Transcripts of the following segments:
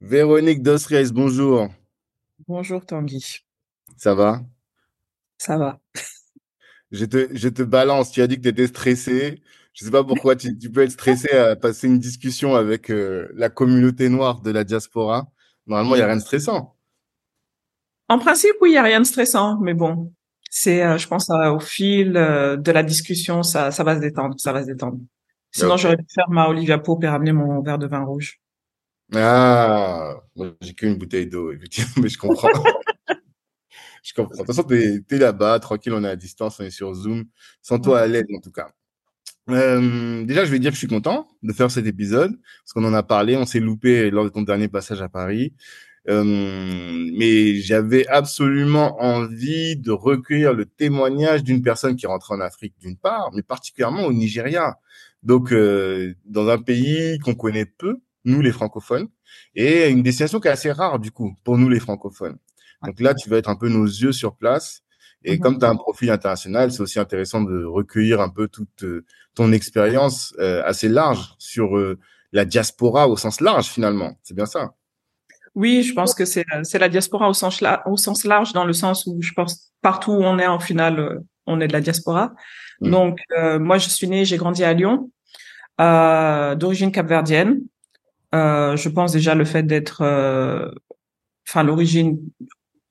Véronique Dosreis, bonjour. Bonjour Tanguy. Ça va? Ça va. Je te, je te balance, tu as dit que tu étais stressé. Je sais pas pourquoi tu, peux être stressé à passer une discussion avec euh, la communauté noire de la diaspora. Normalement, il n'y a rien de stressant. En principe, oui, il n'y a rien de stressant, mais bon, c'est, euh, je pense, euh, au fil de la discussion, ça, ça va se détendre, ça va se détendre. Sinon, j'aurais pu faire ma Olivia Pope et ramener mon verre de vin rouge. Ah, j'ai qu'une bouteille d'eau, effectivement, mais je comprends. je comprends. De toute façon, tu es, là-bas, tranquille, on est à distance, on est sur Zoom. Sans toi à l'aide, en tout cas. Euh, déjà, je vais dire que je suis content de faire cet épisode, parce qu'on en a parlé, on s'est loupé lors de ton dernier passage à Paris. Euh, mais j'avais absolument envie de recueillir le témoignage d'une personne qui rentre en Afrique, d'une part, mais particulièrement au Nigeria. Donc, euh, dans un pays qu'on connaît peu, nous les francophones, et une destination qui est assez rare du coup pour nous les francophones. Donc là, tu vas être un peu nos yeux sur place. Et mhm. comme tu as un profil international, c'est aussi intéressant de recueillir un peu toute euh, ton expérience euh, assez large sur euh, la diaspora au sens large finalement. C'est bien ça? Oui, je pense que c'est c'est la diaspora au sens au sens large dans le sens où je pense partout où on est en final on est de la diaspora. Mm. Donc moi je suis née, j'ai grandi à Lyon, d'origine capverdienne. Euh, je pense déjà le fait d'être, euh, enfin l'origine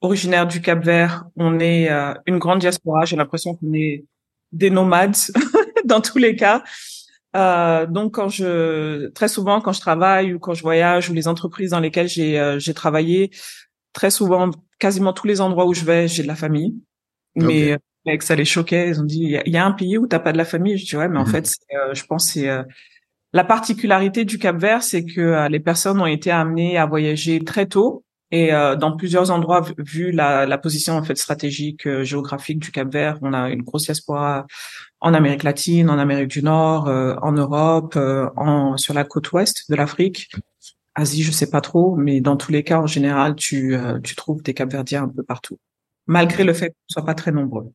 originaire du Cap Vert, on est euh, une grande diaspora. J'ai l'impression qu'on est des nomades dans tous les cas. donc quand je très souvent quand je travaille ou quand je voyage ou les entreprises dans lesquelles j'ai j'ai travaillé, très souvent quasiment tous les endroits où je vais, j'ai de la famille. Mais ça les choquait. Ils ont dit il y, a un pays où t'as pas de la famille? Je dis ouais, mais en mhm. fait, je pense c'est la particularité du Cap Vert, c'est que euh, les personnes ont été amenées à voyager très tôt et euh, dans plusieurs endroits, vu la, position en fait stratégique euh, géographique du Cap Vert, on a une grosse diaspora en Amérique latine, en Amérique du Nord, en Europe, sur la côte ouest de l'Afrique. Asie, je sais pas trop, mais dans tous les cas, en général, tu, tu trouves des Capverdiens un peu partout, malgré le fait qu'ils ne soient pas très nombreux.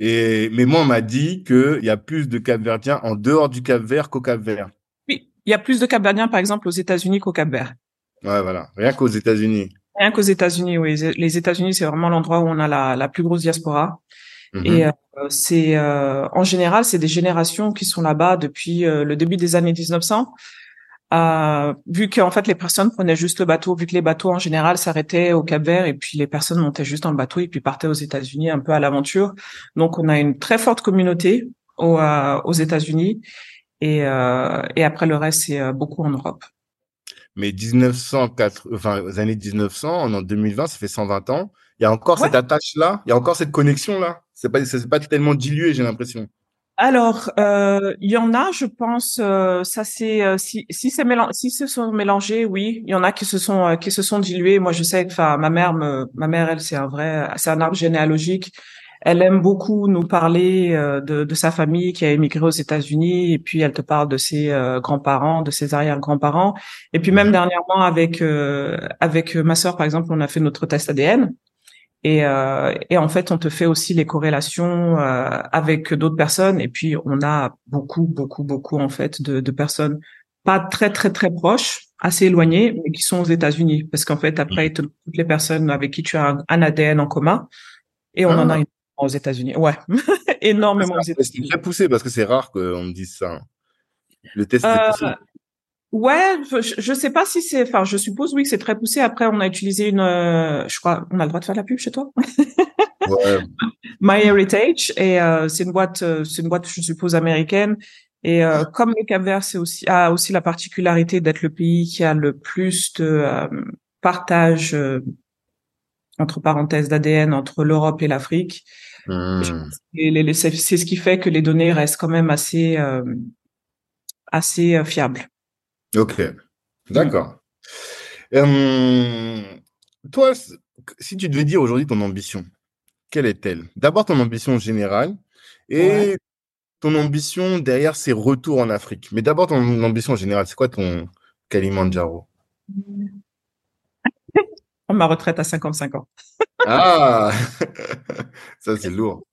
Et, mais moi, on m'a dit qu'il y a plus de Cap-Verdiens en dehors du Cap-Vert qu'au Cap-Vert. Oui, il y a plus de Cap-Verdiens, par exemple, aux États-Unis qu'au Cap-Vert. Ouais, voilà. Rien qu'aux États-Unis. Rien qu'aux États-Unis, oui. Les États-Unis, c'est vraiment l'endroit où on a la, la plus grosse diaspora. Mhm. Et euh, c'est euh, en général, c'est des générations qui sont là-bas depuis euh, le début des années 1900 euh, vu qu'en fait les personnes prenaient juste le bateau, vu que les bateaux en général s'arrêtaient au Cap Vert et puis les personnes montaient juste dans le bateau et puis partaient aux États-Unis un peu à l'aventure. Donc on a une très forte communauté aux, euh, aux États-Unis et, euh, et après le reste c'est euh, beaucoup en Europe. Mais 1904, enfin aux années 1900, en 2020, ça fait 120 ans. Il y a encore cette attache là, il y a encore cette connexion là. C'est pas, c'est pas tellement dilué, j'ai l'impression. Alors, euh, il y en a, je pense, euh, ça c'est euh, si si c'est si se sont mélangés, oui, il y en a qui se sont qui se sont dilués. Moi, je sais que, enfin, ma mère, me, ma mère, elle, c'est un vrai, c'est un arbre généalogique. Elle aime beaucoup nous parler de, de sa famille qui a émigré aux États-Unis, et puis elle te parle de ses grands-parents, de ses arrière-grands-parents, et puis même dernièrement avec avec ma sœur, par exemple, on a fait notre test ADN. Et, euh, et, en fait, on te fait aussi les corrélations euh, avec d'autres personnes. Et puis, on a beaucoup, beaucoup, beaucoup en fait de, de, personnes pas très, très, très proches, assez éloignées, mais qui sont aux États-Unis. Parce qu'en fait, après, toutes les personnes avec qui tu as un, ADN en commun, et on en a ah. aux États-Unis. Ouais, énormément aux États-Unis. C'est très poussé parce que c'est rare qu'on me dise ça. Le test est poussé. Euh, Ouais, je, sais pas si c'est, enfin, je suppose oui que c'est très poussé. Après, on a utilisé une, euh, je crois, on a le droit de faire la pub chez toi? ouais. MyHeritage et euh, c'est une boîte, euh, c'est une boîte, je suppose américaine. Et comme le Cap-Vert, c'est aussi a aussi la particularité d'être le pays qui a le plus de partage entre parenthèses d'ADN entre l'Europe et l'Afrique. Mmh. C'est ce qui fait que les données restent quand même assez assez fiables. Ok, d'accord. Euh, toi, si tu devais dire aujourd'hui ton ambition, quelle est-elle? D'abord ton ambition générale et ton ambition derrière ces retours en Afrique. Mais d'abord ton ambition générale, c'est quoi ton Kalimandjaro? Ma retraite à 55 ans. ah, ça c'est lourd.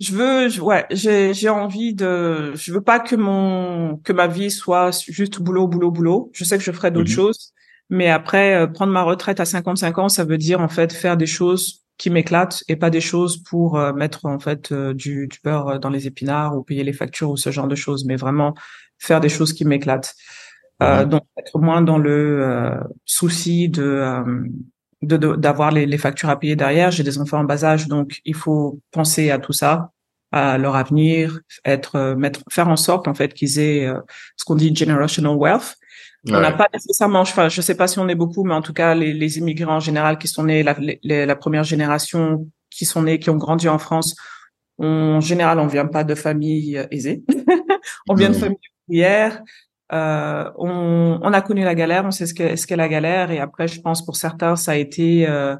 Je veux, ouais, j'ai, j'ai envie de, je veux pas que mon, que ma vie soit juste boulot, boulot, boulot. Je sais que je ferai d'autres mhm. choses, mais après, euh, prendre ma retraite à 55 ans, ça veut dire en fait faire des choses qui m'éclatent et pas des choses pour euh, mettre en fait euh, du, du, beurre dans les épinards ou payer les factures ou ce genre de choses, mais vraiment faire des choses qui m'éclatent. Mhm. donc être moins dans le souci de d'avoir les, les, factures à payer derrière. J'ai des enfants en bas âge, donc il faut penser à tout ça, à leur avenir, être, euh, mettre, faire en sorte en fait qu'ils aient euh, ce qu'on dit generational wealth. On n'a pas nécessairement, enfin, je sais pas si on est beaucoup, mais en tout cas, les, les immigrants en général qui sont nés, la, la première génération qui sont nés, qui ont grandi en France, en général, on vient pas de familles euh, aisées. on vient de familles ouvrières. Euh, on, on, a connu la galère, on sait ce qu'est ce qu'est la galère, et après, je pense pour certains, ça a été euh,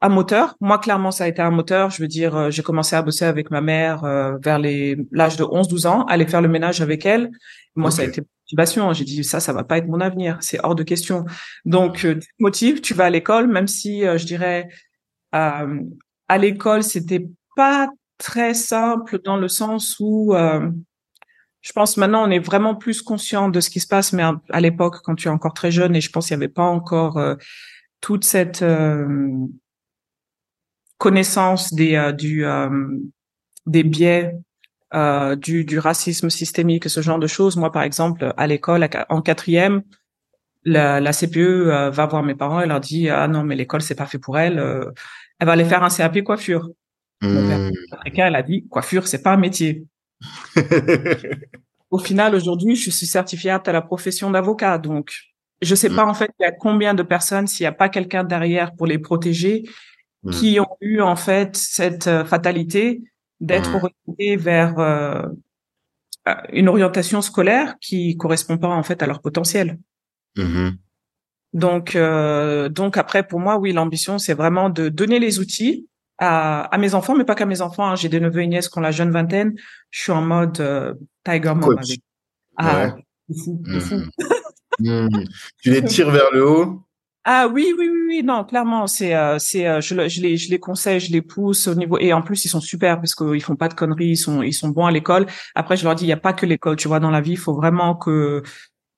un moteur. Moi, clairement, ça a été un moteur. Je veux dire, euh, j'ai commencé à bosser avec ma mère euh, vers les l'âge de 11-12 ans, aller faire le ménage avec elle. Moi, ça a été motivation. J'ai dit ça, ça va pas être mon avenir, c'est hors de question. Donc, euh, motive, tu vas à l'école, même si je dirais à l'école, c'était pas très simple dans le sens où je pense maintenant on est vraiment plus conscient de ce qui se passe, mais à, l'époque, quand tu es encore très jeune, et je pense qu'il n'y avait pas encore euh, toute cette euh, connaissance des euh, du des biais du, du racisme systémique, ce genre de choses. Moi, par exemple, à l'école, en quatrième, la, la CPE va voir mes parents et leur dit ah non mais l'école c'est pas fait pour elle. elle va aller faire un CAP coiffure. Mon père mmh. elle a dit coiffure c'est pas un métier. Au final, aujourd'hui, je suis certifiée apte à la profession d'avocat. Donc, je sais pas, mm. en fait, il y a combien de personnes, s'il n'y a pas quelqu'un derrière pour les protéger, mm. qui ont eu, en fait, cette euh, fatalité d'être mm. orientés vers euh, euh, une orientation scolaire qui correspond pas, en fait, à leur potentiel. Mm-hmm. Donc, donc après, pour moi, oui, l'ambition, c'est vraiment de donner les outils à, à mes enfants, mais pas qu'à mes enfants. Hein. J'ai des neveux et nièces qui ont la jeune vingtaine. Je suis en mode euh, Tiger Mom avec. Ah, fou, fou. Mmh. Mmh. Tu les tires vers le haut? Ah oui, oui, oui, oui, non, clairement, c'est, euh, c'est, euh, je, je les, je les conseille, je les pousse au niveau, et en plus ils sont super parce qu'ils font pas de conneries, ils sont, ils sont bons à l'école. Après, je leur dis, il y a pas que l'école, tu vois, dans la vie, il faut vraiment que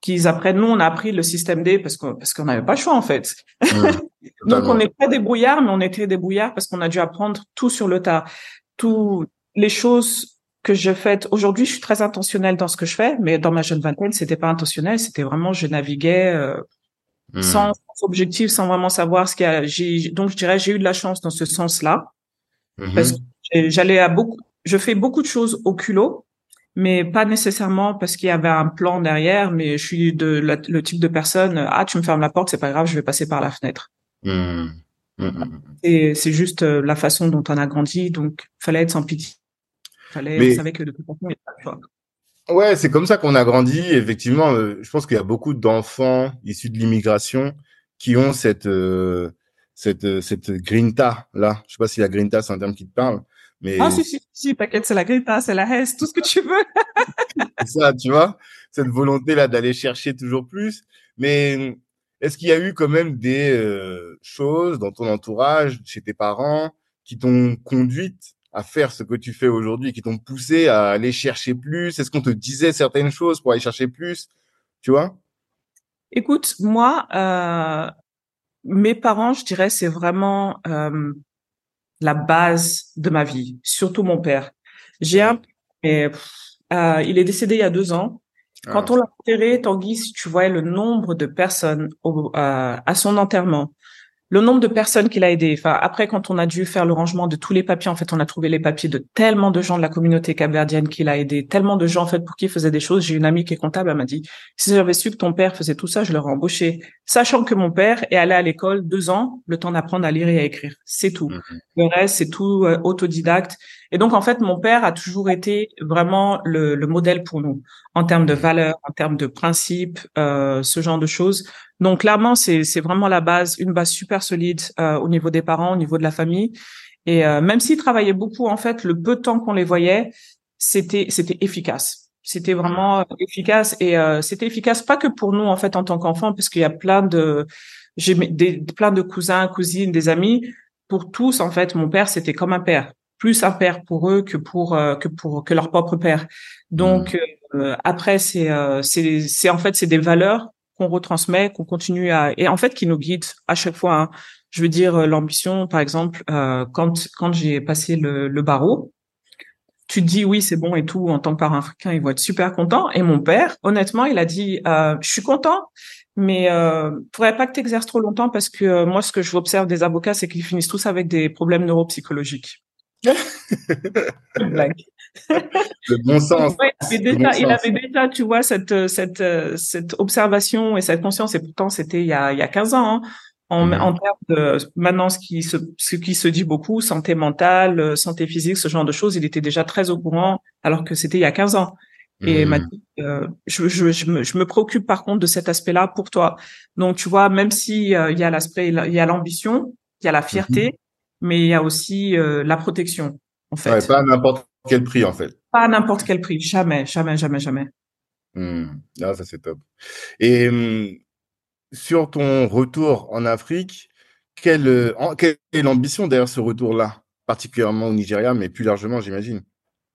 qu'ils apprennent. Nous, on a appris le système D parce que parce qu'on n'avait pas le choix en fait. Donc on est très débrouillard, mais on était débrouillard parce qu'on a dû apprendre tout sur le tas. Toutes les choses que je fais aujourd'hui, je suis très intentionnelle dans ce que je fais, mais dans ma jeune vingtaine, c'était pas intentionnel, c'était vraiment je naviguais euh, hmm. sans, objectif, sans vraiment savoir ce qu'il y a. J'ai, donc je dirais j'ai eu de la chance dans ce sens-là mm-hmm. parce que j'allais à beaucoup, je fais beaucoup de choses au culot mais pas nécessairement parce qu'il y avait un plan derrière, mais je suis de le type de personne, ah, tu me fermes la porte, c'est pas grave, je vais passer par la fenêtre. Mmh. Mmh, mmh, Et c'est juste euh, la façon dont on a grandi, donc fallait être sans pitié. Fallait, mais... on savait que de toute façon, il n'y a pas de Ouais, c'est comme ça qu'on a grandi. Effectivement, euh, je pense qu'il y a beaucoup d'enfants issus de l'immigration qui ont cette euh, cette cette grinta là. Je sais pas si la grinta c'est un terme qui te parle, mais... Ah, si, si, si, t'inquiète, c'est la grita, c'est la haisse, tout ce que tu veux. c'est ça, tu vois, cette volonté-là d'aller chercher toujours plus. Mais est-ce qu'il y a eu quand même des euh, choses dans ton entourage, chez tes parents, qui t'ont conduite à faire ce que tu fais aujourd'hui, qui t'ont poussé à aller chercher plus? Est-ce qu'on te disait certaines choses pour aller chercher plus? Tu vois? Écoute, moi, euh, mes parents, je dirais, c'est vraiment euh, la base de ma vie, surtout mon père. J'ai un, euh, il est décédé il y a deux ans. Quand ah. on l'a enterré, Tanguy, si tu voyais le nombre de personnes au, euh, à son enterrement, le nombre de personnes qu'il a aidé. Enfin, après, quand on a dû faire le rangement de tous les papiers, en fait, on a trouvé les papiers de tellement de gens de la communauté capverdienne qu'il a aidé, tellement de gens, en fait, pour qui il faisait des choses. J'ai une amie qui est comptable, elle m'a dit, si j'avais su que ton père faisait tout ça, je l'aurais embauché. Sachant que mon père est allé à l'école deux ans, le temps d'apprendre à lire et à écrire. C'est tout. Mm-hmm. Le reste, c'est tout euh, autodidacte. Et donc, en fait, mon père a toujours été vraiment le, le modèle pour nous en termes de valeurs, en termes de principes, euh, ce genre de choses. Donc clairement, c'est vraiment la base, une base super solide euh, au niveau des parents, au niveau de la famille. Et euh, même s'ils travaillaient beaucoup, en fait, le peu de temps qu'on les voyait, c'était c'était efficace. C'était vraiment efficace et euh, c'était efficace pas que pour nous en fait en tant qu'enfants, parce qu'il y a plein de j'ai des plein de cousins, cousines, des amis. Pour tous, en fait, mon père c'était comme un père, plus un père pour eux que pour que pour que leur propre père. Donc mmh. après, c'est c'est c'est en fait c'est des valeurs qu'on retransmet, qu'on continue à et en fait qui nous guide à chaque fois. Hein. Je veux dire l'ambition, par exemple, euh, quand quand j'ai passé le, le, barreau, tu te dis oui c'est bon et tout en tant que parent africain, ils vont être super contents. Et mon père, honnêtement, il a dit euh, je suis content, mais euh, faudrait pas que tu exerces trop longtemps parce que euh, moi ce que je observe des avocats, c'est qu'ils finissent tous avec des problèmes neuropsychologiques. Le bon sens. il, avait déjà, tu vois, cette, cette, cette observation et cette conscience, et pourtant c'était il y a, il y a 15 ans, hein, en, mmh. en termes de maintenant ce qui se, ce qui se dit beaucoup, santé mentale, santé physique, ce genre de choses, il était déjà très au courant, alors que c'était il y a 15 ans. Et mmh. m'a dit, euh, je, je, je, me, je, me, préoccupe par contre de cet aspect-là pour toi. Donc, tu vois, même si euh, il y a l'aspect, il y a l'ambition, il y a la fierté, mmh mais il y a aussi euh, la protection, en fait. Ouais, pas à n'importe quel prix, en fait. Pas à n'importe quel prix, jamais, jamais, jamais, jamais. Mmh. Ah, ça c'est top. Et mmh, sur ton retour en Afrique, quelle, euh, quelle est l'ambition derrière ce retour-là, particulièrement au Nigeria, mais plus largement, j'imagine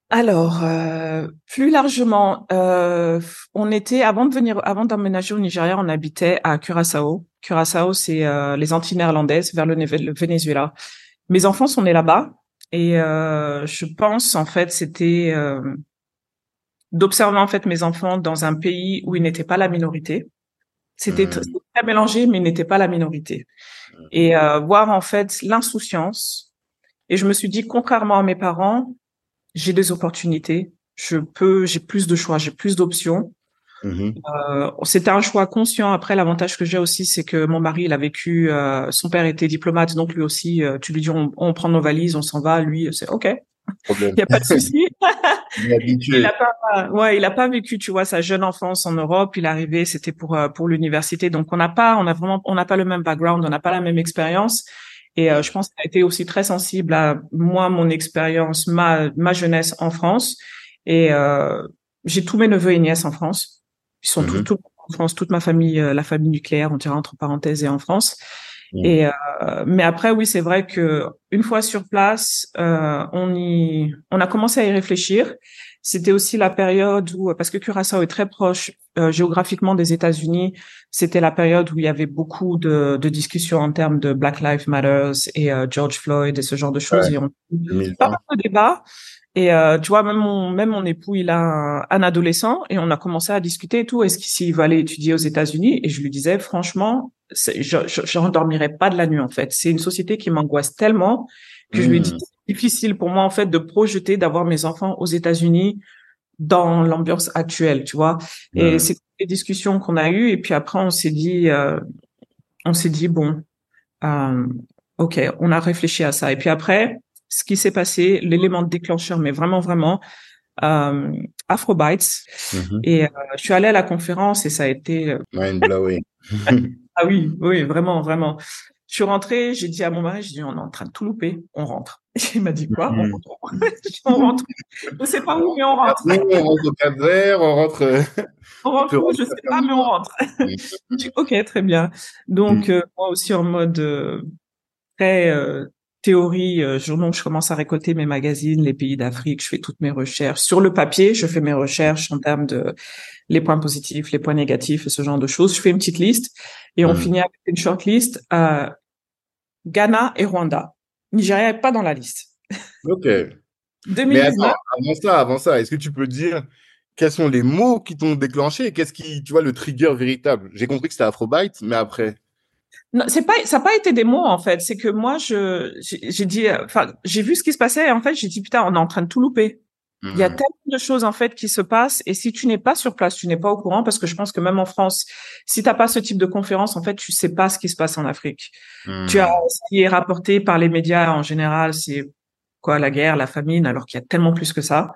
alors, euh, plus largement, euh, on était avant de venir, avant d'emménager au Nigeria, on habitait à Curaçao. Curaçao, c'est euh, les Antilles néerlandaises vers le, le Venezuela. Mes enfants sont nés là-bas et euh, je pense en fait c'était euh, d'observer en fait mes enfants dans un pays où ils n'étaient pas la minorité. C'était très, mmh. très, mélangé, mais ils n'étaient pas la minorité. Mmh. Et euh, voir en fait l'insouciance. Et je me suis dit, contrairement à mes parents, j'ai des opportunités. Je peux, j'ai plus de choix, j'ai plus d'options. Mmh euh, c'était un choix conscient. Après, l'avantage que j'ai aussi, c'est que mon mari, il a vécu. Euh, son père était diplomate, donc lui aussi, euh, tu lui dis, on, prend nos valises, on s'en va. Lui, c'est OK. Il n'y a pas de souci. il, a pas, ouais, il a pas vécu, tu vois, sa jeune enfance en Europe. Il est arrivé, c'était pour euh, pour l'université. Donc on n'a pas, on a vraiment, on n'a pas le même background, on n'a pas la même expérience. Et euh, je pense qu'il a été aussi très sensible à moi, mon expérience, ma ma jeunesse en France. Et j'ai tous mes neveux et nièces en France. Ils sont mmh tous en France, toute ma famille, euh, la famille nucléaire, on dirait entre parenthèses, et en France. Mmh. Et euh, mais après, oui, c'est vrai que une fois sur place, euh, on y, on a commencé à y réfléchir. C'était aussi la période où, parce que Curaçao est très proche euh, géographiquement des États-Unis, c'était la période où il y avait beaucoup de, de discussions en termes de Black Lives Matter et euh, George Floyd et ce genre de choses. Ouais. Et on, pas mal de débats. Et euh, tu vois, même mon même mon époux, il a un, adolescent et on a commencé à discuter et tout. Est-ce qu'il va aller étudier aux États-Unis? Et je lui disais franchement, je je rendormirai pas de la nuit en fait. C'est une société qui m'angoisse tellement que je lui dit hmm. c'est difficile pour moi en fait de projeter d'avoir mes enfants aux États-Unis dans l'ambiance actuelle, tu vois. Et c'est des discussions qu'on a eues et puis après on s'est dit euh, on s'est dit bon, euh, ok, on a réfléchi à ça et puis après ce qui s'est passé, l'élément déclencheur, mais vraiment, vraiment, euh, Afrobytes. Mm-hmm. Et euh, je suis allée à la conférence et ça a été... Euh, Mind blowing. ah oui, oui, vraiment, vraiment. Je suis rentrée, j'ai dit à mon mari, j'ai dit, on est en train de tout louper, on rentre. il m'a dit quoi. On rentre? Je ne sais pas où, mais on rentre. on rentre au Cap Vert, on rentre. on rentre où, je sais pas, mais on rentre. Mm-hmm. ok, très bien. Donc, euh, moi aussi en mode euh, très théorie, euh, je, donc je commence à récolter mes magazines, les pays d'Afrique, je fais toutes mes recherches. Sur le papier, je fais mes recherches en termes de les points positifs, les points négatifs et ce genre de choses. Je fais une petite liste et on mmh. finit avec une short list. Euh, Ghana et Rwanda. Nigeria n'est pas dans la liste. Ok. 2019. Mais attends, avant ça, avant ça, est-ce que tu peux dire quels sont les mots qui t'ont déclenché et qu'est-ce qui, tu vois, le trigger véritable? J'ai compris que c'était Afrobyte, mais après non, c'est pas, ça n'a pas été des mots en fait. C'est que moi, je, j'ai dit, enfin, j'ai vu ce qui se passait et en fait, j'ai dit putain, on est en train de tout louper. Il y a mmh. tellement de choses en fait qui se passent et si tu n'es pas sur place, tu n'es pas au courant parce que je pense que même en France, si t'as pas ce type de conférence, en fait, tu sais pas ce qui se passe en Afrique. Tu as mmh. ce qui est rapporté par les médias en général, c'est quoi la guerre, la famine, alors qu'il y a tellement plus que ça.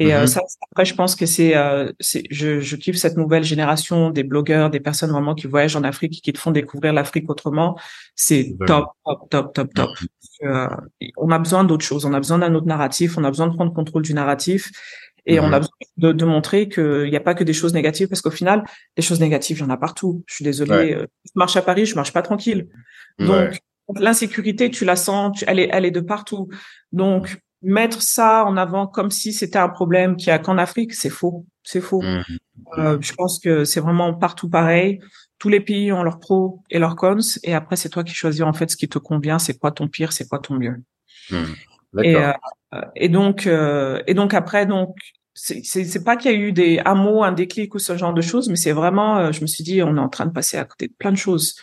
Et euh, mhm. ça, après, je pense que c'est, euh, c'est, je, je kiffe cette nouvelle génération des blogueurs, des personnes vraiment qui voyagent en Afrique et qui te font découvrir l'Afrique autrement. C'est top, top, top, top, top. Euh, on a besoin d'autre chose. On a besoin d'un autre narratif. On a besoin de prendre contrôle du narratif. Et on a besoin de, de montrer qu'il n'y a pas que des choses négatives, parce qu'au final, des choses négatives, il y en a partout. Je suis désolée. Je marche à Paris, je marche pas tranquille. Donc, l'insécurité, tu la sens, elle est, elle est de partout. Donc, mettre ça en avant comme si c'était un problème qu'il y a qu'en Afrique, c'est faux. C'est faux. Mmh. Euh, je pense que c'est vraiment partout pareil. Tous les pays ont leurs pros et leurs cons, et après c'est toi qui choisis en fait ce qui te convient. C'est quoi ton pire, c'est quoi ton mieux. Mmh. Et, euh, et donc euh, et donc après donc c'est pas qu'il y a eu des hameaux, un déclic ou ce genre de choses, mais c'est vraiment, euh, je me suis dit, on est en train de passer à côté de plein de choses.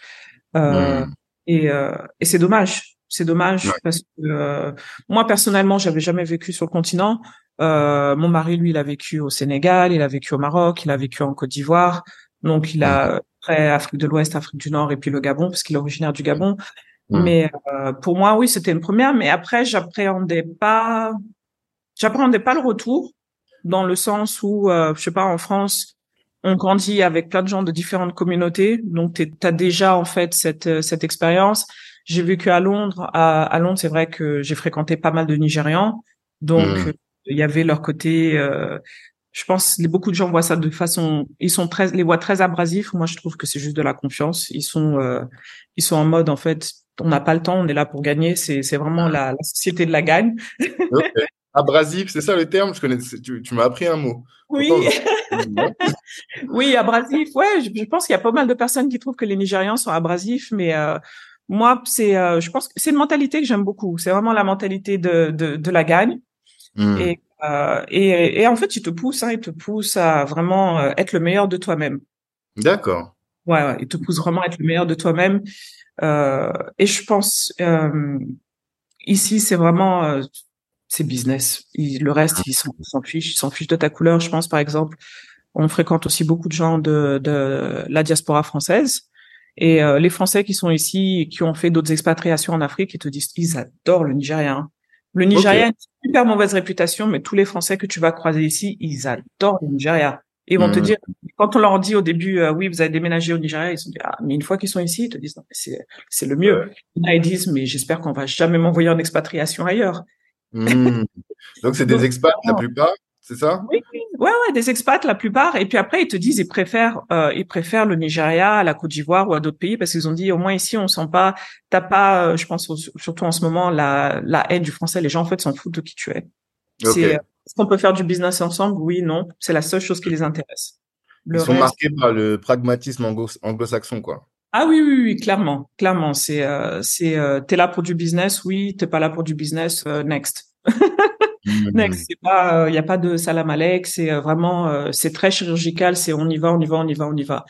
Euh, mmh. Et, euh, et c'est dommage. C'est dommage parce que euh, moi personnellement, j'avais jamais vécu sur le continent. Euh, mon mari, lui, il a vécu au Sénégal, il a vécu au Maroc, il a vécu en Côte d'Ivoire. Donc, il a après Afrique de l'Ouest, Afrique du Nord et puis le Gabon parce qu'il est originaire du Gabon. Mais euh, pour moi, oui, c'était une première. Mais après, j'appréhendais pas, j'appréhendais pas le retour dans le sens où, euh, je sais pas, en France, on grandit avec plein de gens de différentes communautés. Donc, tu as déjà en fait cette cette expérience. J'ai vécu à Londres. À, à Londres, c'est vrai que j'ai fréquenté pas mal de Nigérians. Donc, hmm. il y avait leur côté. Euh, je pense que beaucoup de gens voient ça de façon. Ils sont très, les voient très abrasifs. Moi, je trouve que c'est juste de la confiance. Ils sont, euh, ils sont en mode en fait. On n'a pas le temps. On est là pour gagner. C'est, c'est vraiment la, la, société de la gagne. Abrasif, c'est ça le terme? Je connais. Tu, tu m'as appris un mot. Oui. oui, abrasif. Ouais, je, je pense qu'il y a pas mal de personnes qui trouvent que les Nigérians sont abrasifs, mais euh, moi, c'est, euh, je pense que c'est une mentalité que j'aime beaucoup. C'est vraiment la mentalité de, de, de la gagne. Hmm. Et, euh, et, et, en fait, il te pousse, hein, il te pousse à vraiment euh, être le meilleur de toi-même. D'accord. Ouais, ouais, il te pousse vraiment à être le meilleur de toi-même. Euh, et je pense, euh, ici, c'est vraiment, euh, c'est business. le reste, ils s'en fichent, ils s'en fichent de ta couleur. Je pense, par exemple, on fréquente aussi beaucoup de gens de, de la diaspora française. Et euh, les Français qui sont ici et qui ont fait d'autres expatriations en Afrique, ils te disent ils adorent le Nigerien. Le Nigeria a une super mauvaise réputation, mais tous les Français que tu vas croiser ici, ils adorent le Nigeria. ils vont te hmm. dire, quand on leur dit au début, euh, oui, vous avez déménagé au Nigeria, ils se disent, ah, mais une fois qu'ils sont ici, ils te disent, c'est, c'est le mieux. ils disent, mais j'espère qu'on va jamais m'envoyer en expatriation ailleurs. Hmm. Donc, c'est des expats la plupart c'est ça? Oui, ouais, ouais, des expats la plupart. Et puis après, ils te disent ils préfèrent, euh, ils préfèrent le Nigeria, la Côte d'Ivoire ou à d'autres pays parce qu'ils ont dit au moins ici on sent pas, t'as pas, euh, je pense surtout en ce moment la la haine du français. Les gens en fait s'en foutent de qui tu es. C'est, euh, est-ce qu'on peut faire du business ensemble? Oui, non. C'est la seule chose qui les intéresse. ils sont marqués par le pragmatisme anglo-saxon, quoi. Ah oui, oui, oui, clairement, clairement. C'est, euh, c'est, euh, t'es là pour du business, oui. T'es pas là pour du business, next. Next, c'est pas, il euh, n'y a pas de salam alek, c'est euh, vraiment, euh, c'est très chirurgical, c'est on y va, on y va, on y va, on y va.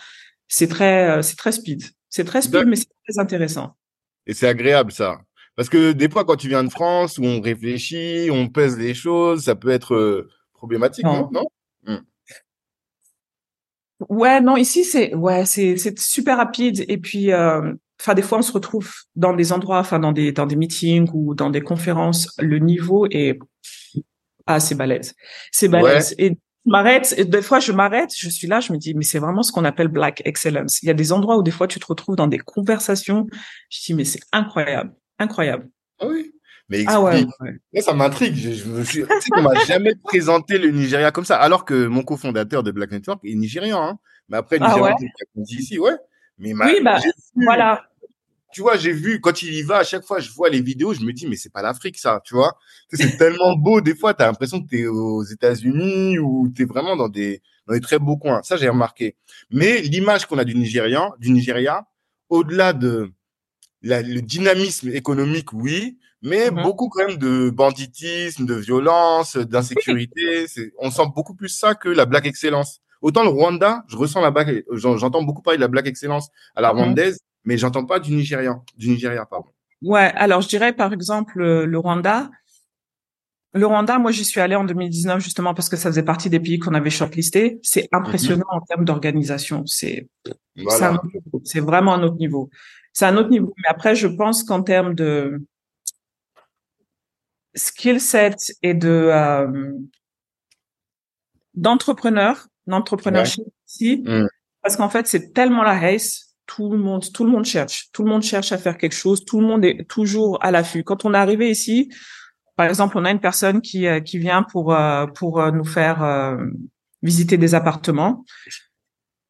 C'est très, c'est très speed. C'est très speed, mais c'est très intéressant. Et c'est agréable ça. Parce que des fois, quand tu viens de France, où on réfléchit, on pèse les choses, ça peut être problématique, non, non, hmm. Ouais, non, ici c'est ouais, c'est c'est super rapide et puis enfin des fois on se retrouve dans des endroits, enfin dans des dans des meetings ou dans des conférences, le niveau est ah, c'est balèze. C'est balèze. Et je m'arrête, des fois je m'arrête, je suis là, je me dis, mais c'est vraiment ce qu'on appelle black excellence. Il y a des endroits où des fois tu te retrouves dans des conversations, je dis, mais c'est incroyable, incroyable. Ah oui. Mais ah explique. Ah ouais, ça m'intrigue. Je, me suis, tu sais qu'on m'a jamais présenté le Nigeria comme ça, alors que mon cofondateur de Black Network est nigérian, hein. Mais après, ah Nigeria, ah dit ici, ouais. Mais oui, bah, voilà tu vois, j'ai vu, quand il y va, à chaque fois, je vois les vidéos, je me dis, mais c'est pas l'Afrique, ça, tu vois. C'est tellement beau, des fois, tu as l'impression que tu es aux États-Unis ou tu es vraiment dans des, dans des très beaux coins. Ça, j'ai remarqué. Mais l'image qu'on a du Nigérian, du Nigeria, au-delà de le dynamisme économique, oui, mais mm-hmm. beaucoup quand même de banditisme, de violence, d'insécurité. On sent beaucoup plus ça que la Black Excellence. Autant le Rwanda, je ressens la Black, j'entends beaucoup parler de la Black Excellence à la mm-hmm. rwandaise, mais j'entends pas du Nigérian, du Nigeria, pardon. Ouais, alors je dirais par exemple euh, le Rwanda. Le Rwanda, moi j'y suis allée en 2019 justement parce que ça faisait partie des pays qu'on avait shortlistés. C'est impressionnant en termes d'organisation. C'est c'est vraiment un autre niveau. C'est un autre niveau. Mais après, je pense qu'en termes de skill set et de euh, d'entrepreneurs, d'entrepreneurship ici, Mm. parce qu'en fait, c'est tellement la race, tout le monde, tout le monde cherche, tout le monde cherche à faire quelque chose, tout le monde est toujours à l'affût. Quand on est arrivé ici, par exemple, on a une personne qui euh, qui vient pour euh, pour euh, nous faire visiter des appartements.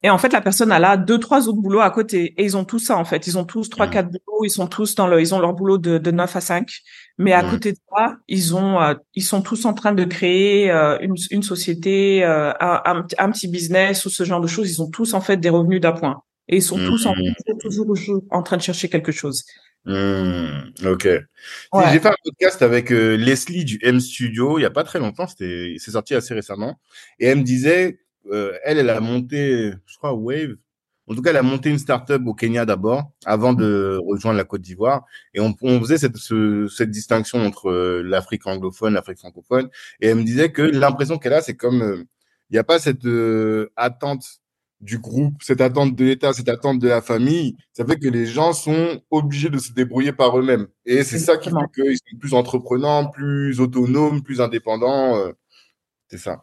Et en fait, la personne a là deux, trois autres boulots à côté. Et ils ont tout ça, en fait. Ils ont tous trois, Mhm. quatre boulots. Ils sont tous dans le, ils ont leur boulot de, de 9 à 5. Mais à Mhm. côté de ça, ils ont, euh, ils sont tous en train de créer euh, une, une société, euh, un, un, un petit business ou ce genre de choses. Ils ont tous, en fait, des revenus d'appoint. Et ils sont tous en, Mhm. toujours, en train de chercher quelque chose. Hmm, ok. Ouais. J'ai fait un podcast avec euh, Leslie du M Studio il y a pas très longtemps, c'était, c'est sorti assez récemment, et elle me disait, euh, elle, elle a monté, je crois Wave, en tout cas, elle a monté une startup au Kenya d'abord, avant de rejoindre la Côte d'Ivoire, et on, on faisait cette, ce- cette distinction entre euh, l'Afrique anglophone, l'Afrique francophone, et elle me disait que l'impression qu'elle a, c'est comme il n'y a pas cette attente du groupe, cette attente de l'État, cette attente de la famille, ça fait que les gens sont obligés de se débrouiller par eux-mêmes. Et c'est ça qui fait qu'ils sont plus entreprenants, plus autonomes, plus indépendants. euh, c'est ça.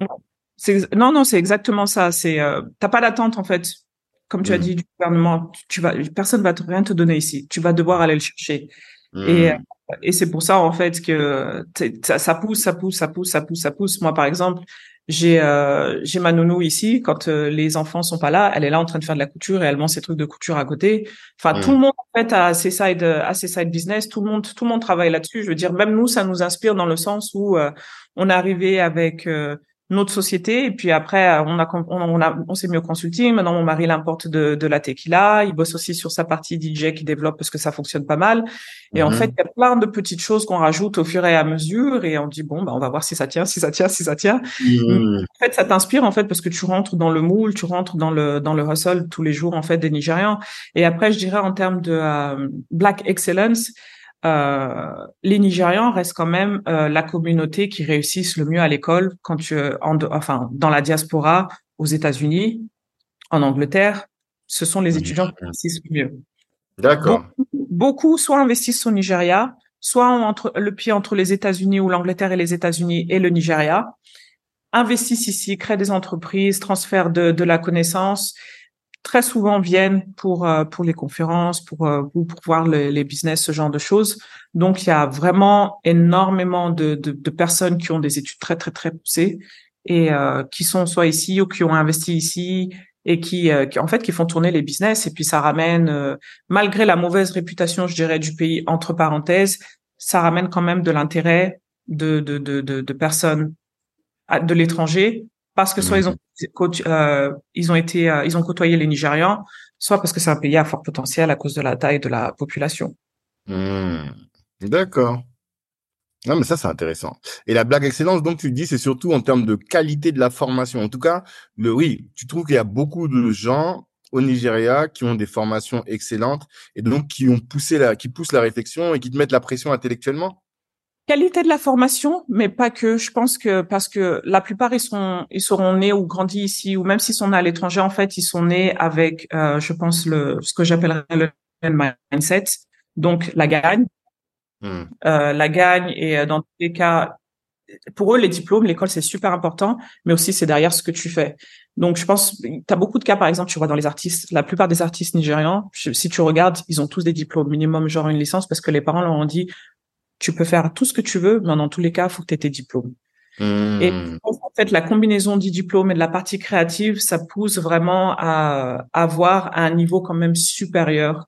Non non c'est exactement ça. C'est euh, t'as pas d'attente en fait. Comme tu as Mm. dit du gouvernement, tu, vas personne va te, rien te donner ici. Tu vas devoir aller le chercher. Et Hmm. et c'est pour ça en fait que ça pousse, ça pousse, ça pousse, ça pousse, ça pousse. Moi par exemple, j'ai euh, j'ai ma nounou ici. Quand euh, les enfants sont pas là, elle est là en train de faire de la couture et elle vend ses trucs de couture à côté. Enfin Mm. tout le monde en fait a ses side a ses side business. Tout le monde tout le monde travaille là-dessus. Je veux dire même nous ça nous inspire dans le sens où euh, on est arrivé avec euh, notre société. Et puis après euh, on a on, on a on s'est mis au consulting maintenant mon mari l'importe de de la tequila. Il bosse aussi sur sa partie DJ qui développe parce que ça fonctionne pas mal. Et en Mhm. fait il y a plein de petites choses qu'on rajoute au fur et à mesure. Et on dit bon bah on va voir si ça tient si ça tient si ça tient. Hmm. en fait ça t'inspire en fait parce que tu rentres dans le moule tu rentres dans le dans le hustle tous les jours en fait des Nigérians. Et après je dirais en termes de euh, black excellence les Nigérians restent quand même euh, la communauté qui réussissent le mieux à l'école quand tu en, enfin dans la diaspora aux États-Unis, en Angleterre, ce sont les étudiants qui réussissent le mieux. D'accord. Beaucoup soit investissent au Nigeria, soit ont entre le pied entre les États-Unis ou l'Angleterre et les États-Unis et le Nigeria, investissent ici, créent des entreprises, transfèrent de, de la connaissance, très souvent viennent pour euh, pour les conférences, pour euh, ou pour voir les, les business, ce genre de choses. Donc il y a vraiment énormément de, de, de personnes qui ont des études très très très poussées et euh, qui sont soit ici ou qui ont investi ici et qui, euh, qui en fait qui font tourner les business et puis ça ramène euh, malgré la mauvaise réputation je dirais du pays entre parenthèses ça ramène quand même de l'intérêt de de, de de de personnes de l'étranger parce que soit ils ont côte- euh, ils ont été euh, ils ont côtoyé les Nigérians soit parce que c'est un pays à fort potentiel à cause de la taille de la population Hmm. D'accord. Non, mais ça, c'est intéressant. Et la blague excellence, donc, tu dis, c'est surtout en termes de qualité de la formation. En tout cas, le, oui, tu trouves qu'il y a beaucoup de gens au Nigeria qui ont des formations excellentes et donc qui ont poussé la, qui poussent la réflexion et qui te mettent la pression intellectuellement? Qualité de la formation, mais pas que. Je pense que parce que la plupart ils sont ils seront nés ou grandis ici ou même s'ils sont nés à l'étranger, en fait, ils sont nés avec, euh, je pense le ce que j'appellerais le mindset, donc la gagne, Hmm. euh, la gagne et euh, dans tous les cas, pour eux les diplômes, l'école c'est super important, mais aussi c'est derrière ce que tu fais. Donc je pense, tu as beaucoup de cas par exemple, tu vois dans les artistes, la plupart des artistes nigérians, si tu regardes, ils ont tous des diplômes minimum genre une licence parce que les parents leur ont dit tu peux faire tout ce que tu veux, mais dans tous les cas, il faut que tu aies tes diplômes. Hmm. Et en fait, la combinaison du diplôme et de la partie créative, ça pousse vraiment à avoir un niveau quand même supérieur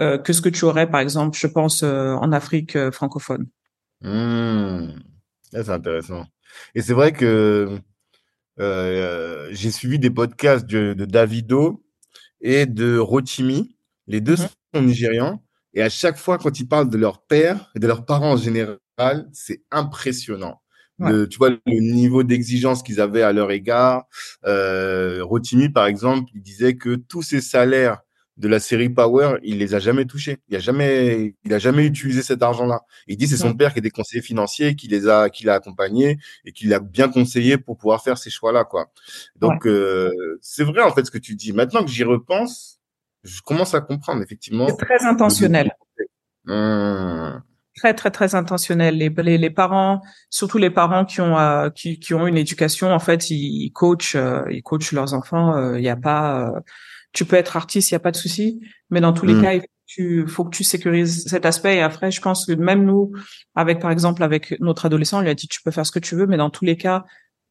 euh, que ce que tu aurais, par exemple, je pense, euh, en Afrique euh, francophone. Ça, c'est intéressant. Et c'est vrai que j'ai suivi des podcasts de, de Davido et de Rotimi. Les deux Mhm. sont nigérians. Et à chaque fois, quand ils parlent de leur père et de leurs parents en général, c'est impressionnant. Le, tu vois, le niveau d'exigence qu'ils avaient à leur égard. Euh, Rotimi, par exemple, il disait que tous ses salaires de la série Power, il les a jamais touchés. Il a jamais, il a jamais utilisé cet argent-là. Il dit c'est son père qui était conseiller financier, qui les a, qui l'a accompagné et qui l'a bien conseillé pour pouvoir faire ces choix-là, quoi. Donc euh, c'est vrai en fait ce que tu dis. Maintenant que j'y repense, je commence à comprendre effectivement. C'est très intentionnel. Hum, très très très intentionnel. Les, les, les parents, surtout les parents qui ont euh, qui, qui ont une éducation, en fait, ils, ils coachent euh, ils coachent leurs enfants. Il y a pas, tu peux être artiste, il y a pas de souci, mais dans tous les mm. cas, il faut que, tu, faut que tu sécurises cet aspect. Et après, je pense que même nous, avec par exemple avec notre adolescent, on lui a dit tu peux faire ce que tu veux, mais dans tous les cas,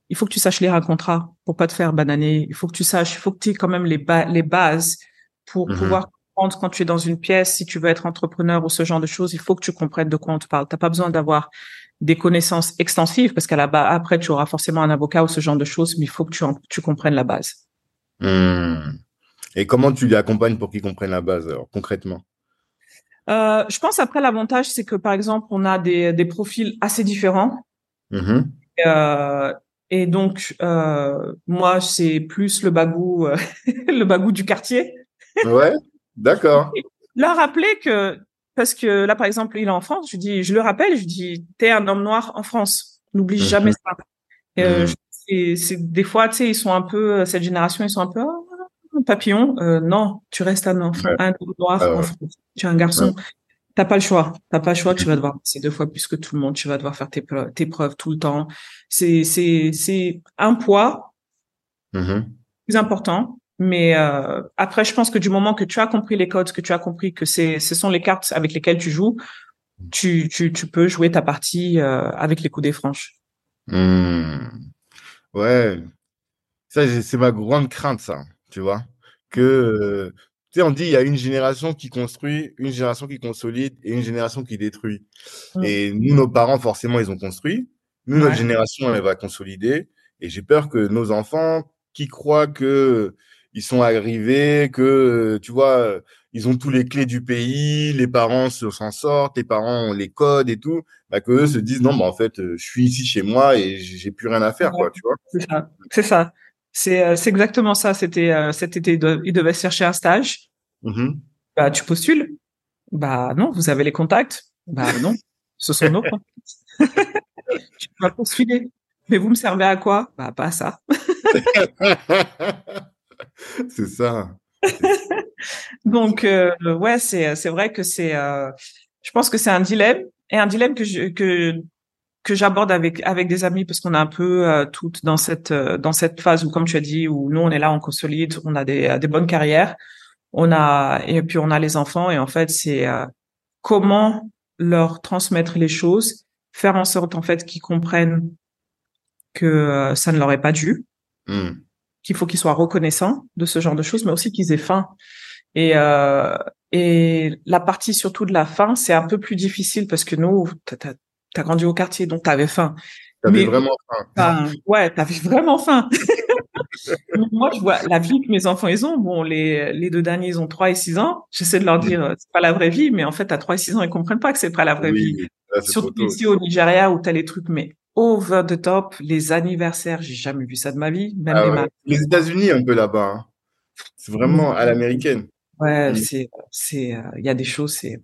il faut que tu saches lire un contrat pour pas te faire bananer. Il faut que tu saches, il faut que tu aies quand même les, les bases pour mm-hmm. pouvoir comprendre quand tu es dans une pièce, si tu veux être entrepreneur ou ce genre de choses, il faut que tu comprennes de quoi on te parle. T'as pas besoin d'avoir des connaissances extensives parce qu'à la base, après, tu auras forcément un avocat ou ce genre de choses, mais il faut que tu, tu comprennes la base. Hmm. Et comment tu les accompagnes pour qu'ils comprennent la base, alors, concrètement? Euh, je pense après l'avantage, c'est que par exemple, on a des, des profils assez différents. Mm-hmm. Euh, et donc, euh, moi, c'est plus le bagou, le bagou du quartier. Ouais, d'accord. Leur rappeler que, parce que là, par exemple, il est en France, je dis, je le rappelle, je dis, t'es un homme noir en France. N'oublie mhm. jamais ça. Euh, mhm. c'est des fois, tu sais, ils sont un peu, cette génération, ils sont un peu, oh, papillon. Euh, non, tu restes un enfant, un homme noir ah en France. Tu es un garçon. T'as pas le choix. T'as pas le choix. Tu vas devoir c'est deux fois plus que tout le monde. Tu vas devoir faire tes, tes preuves tout le temps. C'est c'est c'est un poids mm-hmm. plus important. Mais euh, après, je pense que du moment que tu as compris les codes, que tu as compris que c'est ce sont les cartes avec lesquelles tu joues, tu tu tu peux jouer ta partie euh, avec les coups des franches. Mm. Ouais, ça c'est ma grande crainte, ça. Tu vois que tu sais, on dit il y a une génération qui construit, une génération qui consolide et une génération qui détruit. Mm. Et nous, nos parents, forcément, ils ont construit. Nous, notre génération, elle va consolider. Et j'ai peur que nos enfants, qui croient que ils sont arrivés, que tu vois, ils ont tous les clés du pays, les parents s'en sortent, les parents ont les codes et tout, bah que eux se disent non, bah en fait, je suis ici chez moi et j'ai plus rien à faire, quoi, tu vois. C'est ça. C'est ça. C'est euh, c'est exactement ça. C'était euh, cet été, il devait chercher un stage. Mm-hmm. Bah tu postules. Bah non, vous avez les contacts. Bah non, ce sont nos contacts. tu vas postuler. Mais vous me servez à quoi? Bah pas à ça. c'est ça. Donc euh, ouais, c'est c'est vrai que c'est. Euh, je pense que c'est un dilemme et un dilemme que je, que que j'aborde avec avec des amis parce qu'on est un peu euh, toutes dans cette euh, dans cette phase où comme tu as dit où nous on est là on consolide on a des des bonnes carrières on a et puis on a les enfants et en fait c'est euh, comment leur transmettre les choses faire en sorte en fait qu'ils comprennent que ça ne leur est pas dû mmh. Qu'il faut qu'ils soient reconnaissants de ce genre de choses mais aussi qu'ils aient faim et et la partie surtout de la faim c'est un peu plus difficile parce que nous tu as grandi au quartier, donc tu avais faim. T'avais vraiment faim. ouais, t'avais vraiment faim. Moi, je vois la vie que mes enfants ils ont. Bon, les, les deux derniers, ils ont 3 et 6 ans. J'essaie de leur dire, euh, c'est pas la vraie vie, mais en fait, à 3 et 6 ans, ils comprennent pas que c'est pas la vraie vie. Surtout ici au Nigeria où t'as les trucs, mais over the top, les anniversaires, j'ai jamais vu ça de ma vie. Même ah les, États-Unis, un peu là-bas. Hein. C'est vraiment à l'américaine. Ouais, c'est, c'est, euh, il y a des choses, c'est,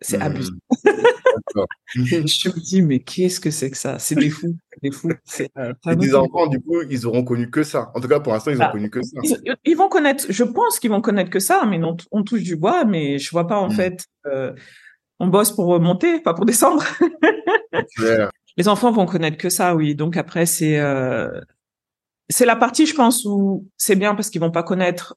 c'est mmh. abusé. je me dis, mais qu'est-ce que c'est que ça? C'est des fous, des fous. Euh, et des enfants, du coup, ils auront connu que ça. En tout cas, pour l'instant, ils ont bah, connu que ça. Ils, vont connaître, je pense qu'ils vont connaître que ça, mais on, on touche du bois, mais je vois pas, en mmh. fait, euh, on bosse pour monter, pas pour descendre. Les enfants vont connaître que ça, oui. Donc après, c'est euh, c'est la partie, je pense, où c'est bien parce qu'ils vont pas connaître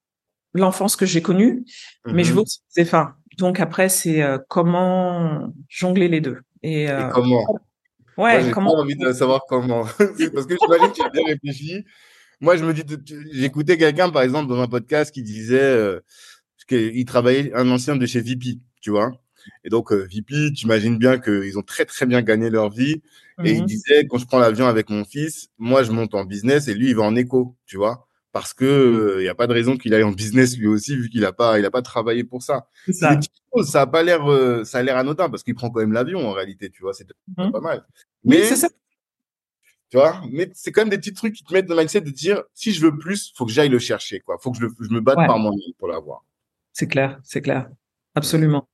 l'enfance que j'ai connue, mais je mmh veux aussi c'est fin. Donc après, c'est euh, comment jongler les deux. Et, euh, comment? Ouais, comment J'ai envie de savoir comment. parce que j'imagine que tu as bien réfléchi. Moi, je me dis, j'écoutais quelqu'un, par exemple, dans un podcast qui disait qu'il travaillait, un ancien de chez VP, tu vois? Et donc, euh, VP, tu imagines bien qu'ils ont très, très bien gagné leur vie. Et il mmh disait, quand je prends l'avion avec mon fils, moi, je monte en business et lui, il va en éco, tu vois parce que il mmh. n'y a pas de raison qu'il aille en business lui aussi vu qu'il a pas il a pas travaillé pour ça. Ça. ça a pas l'air ça a l'air anodin parce qu'il prend quand même l'avion en réalité, tu vois, c'est mmh. pas mal. Mais c'est ça. Tu vois, mais c'est quand même des petits trucs qui te mettent dans le mindset de dire si je veux plus, faut que j'aille le chercher quoi, faut que je, je me batte par moi-même pour l'avoir. C'est clair, c'est clair. Absolument.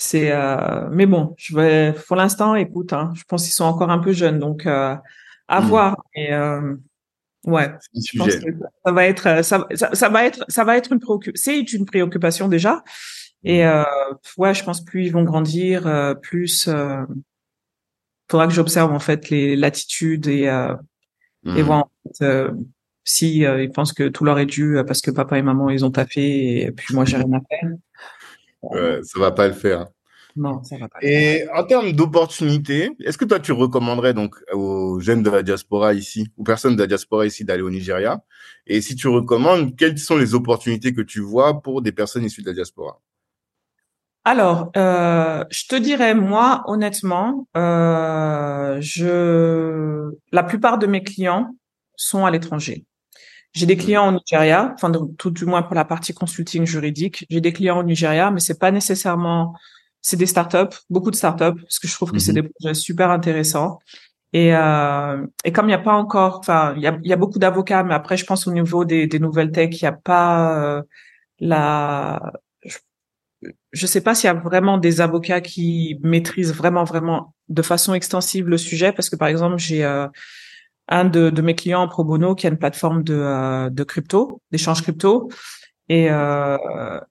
C'est euh... mais bon, je vais pour l'instant écoute hein, je pense qu'ils sont encore un peu jeunes donc euh, à mmh. voir et euh, Ouais. ça va être, ça, ça, va être, ça va être une préoccupation. C'est une préoccupation déjà. Et euh, ouais, je pense plus ils vont grandir, euh, plus euh, faudra que j'observe en fait les l'attitude et euh, et voir en fait, euh, si euh, ils pensent que tout leur est dû parce que papa et maman ils ont tapé et puis moi j'ai rien à faire. Ouais, ça va pas le faire. Non, ça va pas. Et en termes d'opportunités, est-ce que toi tu recommanderais donc aux jeunes de la diaspora ici, aux personnes de la diaspora ici d'aller au Nigeria? Et si tu recommandes, quelles sont les opportunités que tu vois pour des personnes issues de la diaspora? Alors, euh, je te dirais moi honnêtement, euh, je la plupart de mes clients sont à l'étranger. J'ai des clients au Nigeria, enfin tout du moins pour la partie consulting juridique. J'ai des clients au Nigeria, mais c'est pas nécessairement c'est des startups, beaucoup de startups, parce que je trouve que c'est Mhm. des projets super intéressants. Et, euh, et comme il n'y a pas encore, enfin, il y a, il y a beaucoup d'avocats, mais après, je pense au niveau des, des nouvelles tech, il n'y a pas euh, la. Je, je sais pas s'il y a vraiment des avocats qui maîtrisent vraiment, vraiment de façon extensive le sujet, parce que par exemple, j'ai euh, un de, de mes clients en pro bono qui a une plateforme de, euh, de crypto, d'échange crypto. Et euh,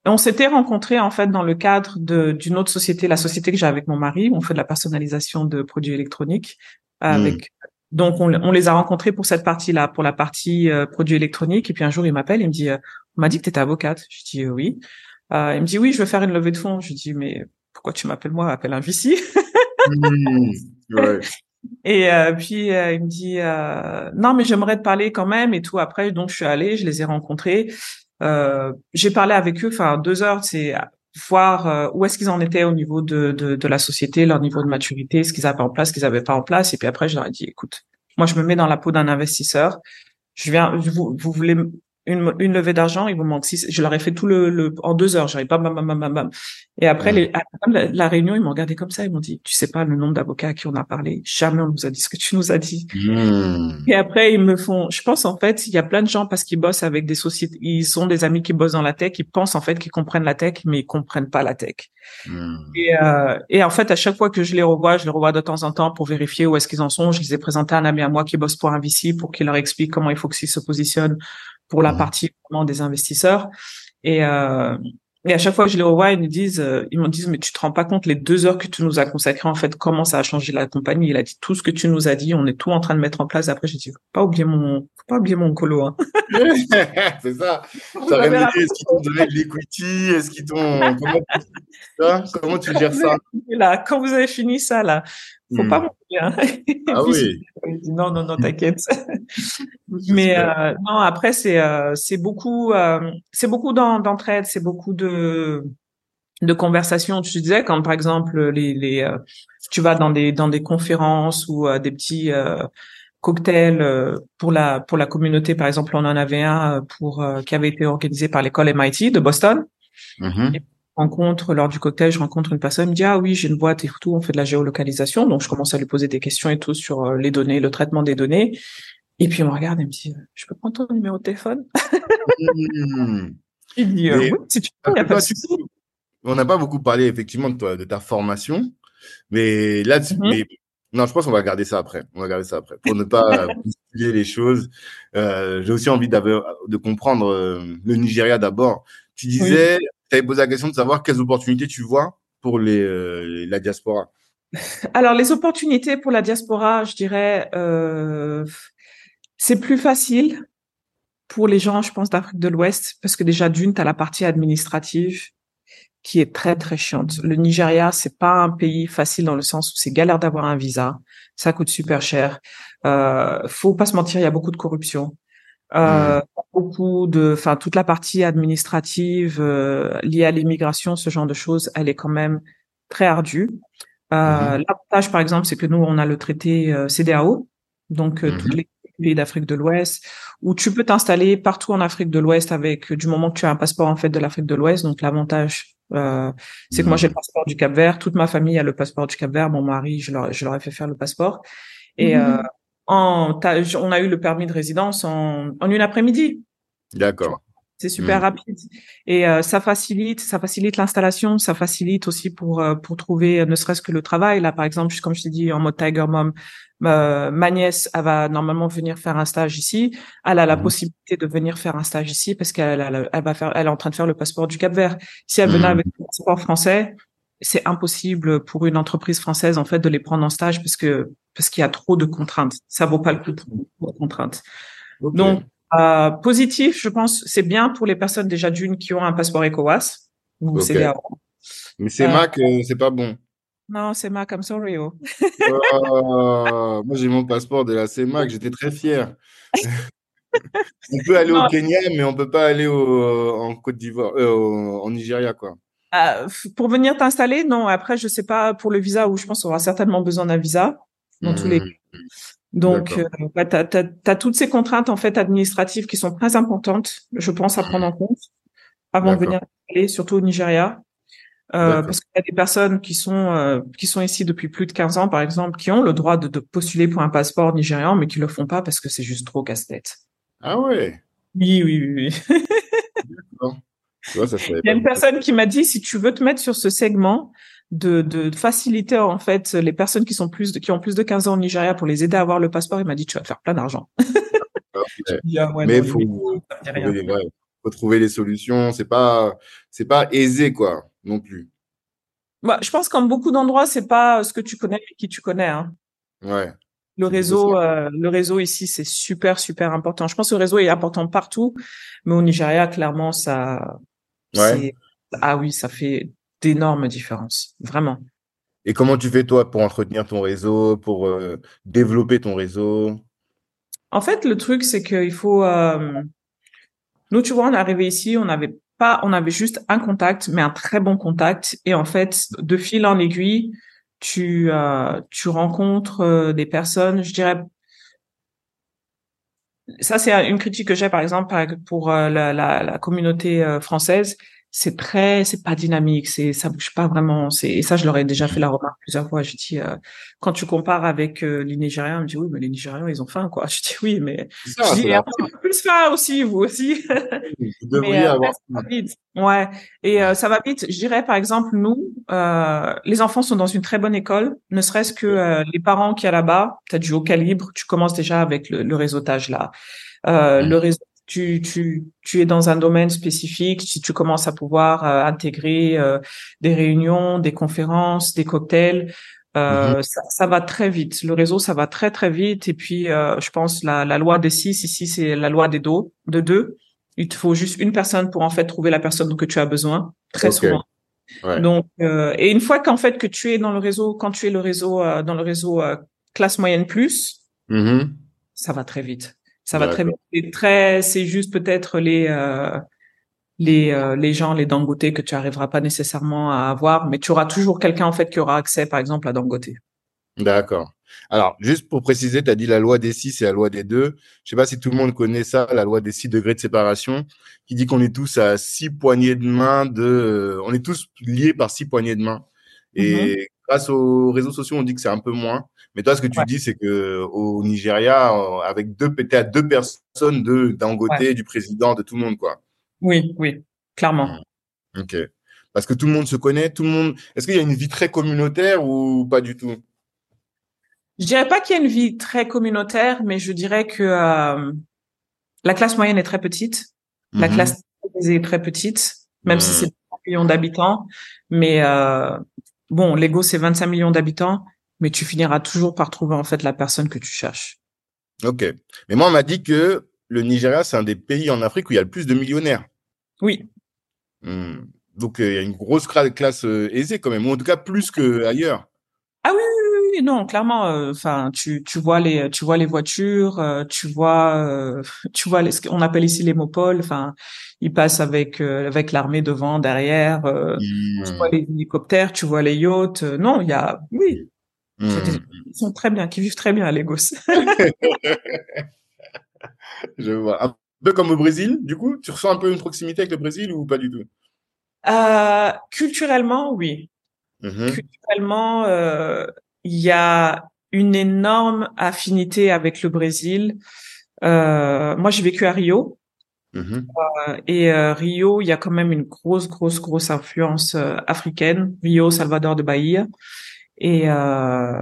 on s'était rencontrés en fait dans le cadre de d'une autre société, la société que j'ai avec mon mari. où On fait de la personnalisation de produits électroniques. Avec donc on, on les a rencontrés pour cette partie-là, pour la partie euh, produits électroniques. Et puis un jour il m'appelle, il me dit, euh, on m'a dit que tu étais avocate. Je dis euh, oui. Euh, il me dit oui, je veux faire une levée de fonds. Je dis mais pourquoi tu m'appelles moi? Appelle un VC. Ouais. Et euh, puis euh, il me dit euh, non mais j'aimerais te parler quand même et tout. Après donc je suis allée, je les ai rencontrés. Euh, j'ai parlé avec eux, enfin deux heures, c'est voir euh, où est-ce qu'ils en étaient au niveau de, de, de la société, leur niveau de maturité, ce qu'ils avaient en place, ce qu'ils avaient pas en place. Et puis après je leur ai dit écoute, moi je me mets dans la peau d'un investisseur. Je viens, vous, vous voulez une, une levée d'argent, il vous manque six. Je leur ai fait tout le, le en deux heures. J'arrive pas, bam, bam, bam, bam. Et après, Ouais. les, à la réunion, ils m'ont regardé comme ça. Ils m'ont dit, tu sais pas le nombre d'avocats à qui on a parlé. Jamais on nous a dit ce que tu nous as dit. Mhm. Et après, ils me font, je pense en fait, il y a plein de gens parce qu'ils bossent avec des sociétés, ils sont des amis qui bossent dans la tech, ils pensent en fait qu'ils comprennent la tech, mais ils comprennent pas la tech. Mhm. Et, euh, et en fait, à chaque fois que je les revois, je les revois de temps en temps pour vérifier où est-ce qu'ils en sont. Je les ai présentés à un ami à moi qui bosse pour un VC pour qu'il leur explique comment il faut qu'ils se positionnent pour la Mhm. partie vraiment des investisseurs. Et, euh, et à chaque fois que je les revois, ils me disent, euh, ils me disent, mais tu te rends pas compte les deux heures que tu nous as consacrées, en fait, comment ça a changé la compagnie? Il a dit tout ce que tu nous as dit, on est tout en train de mettre en place. Après, j'ai dit, faut pas oublier mon, faut pas oublier mon colo, hein. c'est ça. Me dire, est-ce qu'ils t'ont donné de l'equity Est-ce qu'ils t'ont. Comment, Comment tu gères ça? Là, quand vous avez fini ça, là, faut Hmm. pas m'oublier, hein. Et Ah puis, oui. dit, non, non, non, t'inquiète. Mais euh, non, après c'est euh, c'est beaucoup euh, c'est beaucoup d'en- d'entraide, c'est beaucoup de de conversations. Tu disais quand par exemple les les euh, tu vas dans des dans des conférences ou euh, des petits euh, cocktails euh, pour la pour la communauté. Par exemple, on en avait un euh, pour euh, qui avait été organisé par l'école MIT de Boston. Mhm. Rencontre lors du cocktail, je rencontre une personne, elle me dit ah oui j'ai une boîte et tout, on fait de la géolocalisation, donc je commence à lui poser des questions et tout sur euh, les données, le traitement des données. Et puis, il me regarde et me dit, je peux prendre ton numéro de téléphone? Il dit, euh, oui, si tu veux, il a pas de souci. On n'a pas beaucoup parlé effectivement de, toi, de ta formation, mais là, tu- Mhm. mais non, je pense qu'on va garder ça après. On va garder ça après pour ne pas bousculer les choses. Euh, J'ai aussi envie de comprendre euh, le Nigeria d'abord. Tu disais, tu avais posé la question de savoir quelles opportunités tu vois pour euh, la diaspora. Alors, les opportunités pour la diaspora, je dirais, euh, c'est plus facile pour les gens, je pense, d'Afrique de l'Ouest, parce que déjà, d'une, tu as la partie administrative qui est très, très chiante. Le Nigeria, c'est pas un pays facile dans le sens où c'est galère d'avoir un visa. Ça coûte super cher. Euh, faut pas se mentir, il y a beaucoup de corruption. Euh, beaucoup de, enfin, toute la partie administrative euh, liée à l'immigration, ce genre de choses, elle est quand même très ardue. Euh, Mhm. L'avantage, par exemple, c'est que nous, on a le traité euh, CDAO, donc euh, Mhm. tous les pays d'Afrique de l'Ouest, où tu peux t'installer partout en Afrique de l'Ouest avec du moment que tu as un passeport en fait de l'Afrique de l'Ouest. Donc l'avantage, euh, c'est que moi j'ai le passeport du Cap-Vert, toute ma famille a le passeport du Cap-Vert, mon mari, je leur, je leur ai fait faire le passeport, et euh, en, on a eu le permis de résidence en, en une après-midi. D'accord. C'est super Mm. rapide et euh, ça facilite, ça facilite l'installation, ça facilite aussi pour euh, pour trouver euh, ne serait-ce que le travail. Là, par exemple, comme je t'ai dit, en mode Tiger Mom, ma nièce, elle va normalement venir faire un stage ici. Elle a la Mhm. possibilité de venir faire un stage ici parce qu'elle elle, elle va faire, elle est en train de faire le passeport du Cap-Vert. Si elle venait Mhm. avec le passeport français, c'est impossible pour une entreprise française en fait de les prendre en stage parce que parce qu'il y a trop de contraintes. Ça vaut pas le coup de contraintes. Donc euh, positif, je pense, c'est bien pour les personnes déjà d'une qui ont un passeport ECOWAS ou. Mais c'est Euh, Mac, euh, c'est pas bon. Non, c'est Mac, I'm sorry. Oh. Ah, moi, j'ai mon passeport de la CEMAC, j'étais très fier. On peut aller Non. au Kenya, mais on peut pas aller au, en Côte d'Ivoire, euh, en Nigeria, quoi. Euh, f- pour venir t'installer, non. Après, je sais pas pour le visa où je pense qu'on aura certainement besoin d'un visa dans tous les. Mhm. Donc, D'accord. euh, bah, t'as, t'as, t'as toutes ces contraintes en fait administratives qui sont très importantes, je pense, à prendre en compte avant de venir t'installer, surtout au Nigeria. Euh, parce qu'il y a des personnes qui sont euh, qui sont ici depuis plus de 15 ans, par exemple, qui ont le droit de, de postuler pour un passeport nigérian, mais qui le font pas parce que c'est juste trop casse-tête. Ah ouais. Oui, oui, oui. oui. Tu vois, ça, je savais Il y a une personne qui m'a dit si tu veux te mettre sur ce segment de, de faciliter en fait les personnes qui sont plus de, qui ont plus de 15 ans au Nigeria pour les aider à avoir le passeport, il m'a dit tu vas te faire plein d'argent. Ah ouais, Mais non, faut, ouais, faut trouver les solutions. C'est pas, c'est pas aisé, quoi, non plus. Bah, je pense qu'en beaucoup d'endroits c'est pas ce que tu connais mais qui tu connais. Hein. Ouais. Le réseau, euh, le réseau ici c'est super super important. Je pense que le réseau est important partout, mais au Nigeria clairement ça, Ouais. ah oui ça fait d'énormes différences vraiment. Et comment tu fais, toi, pour entretenir ton réseau, pour euh, développer ton réseau? En fait, le truc, c'est qu'il faut. euh, Nous, tu vois, on est arrivé ici, on n'avait pas, on avait juste un contact, mais un très bon contact. Et en fait, de fil en aiguille, tu euh, tu rencontres des personnes. Je dirais. Ça, c'est une critique que j'ai, par exemple, pour euh, la, la, la communauté euh, française. C'est très, c'est pas dynamique, c'est, ça bouge pas vraiment. C'est, et ça, je leur ai déjà fait la remarque plusieurs fois. Je dis, euh, quand tu compares avec euh, les Nigériens, on me dit oui, mais les Nigériens, ils ont faim, quoi. Je dis oui, mais C'est je ça, dis un petit peu plus faim aussi, vous aussi. Vous devriez euh, avoir. ça va vite. Ouais. Et euh, ça va vite. Je dirais, par exemple, nous, euh, les enfants sont dans une très bonne école, ne serait-ce que euh, les parents qui a là-bas, tu as du haut calibre, tu commences déjà avec le, le réseautage là. Euh, le réseau, tu, tu, tu es dans un domaine spécifique, si tu commences à pouvoir euh, intégrer euh, des réunions, des conférences, des cocktails, euh, ça, ça va très vite. Le réseau, ça va très très vite. Et puis, euh, je pense la, la loi des six ici, c'est la loi des dos, de deux. Il te faut juste une personne pour en fait trouver la personne que tu as besoin, très souvent. Ouais. Donc, euh, et une fois qu'en fait que tu es dans le réseau, quand tu es le réseau euh, dans le réseau euh, classe moyenne plus, Mhm. ça va très vite. Ça va très vite. C'est très, c'est juste peut-être les euh, les euh, les gens, les Dangote que tu arriveras pas nécessairement à avoir, mais tu auras toujours quelqu'un en fait qui aura accès, par exemple, à Dangote. D'accord. Alors, juste pour préciser, tu as dit la loi des six et la loi des deux. Je sais pas si tout le monde connaît ça, la loi des six degrés de séparation, qui dit qu'on est tous à six poignées de main de, euh, on est tous liés par six poignées de main. Et grâce aux réseaux sociaux, on dit que c'est un peu moins. Mais toi, ce que tu Ouais. dis, c'est que au Nigeria, euh, avec deux, à deux personnes de Dangote, du président, de tout le monde, quoi. Oui, oui, clairement. Ok. Parce que tout le monde se connaît, tout le monde. Est-ce qu'il y a une vie très communautaire ou pas du tout? Je dirais pas qu'il y a une vie très communautaire, mais je dirais que euh, la classe moyenne est très petite, la Mhm. classe est très petite, même si Mhm. c'est 3 millions d'habitants. Mais euh, bon, Lego c'est 25 millions d'habitants, mais tu finiras toujours par trouver en fait la personne que tu cherches. Ok. Mais moi, on m'a dit que le Nigeria, c'est un des pays en Afrique où il y a le plus de millionnaires. Oui, Hmm. Donc, euh, il y a une grosse classe euh, aisée quand même, ou en tout cas plus qu'ailleurs. Ah oui, oui, oui, non, clairement. euh, Enfin, tu tu vois les tu vois les voitures, tu vois tu vois les, ce qu'on appelle ici les mopoles. Enfin, ils passent avec avec l'armée devant, derrière. Tu vois les hélicoptères, tu vois les yachts. non, il y a oui, des- ils sont très bien, qui vivent très bien à Lagos. Je vois. Un peu comme au Brésil, du coup, tu ressens un peu une proximité avec le Brésil ou pas du tout? Euh, culturellement, oui. Mhm. Culturellement, euh, il y a une énorme affinité avec le Brésil. Euh, moi, j'ai vécu à Rio. Mhm. Euh, Et euh, Rio, il y a quand même une grosse, grosse, grosse influence africaine. Rio, Salvador de Bahia. Et euh,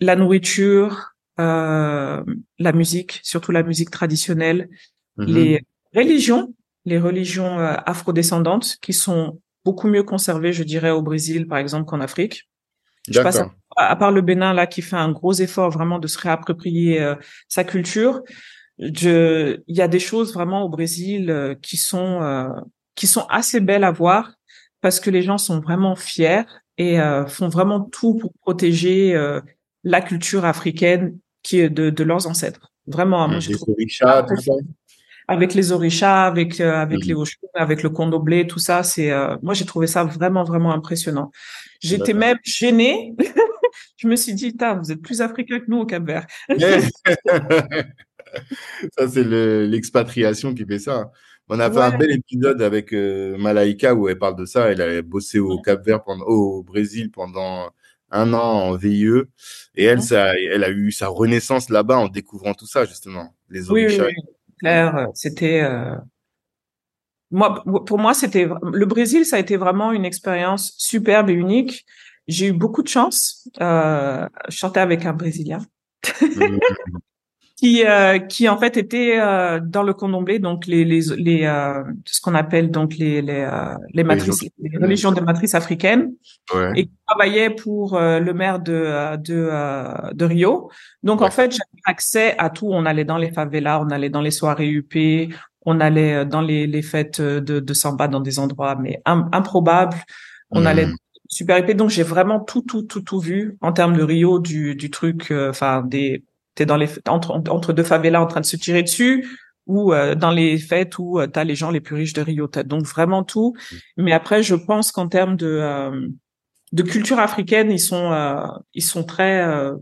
la nourriture, euh, la musique, surtout la musique traditionnelle, Mhm. les religions, les religions euh, afrodescendantes qui sont beaucoup mieux conservées, je dirais, au Brésil, par exemple, qu'en Afrique. Je passe à, à part le Bénin là qui fait un gros effort vraiment de se réapproprier euh, sa culture. Je, il y a des choses vraiment au Brésil euh, qui sont euh, qui sont assez belles à voir parce que les gens sont vraiment fiers et euh, font vraiment tout pour protéger euh, la culture africaine qui est de, de leurs ancêtres. Vraiment, moi Les orishas, tout ça. avec les orishas, avec euh, avec Mhm. les Oshun, avec le condoblé, tout ça, c'est euh, moi j'ai trouvé ça vraiment vraiment impressionnant. J'étais même gênée. Je me suis dit, vous êtes plus africain que nous au Cap-Vert. Ça, c'est le- l'expatriation qui fait ça. On a fait un bel épisode avec euh, Malaika où elle parle de ça. Elle a bossé au Cap-Vert, pendant, au Brésil pendant un an en VIE. Et elle, ça, elle a eu sa renaissance là-bas en découvrant tout ça, justement. Les Oui, oui, oui. Claire, euh, c'était euh, moi pour moi c'était le Brésil, ça a été vraiment une expérience superbe et unique. J'ai eu beaucoup de chance. Euh, je chantais avec un Brésilien. Mhm. qui euh, qui en fait était euh, dans le condomblé donc les les les euh, ce qu'on appelle donc les les euh, les matrices les religions de matrice africaines Ouais. et qui travaillait pour euh, le maire de euh, de euh, de Rio. Donc en fait j'avais accès à tout. On allait dans les favelas on allait dans les soirées UP on allait dans les les fêtes de de samba dans des endroits mais im- improbables. On allait super épais donc j'ai vraiment tout tout tout tout vu en termes de Rio du du truc euh, enfin des t'es dans les entre entre deux favelas en train de se tirer dessus ou euh, dans les fêtes où euh, t'as les gens les plus riches de Rio. T'as donc vraiment tout. Mais après je pense qu'en termes de euh, de culture africaine ils sont euh, ils sont très euh,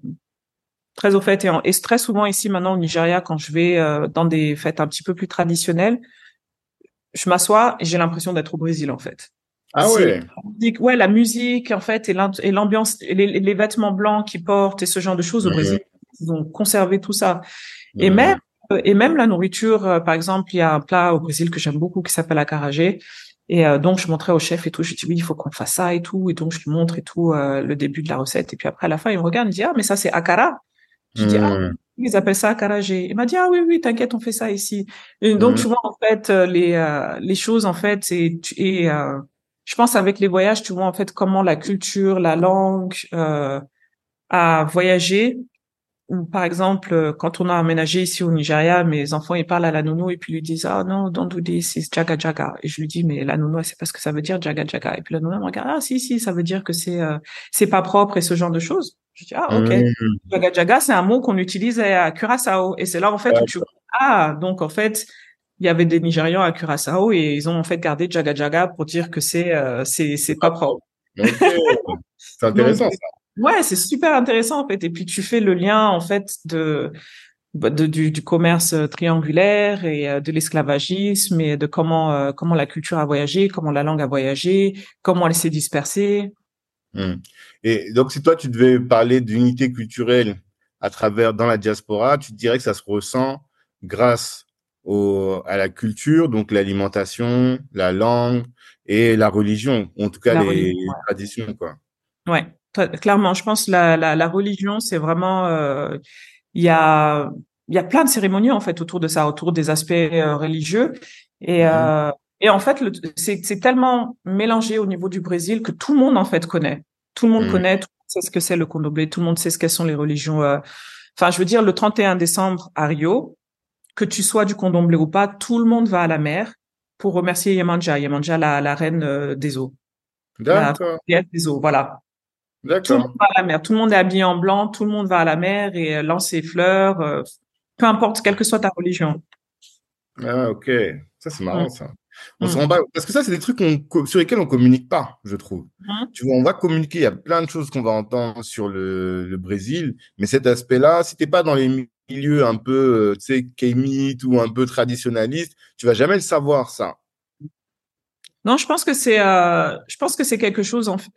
très au fait. Et, en- et très souvent ici maintenant au Nigeria quand je vais euh, dans des fêtes un petit peu plus traditionnelles je m'assois et j'ai l'impression d'être au Brésil en fait. Ah ouais. ouais, la musique, en fait, et l'am- et l'ambiance, et les, les vêtements blancs qu'ils portent et ce genre de choses au. Brésil, ils ont conservé tout ça. Et même, euh, et même la nourriture, euh, par exemple, il y a un plat au Brésil que j'aime beaucoup qui s'appelle acarajé. Et euh, donc, je montrais au chef et tout. Je dis, oui, il faut qu'on fasse ça et tout. Et donc, je lui montre et tout euh, le début de la recette. Et puis après, à la fin, il me regarde, il me dit, ah, mais ça, c'est akara. Je dis, ah, ils appellent ça acarajé. Il m'a dit, ah oui, oui, t'inquiète, on fait ça ici. Et donc, tu vois, en fait, euh, les, euh, les choses, en fait, et, et euh, je pense avec les voyages, tu vois, en fait, comment la culture, la langue euh, a voyagé. Ou par exemple, euh, quand on a emménagé ici au Nigeria, mes enfants, ils parlent à la nounou et puis ils lui disent, ah non, don't do this, it's jaga jaga. Et je lui dis, mais la nounou, elle sait pas ce que ça veut dire, jaga jaga. Et puis la nounou, me regarde, ah si, si, ça veut dire que c'est euh, c'est pas propre et ce genre de choses. Je dis, ah ok. Mhm. Jaga Jaga, c'est un mot qu'on utilise à Curaçao. Et c'est là, en fait, où tu vois, ah, donc, en fait, il y avait des Nigérians à Curaçao et ils ont, en fait, gardé Jaga Jaga pour dire que c'est, euh, c'est, c'est pas propre. Ok. C'est intéressant, Donc, ça. Ouais, c'est super intéressant, en fait. Et puis, tu fais le lien, en fait, de, bah, de- du, du commerce euh, triangulaire et euh, de l'esclavagisme et de comment, euh, comment la culture a voyagé, comment la langue a voyagé, comment elle s'est dispersée. Hmm. Et donc, si toi, tu devais parler d'unité culturelle à travers, dans la diaspora, tu dirais que ça se ressent grâce au, à la culture, donc l'alimentation, la langue et la religion, en tout cas La les religion, traditions, quoi. Ouais, clairement, je pense la la, la religion, c'est vraiment euh, il y a il y a plein de cérémonies en fait autour de ça, autour des aspects euh, religieux et euh, et en fait c'est c'est tellement mélangé au niveau du Brésil que tout le monde en fait connaît. Tout le monde Mhm. connaît, tout le monde sait ce que c'est le candomblé, tout le monde sait ce qu'elles sont les religions. Enfin, je veux dire le 31 décembre à Rio, que tu sois du candomblé ou pas, tout le monde va à la mer pour remercier Yemanja, Yemanja la la reine des eaux, la D'accord, déesse des eaux, voilà. Tout le monde va à la mer. Tout le monde est habillé en blanc. Tout le monde va à la mer et euh, lance ses fleurs. euh, peu importe, quelle que soit ta religion. Ah, ok. Ça, c'est marrant, ça. On Mm. se rend pas, parce que ça, c'est des trucs sur lesquels on communique pas, je trouve. Mhm. Tu vois, on va communiquer, il y a plein de choses qu'on va entendre sur le, le Brésil, mais cet aspect-là, si t'es pas dans les mi- milieux un peu, euh, tu sais, kémites ou un peu traditionnalistes, tu vas jamais le savoir, ça. Non, je pense que c'est, euh, je pense que c'est quelque chose en fait,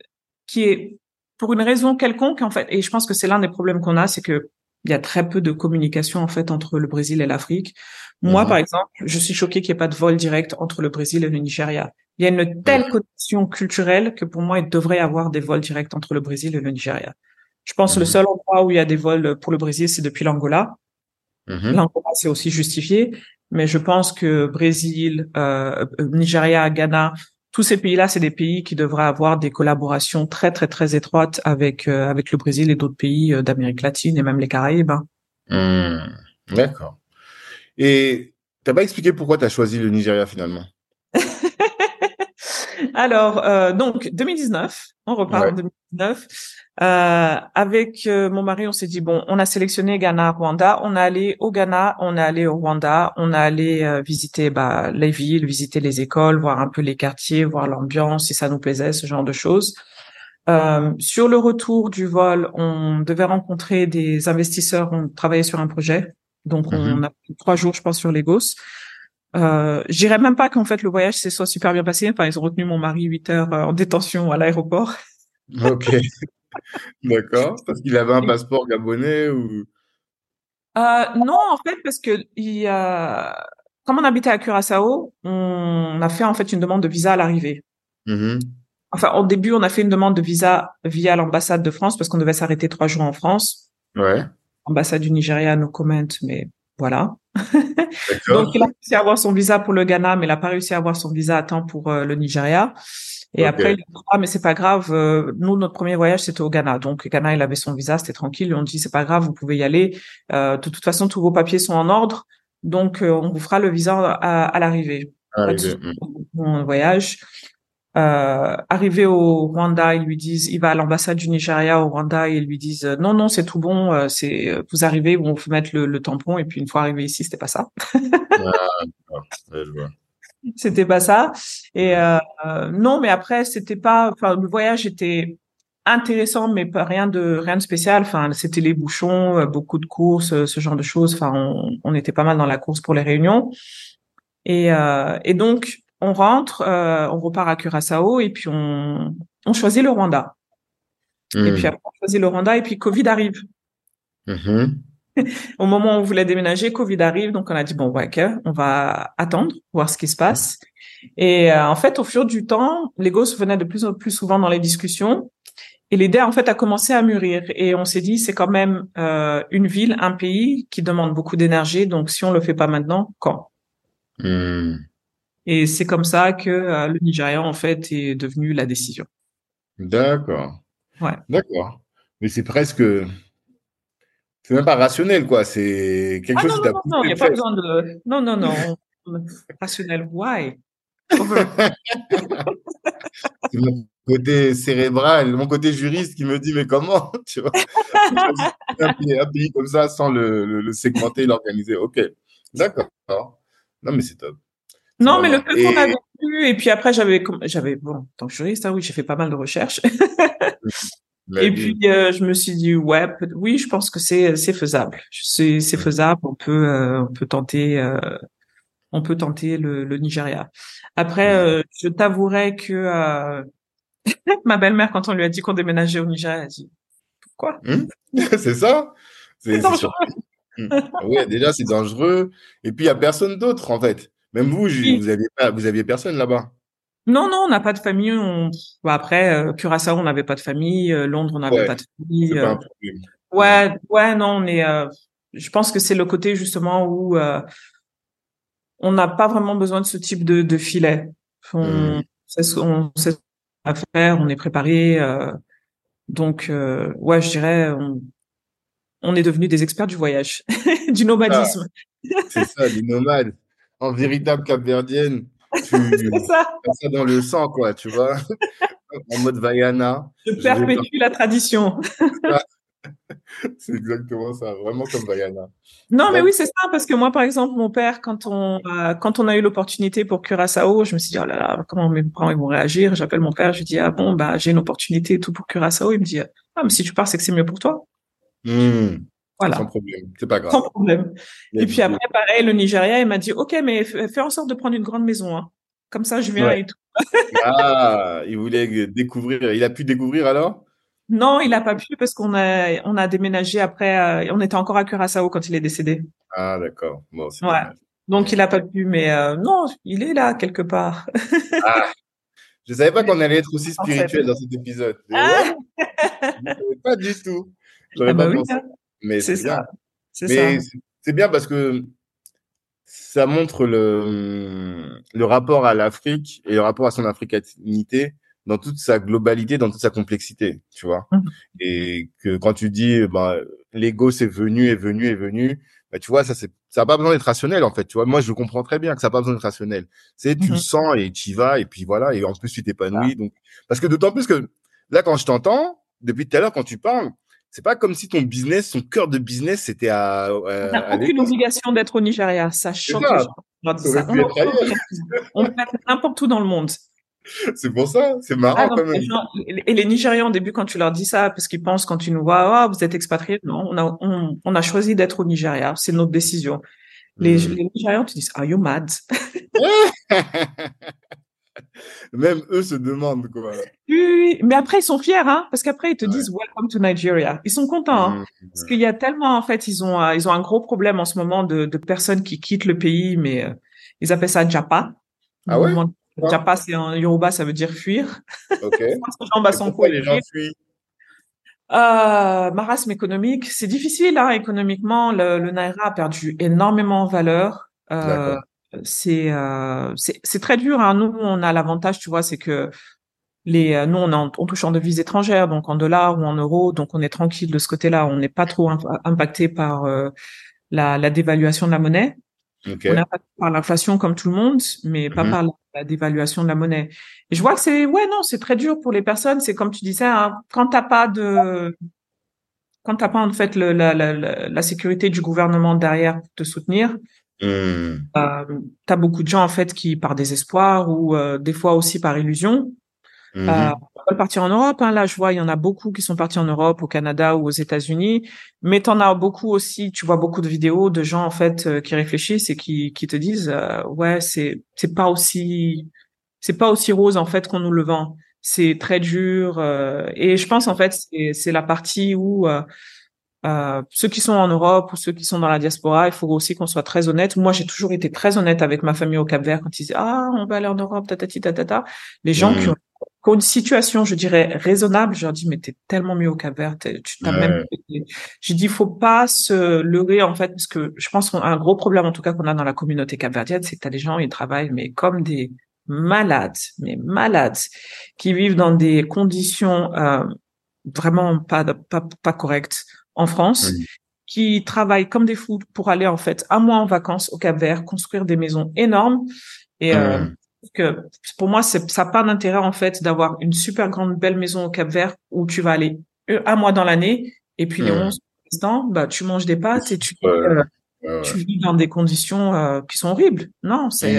qui est pour une raison quelconque en fait. Et je pense que c'est l'un des problèmes qu'on a, c'est que il y a très peu de communication en fait entre le Brésil et l'Afrique. Moi, Mhm. par exemple, je suis choquée qu'il n'y ait pas de vol direct entre le Brésil et le Nigeria. Il y a une telle connexion culturelle que pour moi, il devrait y avoir des vols directs entre le Brésil et le Nigeria. Je pense que le Mhm. seul endroit où il y a des vols pour le Brésil, c'est depuis l'Angola. Mhm. L'Angola, c'est aussi justifié. Mais je pense que Brésil, euh, euh, Nigeria, Ghana, tous ces pays-là, c'est des pays qui devraient avoir des collaborations très, très, très étroites avec, euh, avec le Brésil et d'autres pays euh, d'Amérique latine et même les Caraïbes. hein. Hmm, D'accord. Et t'as pas expliqué pourquoi tu as choisi le Nigeria finalement? Alors, euh, donc 2019, on repart Ouais. en 2019. Euh, avec euh, mon mari, on s'est dit bon, on a sélectionné Ghana, Rwanda. On est allé au Ghana, on est allé au Rwanda, on est allé euh, visiter bah, les villes, visiter les écoles, voir un peu les quartiers, voir l'ambiance, si ça nous plaisait, ce genre de choses. Euh, sur le retour du vol, on devait rencontrer des investisseurs. On travaillait sur un projet, donc on Mhm. a pris trois jours, je pense, sur Lagos. Euh, je dirais même pas qu'en fait le voyage s'est soit super bien passé. Enfin, ils ont retenu mon mari huit heures euh, en détention à l'aéroport. Ok. D'accord. Parce qu'il avait un passeport gabonais ou... Euh, non, en fait, parce que il, euh, comme on habitait à Curaçao, on a fait en fait une demande de visa à l'arrivée. Mhm. Enfin, au début, on a fait une demande de visa via l'ambassade de France parce qu'on devait s'arrêter trois jours en France. Ouais. Ambassade du Nigeria, no comment, mais voilà. Donc, il a réussi à avoir son visa pour le Ghana, mais il n'a pas réussi à avoir son visa à temps pour euh, le Nigeria. Et après, il a dit, ah, mais c'est pas grave. euh, nous, notre premier voyage, c'était au Ghana. Donc, Ghana, il avait son visa, c'était tranquille. Ont dit, c'est pas grave, vous pouvez y aller. Euh, de toute façon, tous vos papiers sont en ordre. Donc, euh, on vous fera le visa à, à l'arrivée. Souci. Mon voyage. Euh, arrivé au Rwanda, ils lui disent, il va à l'ambassade du Nigeria au Rwanda et ils lui disent, euh, non, non, c'est tout bon, euh, c'est, euh, vous arrivez, on vous mettre le, le tampon et puis une fois arrivé ici, c'était pas ça. Vois. C'était pas ça. Et non, mais après, c'était pas. Enfin, le voyage était intéressant, mais pas rien de rien de spécial. Enfin, c'était les bouchons, beaucoup de courses, ce genre de choses. Enfin, on, on était pas mal dans la course pour les réunions. Et euh, et donc, on rentre, euh, on repart à Curaçao et puis on on choisit le Rwanda. Et Hmm. puis après, on choisit le Rwanda et puis Covid arrive. Mhm. Au moment où on voulait déménager, Covid arrive, donc on a dit bon, ouais, ok, on va attendre, voir ce qui se passe. Et euh, en fait, au fur du temps, Lagos venait de plus en plus souvent dans les discussions, et l'idée en fait a commencé à mûrir. Et on s'est dit c'est quand même euh, une ville, un pays qui demande beaucoup d'énergie, donc si on le fait pas maintenant, quand? Hmm. Et c'est comme ça que euh, le Nigeria en fait est devenu la décision. D'accord. Ouais. D'accord. Mais c'est presque... C'est même pas rationnel, quoi. C'est quelque Ah chose non qui t'a non non, il a pas besoin de non non non rationnel. Why? C'est mon côté cérébral, mon côté juriste qui me dit, mais comment, tu vois, un pays, un pays comme ça sans le, le, le segmenter, l'organiser. Ok, d'accord. Non, mais c'est top. Non, mais le peu qu'on Et- a vécu, et puis après, j'avais, j'avais, bon, tant que juriste, hein, oui, j'ai fait pas mal de recherches. Et puis, euh, je me suis dit, ouais, oui, je pense que c'est, c'est faisable. C'est, c'est faisable. On peut, euh, on peut tenter, euh, on peut tenter le, le Nigeria. Après, je t'avouerai que euh, ma belle-mère, quand on lui a dit qu'on déménageait au Nigeria, elle a dit, pourquoi? Hmm c'est ça? C'est C'est. Ouais, déjà, c'est dangereux. Et puis, il n'y a personne d'autre, en fait. Même vous, Oui. vous aviez pas, vous aviez personne là-bas. Non, non, on n'a pas de famille. On... Bah, après, euh, Curaçao, on n'avait pas de famille. euh, Londres, on n'avait Ouais, pas de famille. Euh, pas. Ouais, ouais, non, mais euh, je pense que c'est le côté justement où euh, on n'a pas vraiment besoin de ce type de, de filet. On, Mm. sait ce, on sait ce qu'on a à faire, on est préparé. euh, donc, euh, ouais, je dirais, on, on est devenus des experts du voyage, du nomadisme. C'est ça, des nomades. En véritable capverdienne, tu C'est ça. dans le sang, quoi, tu vois. En mode Vaiana. Je perpétue la tradition. C'est exactement ça, vraiment comme Vaiana. Non, mais oui, c'est ça, parce que moi, par exemple, mon père, quand on, euh, quand on a eu l'opportunité pour Curaçao, je me suis dit, oh là là, comment mes parents ils vont réagir? J'appelle mon père, je lui dis, ah bon, bah, j'ai une opportunité et tout pour Curaçao. Il me dit, ah, mais si tu pars, c'est que c'est mieux pour toi. Hmm, Voilà. Sans problème, c'est pas grave. Sans problème. Et puis après, pareil, le Nigeria, il m'a dit, OK, mais fais en sorte de prendre une grande maison, hein. Comme ça, je viens Ouais. et tout. Ah, il voulait découvrir. Il a pu découvrir alors? Non, il a pas pu parce qu'on a, on a déménagé après, euh, on était encore à Curaçao quand il est décédé. Ah, d'accord. Bon, Ouais. Donc, il a pas pu, mais euh, non, il est là quelque part. Ah, je savais pas qu'on allait être aussi spirituel dans cet épisode. Ah. ouais, pas du tout. Ah bah oui, hein. Mais c'est bien. C'est bien parce que ça montre le, le rapport à l'Afrique et le rapport à son africanité dans toute sa globalité, dans toute sa complexité, tu vois. Mmh. Et que quand tu dis, bah, l'ego c'est venu, est venu, est venu, bah, tu vois, ça c'est, ça n'a pas besoin d'être rationnel en fait, tu vois. Moi, je comprends très bien que ça n'a pas besoin d'être rationnel. C'est, tu le mmh sens et tu y vas et puis voilà. Et en plus, tu t'épanouis. Donc, parce que d'autant plus que là, quand je t'entends, depuis tout à l'heure, quand tu parles, c'est pas comme si ton business, son cœur de business, c'était à. Euh, on n'a aucune obligation d'être au Nigeria. Ça choque. On, on peut être n'importe où dans le monde. C'est pour ça, c'est marrant ah, quand même. et les Nigérians au début quand tu leur dis ça, parce qu'ils pensent quand tu nous vois, oh, vous êtes expatriés, non, on a, on, a choisi d'être au Nigeria, c'est notre décision. Les, les Nigérians te disent, are you mad? Même eux se demandent quoi. Oui, mais après ils sont fiers, hein, parce qu'après ils te disent Welcome to Nigeria. Ils sont contents, hein, mmh, parce qu'il y a tellement en fait ils ont euh, ils ont un gros problème en ce moment de, de personnes qui quittent le pays, mais euh, ils appellent ça Japa. Ah ouais? Japa c'est en Yoruba, ça veut dire fuir. Ok. pourquoi les gens fuient? Euh, marasme économique, c'est difficile hein, économiquement. Le, le Naira a perdu énormément en valeur. Euh, c'est euh, c'est très dur. Hein. Nous, on a l'avantage, tu vois, c'est que les euh, nous on, en, on touche en devises étrangères, donc en dollars ou en euros, donc on est tranquille de ce côté-là. On n'est pas trop impacté par euh, la, la, dévaluation de la monnaie. Okay. On est impacté par l'inflation comme tout le monde, mais pas mm-hmm. par la, dévaluation de la monnaie. Et je vois que c'est ouais non, c'est très dur pour les personnes. C'est comme tu disais, hein, quand t'as pas de quand t'as pas en fait le, la, la, la, sécurité du gouvernement derrière pour te soutenir, Mmh. Euh, tu as beaucoup de gens en fait qui, par désespoir ou euh, des fois aussi par illusion, mmh. euh, veulent partir en Europe. Hein. Là, je vois, il y en a beaucoup qui sont partis en Europe, au Canada ou aux États-Unis. Mais tu en as beaucoup aussi. Tu vois beaucoup de vidéos de gens en fait euh, qui réfléchissent et qui, qui te disent, euh, ouais, c'est c'est pas aussi c'est pas aussi rose en fait qu'on nous le vend. C'est très dur. et je pense en fait c'est la partie où euh, ceux qui sont en Europe ou ceux qui sont dans la diaspora, il faut aussi qu'on soit très honnête. Moi, j'ai toujours été très honnête avec ma famille au Cap-Vert quand ils disaient ah on va aller en Europe, tatati tatata. Les gens qui, ont, une situation, je dirais raisonnable, je leur dis mais t'es tellement mieux au Cap-Vert, tu t'as même. J'ai dit faut pas se leurrer en fait parce que je pense qu'un gros problème en tout cas qu'on a dans la communauté capverdienne, c'est que t'as des gens ils travaillent mais comme des malades, mais malades, qui vivent dans des conditions euh, vraiment pas pas pas correctes en France qui travaillent comme des fous pour aller en fait un mois en vacances au Cap Vert, construire des maisons énormes. Et euh, que pour moi, ça n'a pas d'intérêt en fait d'avoir une super grande belle maison au Cap Vert où tu vas aller un mois dans l'année. Et puis les 11 ans, bah tu manges des pâtes et tu euh, tu vis dans des conditions euh, qui sont horribles. Non, c'est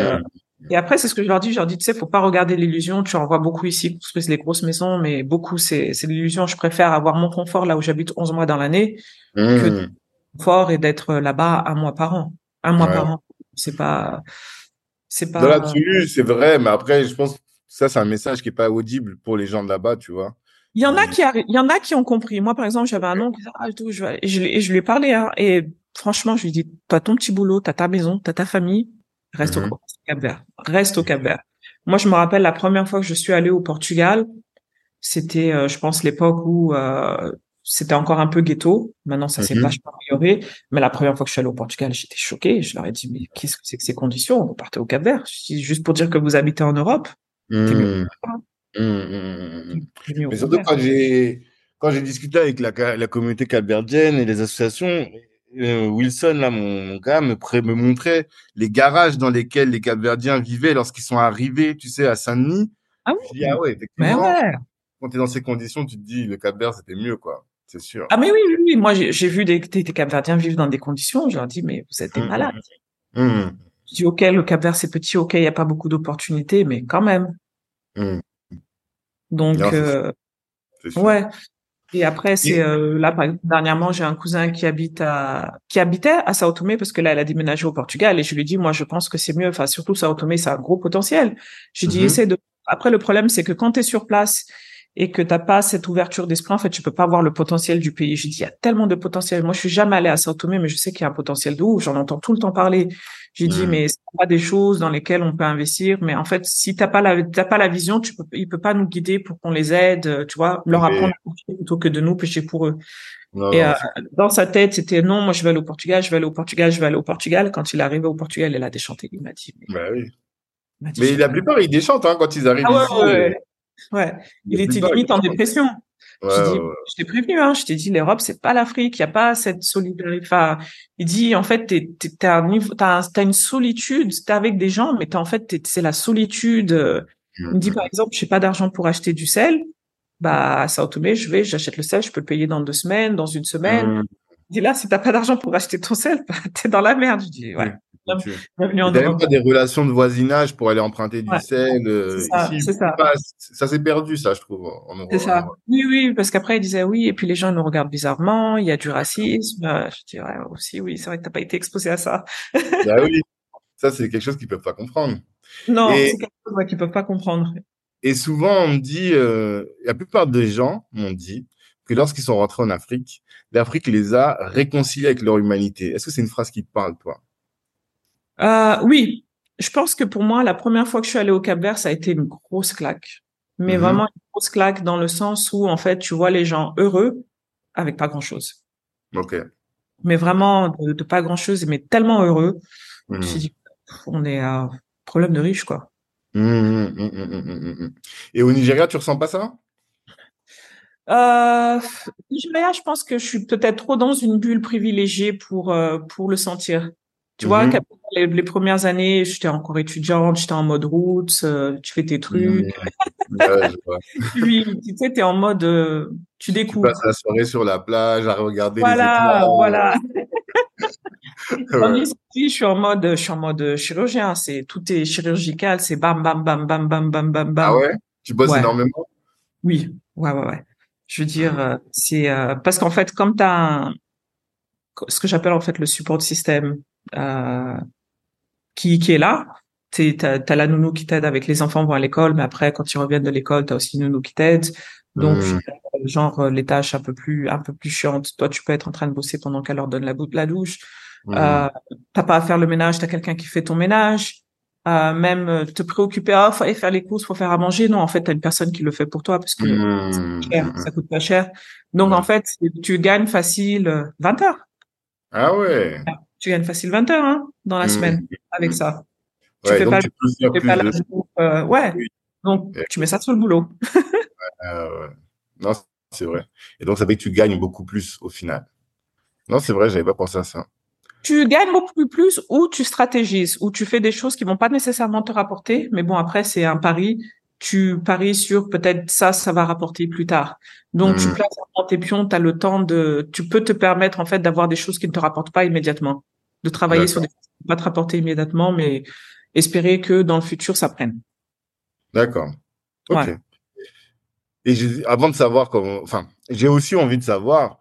et après, c'est ce que je leur dis. Je leur dis, tu sais, faut pas regarder l'illusion. Tu en vois beaucoup ici, parce que c'est les grosses maisons, mais beaucoup, c'est, c'est l'illusion. Je préfère avoir mon confort là où j'habite 11 mois dans l'année que mmh. confort et d'être là-bas un mois par an. Un mois par an. C'est pas, c'est pas. Dans l'absolu, c'est vrai, mais après, je pense que ça, c'est un message qui est pas audible pour les gens de là-bas, tu vois. Il y en a qui il y en a qui ont compris. Moi, par exemple, j'avais un oncle ah, tout, je, et je, je lui ai parlé, hein, et franchement, je lui ai dit, t'as ton petit boulot, t'as ta maison, t'as ta famille, reste au mmh. Cap-Vert. Reste au Cap-Vert. Moi, je me rappelle la première fois que je suis allée au Portugal, c'était, euh, je pense, l'époque où euh, c'était encore un peu ghetto. Maintenant, ça s'est mmh vachement amélioré. Mais la première fois que je suis allée au Portugal, j'étais choquée. Je leur ai dit, mais qu'est-ce que c'est que ces conditions? Vous partez au Cap-Vert Juste pour dire que vous habitez en Europe mmh. Mais surtout quand j'ai quand j'ai discuté avec la, la communauté capverdienne et les associations, euh, Wilson, là, mon, gars, me, me montrait les garages dans lesquels les Capverdiens vivaient lorsqu'ils sont arrivés, tu sais, à Saint-Denis. Ah oui. ah ouais, effectivement. Ouais. Quand tu es dans ces conditions, tu te dis, le Cap-Vert, c'était mieux, quoi. C'est sûr. Ah, mais oui, oui, oui. Moi, j'ai vu des, des, Capverdiens vivre dans des conditions. Je leur dis, mais vous êtes des mmh, malades. Mmh. Je dis, OK, le Cap-Vert, c'est petit. OK, il n'y a pas beaucoup d'opportunités, mais quand même. Mmh. Donc, euh, ouais. Et après, c'est euh, là, par exemple, dernièrement, j'ai un cousin qui habite à qui habitait à Sao Tomé parce que là, elle a déménagé au Portugal et je lui dis, moi, je pense que c'est mieux. Enfin, surtout Sao Tomé, ça a un gros potentiel. J'ai dit, mm-hmm. essaie de. Après, le problème, c'est que quand tu es sur place et que t'as pas cette ouverture d'esprit, en fait, tu peux pas voir le potentiel du pays. Je dis, il y a tellement de potentiel. Moi, je suis jamais allé à Sao Tomé, mais je sais qu'il y a un potentiel de ouf. J'en entends tout le temps parler. J'ai dit, mais c'est pas des choses dans lesquelles on peut investir. Mais en fait, si t'as pas la, t'as pas la vision, tu peux, il peut pas nous guider pour qu'on les aide, tu vois, leur apprendre plutôt que de nous pécher pour eux. et euh, dans sa tête, c'était non, moi je vais aller au Portugal, je vais aller au Portugal, je vais aller au Portugal. Quand il est arrivé au Portugal, il a déchanté. Il m'a dit. Mais, bah oui. mais la plupart, ils déchantent hein, quand ils arrivent ah ici. Ouais, ouais. Il était limite en dépression. Ouais, je, dis, je t'ai prévenu, hein, je t'ai dit l'Europe c'est pas l'Afrique, il y a pas cette solidarité. Enfin, il dit en fait t'es t'as t'as t'as une solitude, t'es avec des gens, mais t'es en fait c'est la solitude. Il me dit par exemple, j'ai pas d'argent pour acheter du sel, bah à Sao Tomé je vais, j'achète le sel, je peux le payer dans deux semaines, dans une semaine. Mmh. Il dit là si t'as pas d'argent pour acheter ton sel, bah, t'es dans la merde. Je dis ouais. Même pas des relations de voisinage pour aller emprunter du sel. Euh, c'est ça. ça s'est perdu, ça, je trouve. C'est ça. Oui, oui, parce qu'après, il disait oui, et puis les gens nous regardent bizarrement, il y a du racisme. Euh, je dirais aussi, oui, c'est vrai que t'as pas été exposé à ça. bah oui, ça, c'est quelque chose qu'ils peuvent pas comprendre. Non, c'est quelque chose qu'ils peuvent pas comprendre. Et souvent, on me dit, euh, la plupart des gens m'ont dit que lorsqu'ils sont rentrés en Afrique, l'Afrique les a réconciliés avec leur humanité. Est-ce que c'est une phrase qui te parle, toi? Euh, oui, je pense que pour moi, la première fois que je suis allée au Cap-Vert, ça a été une grosse claque. Mais mhm. vraiment une grosse claque dans le sens où, en fait, tu vois les gens heureux avec pas grand-chose. Ok. Mais vraiment de, pas grand-chose, mais tellement heureux. Je me suis dit, on est à problème de riche, quoi. Mmh, Et au Nigeria, tu ressens pas ça? Euh, Nigeria, je pense que je suis peut-être trop dans une bulle privilégiée pour euh, pour le sentir. Tu vois, mmh les, premières années, j'étais encore étudiante, j'étais en mode route, euh, tu fais tes trucs. Mmh. Puis, tu sais, t'es en mode, euh, tu découvres. Tu passes la soirée sur la plage à regarder les étoiles. Voilà, voilà. je suis en mode, je suis en mode chirurgien. C'est tout est chirurgical, c'est bam, bam, bam, bam, bam, bam, bam, bam. Ah ouais? Tu bosses énormément? Oui, ouais, ouais, ouais. Je veux dire, euh, c'est parce qu'en fait, comme tu as ce que j'appelle en fait le support système euh, qui, qui est là. Tu as, la nounou qui t'aide avec les enfants vont à l'école, mais après, quand ils reviennent de l'école, tu as aussi une nounou qui t'aide. Donc, mmh. genre, euh, les tâches un peu plus un peu plus chiantes. Toi, tu peux être en train de bosser pendant qu'elle leur donne la, la douche. Mmh. Euh, t'as pas à faire le ménage, t'as quelqu'un qui fait ton ménage. Euh, même euh, te préoccuper, ah, faut aller faire les courses, faut faire à manger. Non, en fait, t'as une personne qui le fait pour toi parce que mmh. cher, ça coûte pas cher. Donc, en fait, tu gagnes facile 20 heures. Ah ouais tu gagnes facile 20 heures hein, dans la mmh. semaine avec mmh. ça. Tu fais pas, tu fais pas la euh, ouais. Donc tu mets ça sur le boulot. ouais, non, c'est vrai. Et donc ça fait que tu gagnes beaucoup plus au final. Non, c'est vrai, j'avais pas pensé à ça. Tu gagnes beaucoup plus ou tu stratégises, ou tu fais des choses qui vont pas nécessairement te rapporter, mais bon après c'est un pari. Tu paries sur peut-être ça, ça va rapporter plus tard. Donc tu mmh. places dans tes pions, tu as le temps de, tu peux te permettre en fait d'avoir des choses qui ne te rapportent pas immédiatement de travailler sur des choses qui vont pas te rapporter immédiatement, mais espérer que dans le futur, ça prenne. D'accord. Ok. Et avant de savoir comment, enfin, j'ai aussi envie de savoir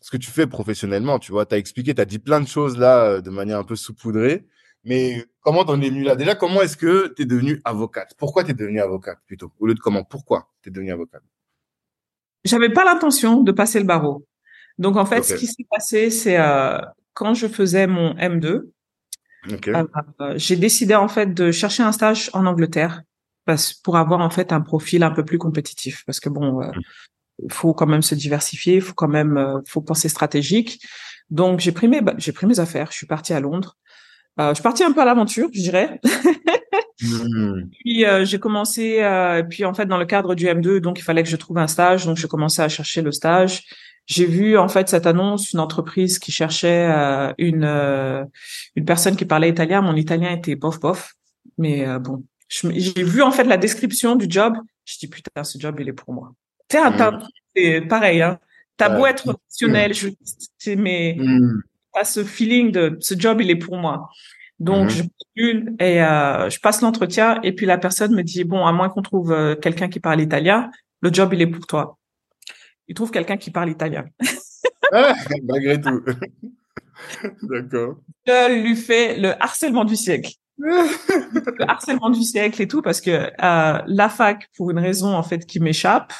ce que tu fais professionnellement. Tu vois, tu as expliqué, tu as dit plein de choses là euh, de manière un peu saupoudrée. Mais comment t'en es venu là? Déjà, comment est-ce que tu es devenue avocate? Pourquoi tu es devenue avocate plutôt? Au lieu de comment Pourquoi tu es devenue avocate? J'avais pas l'intention de passer le barreau. Donc en fait, ce qui s'est passé, c'est euh, quand je faisais mon M2, euh, j'ai décidé en fait de chercher un stage en Angleterre parce, pour avoir en fait un profil un peu plus compétitif. Parce que bon, il euh, faut quand même se diversifier, il faut quand même, euh, faut penser stratégique. Donc j'ai pris mes, j'ai pris mes affaires, je suis partie à Londres. Je suis partie un peu à l'aventure, je dirais. Mmh. Puis j'ai commencé, puis en fait dans le cadre du M2, donc il fallait que je trouve un stage, donc je commençais à chercher le stage j'ai vu en fait cette annonce, une entreprise qui cherchait euh, une euh, une personne qui parlait italien. Mon italien était bof bof, mais euh, bon, j'ai vu en fait la description du job. Je dis putain, ce job il est pour moi. Tu mmh. c'est pareil. Hein. T'as beau être professionnel, je, mais mmh. Ce feeling de ce job il est pour moi. Donc mmh. je postule et je passe l'entretien et puis la personne me dit bon à moins qu'on trouve quelqu'un qui parle italien, le job il est pour toi il trouve quelqu'un qui parle italien. Ah, malgré tout. D'accord. Je lui fais le harcèlement du siècle. le harcèlement du siècle et tout parce que euh, la fac, pour une raison en fait qui m'échappe,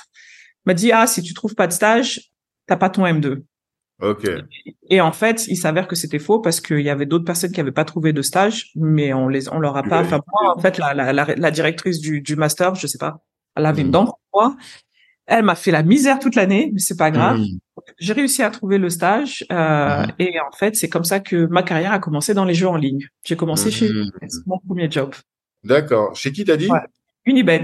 m'a dit ah si tu trouves pas de stage, t'as pas ton M2. Ok. Et en fait, il s'avère que c'était faux parce qu'il y avait d'autres personnes qui avaient pas trouvé de stage, mais on les on leur a pas. Enfin moi, en fait, la, la, la, directrice du, du master, je sais pas, elle avait une dent pour moi Elle m'a fait la misère toute l'année, mais c'est pas grave. Mmh. J'ai réussi à trouver le stage euh, mmh. et en fait, c'est comme ça que ma carrière a commencé dans les jeux en ligne. J'ai commencé chez mon premier job. D'accord. Chez qui t'as dit? Unibet.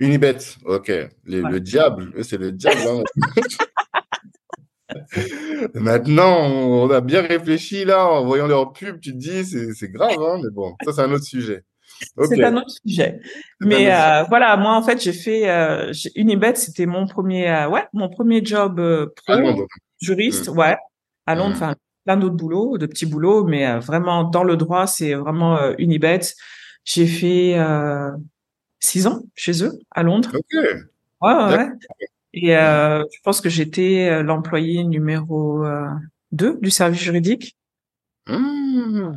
Unibet, ok. Le diable, c'est le diable. Hein. Maintenant, on a bien réfléchi là, en voyant leur pub, tu te dis, c'est grave, hein, mais bon, ça c'est un autre sujet. C'est un autre sujet. Mais euh, voilà, moi en fait, j'ai fait euh, Unibet, c'était mon premier, euh, ouais, mon premier job euh, pro, juriste, mmh. ouais, à Londres. Mmh. Enfin, plein d'autres boulots, de petits boulots, mais euh, vraiment dans le droit, c'est vraiment Unibet. J'ai fait six ans chez eux à Londres. Ok. Ouais, ouais. Et euh, je pense que j'étais euh, l'employé numéro euh, 2 du service juridique. Mmh.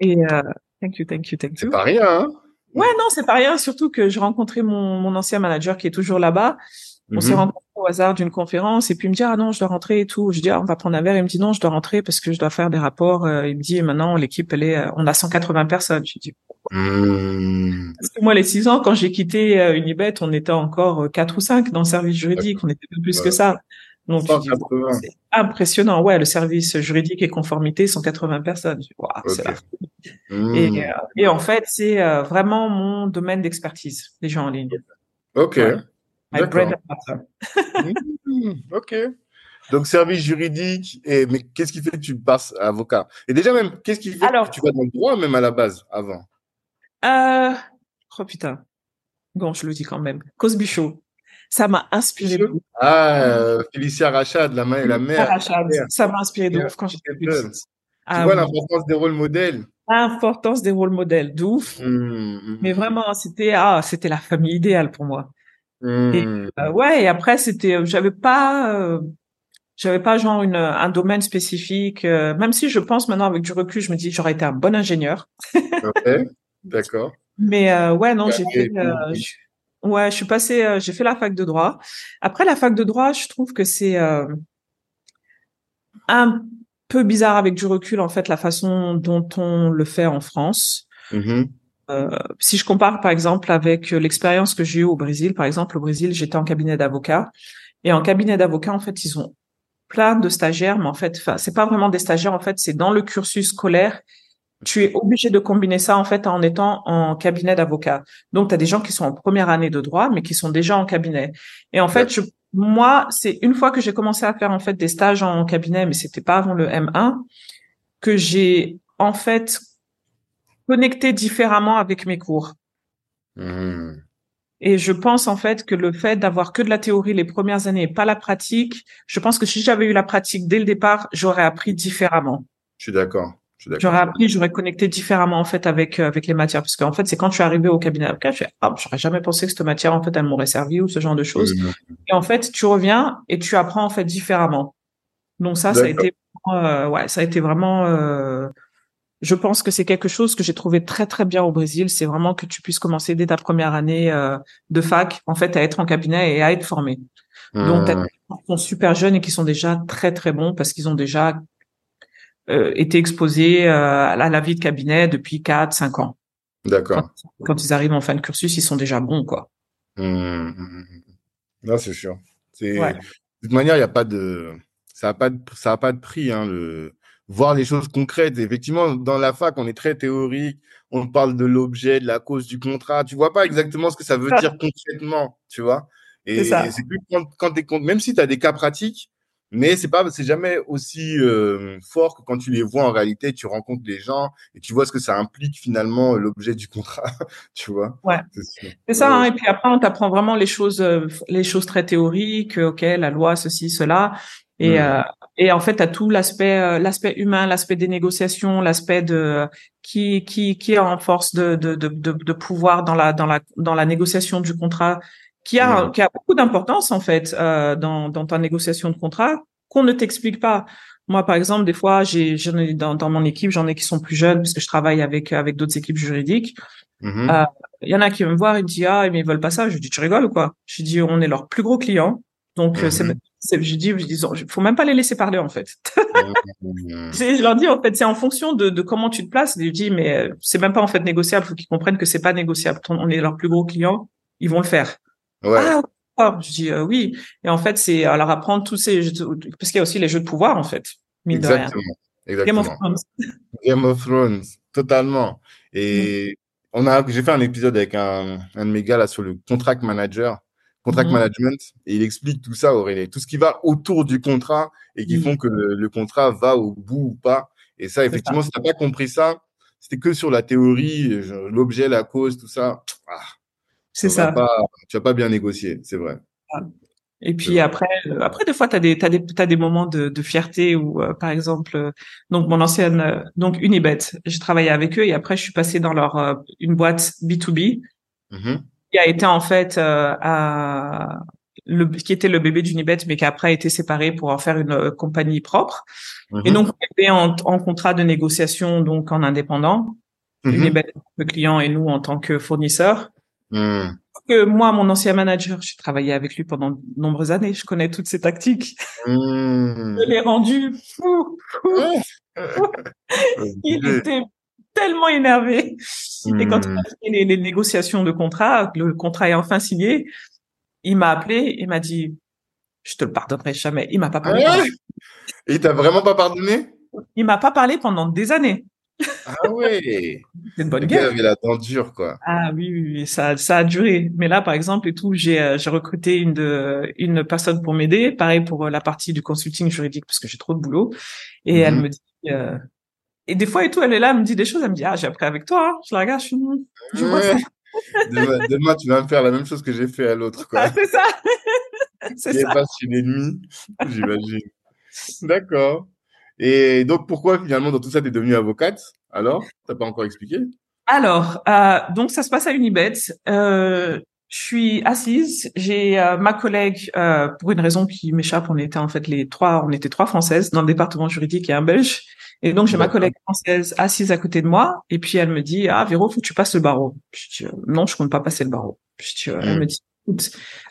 Et euh, thank you, thank you, thank you. C'est pas rien. Hein ouais, non, c'est pas rien. Surtout que je rencontrais mon, mon ancien manager qui est toujours là-bas. On s'est mmh. rencontrés au hasard d'une conférence et puis il me dit ah non je dois rentrer et tout. Je dis ah, on va prendre un verre. Il me dit non je dois rentrer parce que je dois faire des rapports. Euh, il me dit maintenant l'équipe elle est on a 180 personnes. Je dis Mmh. Parce que moi, les six ans, quand j'ai quitté euh, Unibet, on était encore euh, quatre ou cinq dans le service juridique. On était plus que ça. Donc, c'est impressionnant. Ouais, le service juridique et conformité, 180 personnes. c'est mmh. et, euh, et, en fait, c'est vraiment mon domaine d'expertise, les gens en ligne. Ok. Mmh. ok. Donc, service juridique, et, mais qu'est-ce qui fait que tu passes avocat? Et déjà même, qu'est-ce qui fait que tu vas dans le droit même à la base, avant? Euh... Oh putain. Bon, je le dis quand même. Cosby Show. Ça m'a inspiré. Ah, euh, Félicia Rachad, la, main, la mère. Rachad, ça m'a inspiré de ouf quand j'étais petite. Tu ah vois l'importance des rôles modèles. L'importance des rôles modèles, de ouf. Mmh, mmh, Mais mmh. vraiment, c'était ah, c'était la famille idéale pour moi. Et, euh, ouais, et après c'était, euh, j'avais pas, euh, j'avais pas genre une, un domaine spécifique. Euh, même si je pense maintenant avec du recul, je me dis j'aurais été un bon ingénieur. okay. D'accord. Mais euh, ouais, non, j'ai fait. Euh, ouais, je suis passée. Euh, j'ai fait la fac de droit. Après la fac de droit, je trouve que c'est un peu bizarre avec du recul en fait la façon dont on le fait en France. Mm-hmm. Euh, si je compare par exemple avec l'expérience que j'ai eue au Brésil, par exemple au Brésil, j'étais en cabinet d'avocat et en cabinet d'avocat en fait ils ont plein de stagiaires, mais en fait, c'est pas vraiment des stagiaires en fait, c'est dans le cursus scolaire tu es obligé de combiner ça en fait en étant en cabinet d'avocat. Donc tu as des gens qui sont en première année de droit mais qui sont déjà en cabinet. Et en fait, je, moi, c'est une fois que j'ai commencé à faire en fait des stages en cabinet mais c'était pas avant le M1 que j'ai en fait connecté différemment avec mes cours. Mmh. Et je pense en fait que le fait d'avoir que de la théorie les premières années et pas la pratique, je pense que si j'avais eu la pratique dès le départ, j'aurais appris différemment. Je suis d'accord. J'aurais appris, j'aurais connecté différemment en fait avec euh, avec les matières, parce qu'en fait c'est quand je suis arrivé au cabinet d'avocat, je fais ah j'aurais jamais pensé que cette matière en fait elle m'aurait servi ou ce genre de choses. Et en fait tu reviens et tu apprends en fait différemment. Donc ça ça a été euh, ouais ça a été vraiment euh, je pense que c'est quelque chose que j'ai trouvé très très bien au Brésil, c'est vraiment que tu puisses commencer dès ta première année euh, de fac en fait à être en cabinet et à être formé. Donc, mmh. qui sont super jeunes et qui sont déjà très très bons parce qu'ils ont déjà été exposés euh, à la vie de cabinet depuis 4, 5 ans. D'accord. Quand, ils arrivent en fin de cursus, ils sont déjà bons, quoi. Mmh, mmh, mmh. Non, c'est sûr. C'est... De toute manière, il n'y a pas de, ça n'a pas de, ça a pas de prix, hein, le, voir les choses concrètes. Effectivement, dans la fac, on est très théorique. On parle de l'objet, de la cause du contrat. Tu vois pas exactement ce que ça veut dire concrètement, tu vois. Et c'est, plus quand, quand même si tu as des cas pratiques, mais c'est pas c'est jamais aussi euh, fort que quand tu les vois en réalité tu rencontres les gens et tu vois ce que ça implique finalement l'objet du contrat tu vois? Ouais. C'est ça hein, et puis après on t'apprend vraiment les choses euh, les choses très théoriques ok la loi ceci cela et euh, et en fait tu as tout l'aspect l'aspect humain l'aspect des négociations l'aspect de qui qui qui est en force de de, de de de pouvoir dans la dans la dans la négociation du contrat qui a, qui a beaucoup d'importance en fait euh, dans, dans ta négociation de contrat qu'on ne t'explique pas. Moi, par exemple, des fois, j'ai j'en ai dans, dans mon équipe, j'en ai qui sont plus jeunes parce que je travaille avec avec d'autres équipes juridiques. Mm-hmm. Euh, il y en a qui me voir, ils me disent ah mais ils veulent pas ça. Je dis tu rigoles ou quoi? Je dis on est leur plus gros client, donc mm-hmm. c'est je dis je dis faut même pas les laisser parler en fait. Mm-hmm. je leur dis en fait c'est en fonction de, de comment tu te places. Je dis mais euh, c'est même pas en fait négociable. Faut qu'ils comprennent que c'est pas négociable. On est leur plus gros client, ils vont le faire. Ouais. Ah, Je dis oui. Et en fait, c'est alors apprendre tous ces parce qu'il y a aussi les jeux de pouvoir en fait. Exactement. Exactement. Game of Thrones. Game of Thrones, totalement. Et on a, j'ai fait un épisode avec un, un de mes gars là sur le contract manager, contract mhm. management, et il explique tout ça, Aurélie, tout ce qui va autour du contrat et qui font que le, contrat va au bout ou pas. Et ça, effectivement, si tu n'as pas compris ça, c'était que sur la théorie, l'objet, la cause, tout ça. Ah, c'est ça. Pas, tu vas pas bien négocier, c'est vrai. Ah. Et puis après, euh, après des fois, tu as des, t'as des, t'as des moments de, de fierté où, euh, par exemple, euh, donc mon ancienne, donc Unibet, j'ai travaillé avec eux et après je suis passée dans leur une boîte B2B mm-hmm. qui a été en fait à le, qui était le bébé d'Unibet, mais qui après a été séparé pour en faire une compagnie propre. Et mm-hmm. donc, on était en, en, contrat de négociation, donc en indépendant. Mm-hmm. Unibet, le client, et nous en tant que fournisseur. Mm que moi, mon ancien manager, j'ai travaillé avec lui pendant de nombreuses années. Je connais toutes ses tactiques. Mmh. Je l'ai rendu fou. Il était tellement énervé. Et quand on a hmm. fait les, négociations de contrat, le contrat est enfin signé, il m'a appelé et m'a dit, je te le pardonnerai jamais. Il m'a pas parlé. Il t'a vraiment pas pardonné? Il m'a pas parlé pendant des années. Ah ouais. C'est une bonne guerre. Il la dent dure, quoi. Ah oui, oui, ça, ça a duré. Mais là, par exemple, et tout, j'ai, euh, j'ai recruté une de, une personne pour m'aider. Pareil pour euh, la partie du consulting juridique parce que j'ai trop de boulot. Et elle mhm. me dit, euh... et des fois et tout, elle est là, elle me dit des choses, elle me dit, ah, j'ai appris avec toi. Hein. Je la regarde, je suis, je vois ça. demain, tu vas me faire la même chose que j'ai fait à l'autre, quoi. Ah, c'est ça. c'est ça. pas chez l'ennemi, j'imagine. D'accord. Et donc, pourquoi finalement dans tout ça, tu es devenue avocate Alors, t'as pas encore expliqué? Alors, euh, donc ça se passe à Unibet. Euh, je suis assise. J'ai euh, ma collègue, euh, pour une raison qui m'échappe, on était en fait les trois, on était trois françaises dans le département juridique et un belge. Et donc j'ai ma collègue française assise à côté de moi, et puis elle me dit ah Véro, faut que tu passes le barreau. Je dis non, je compte pas passer le barreau. Je dis, Elle hmm. me dit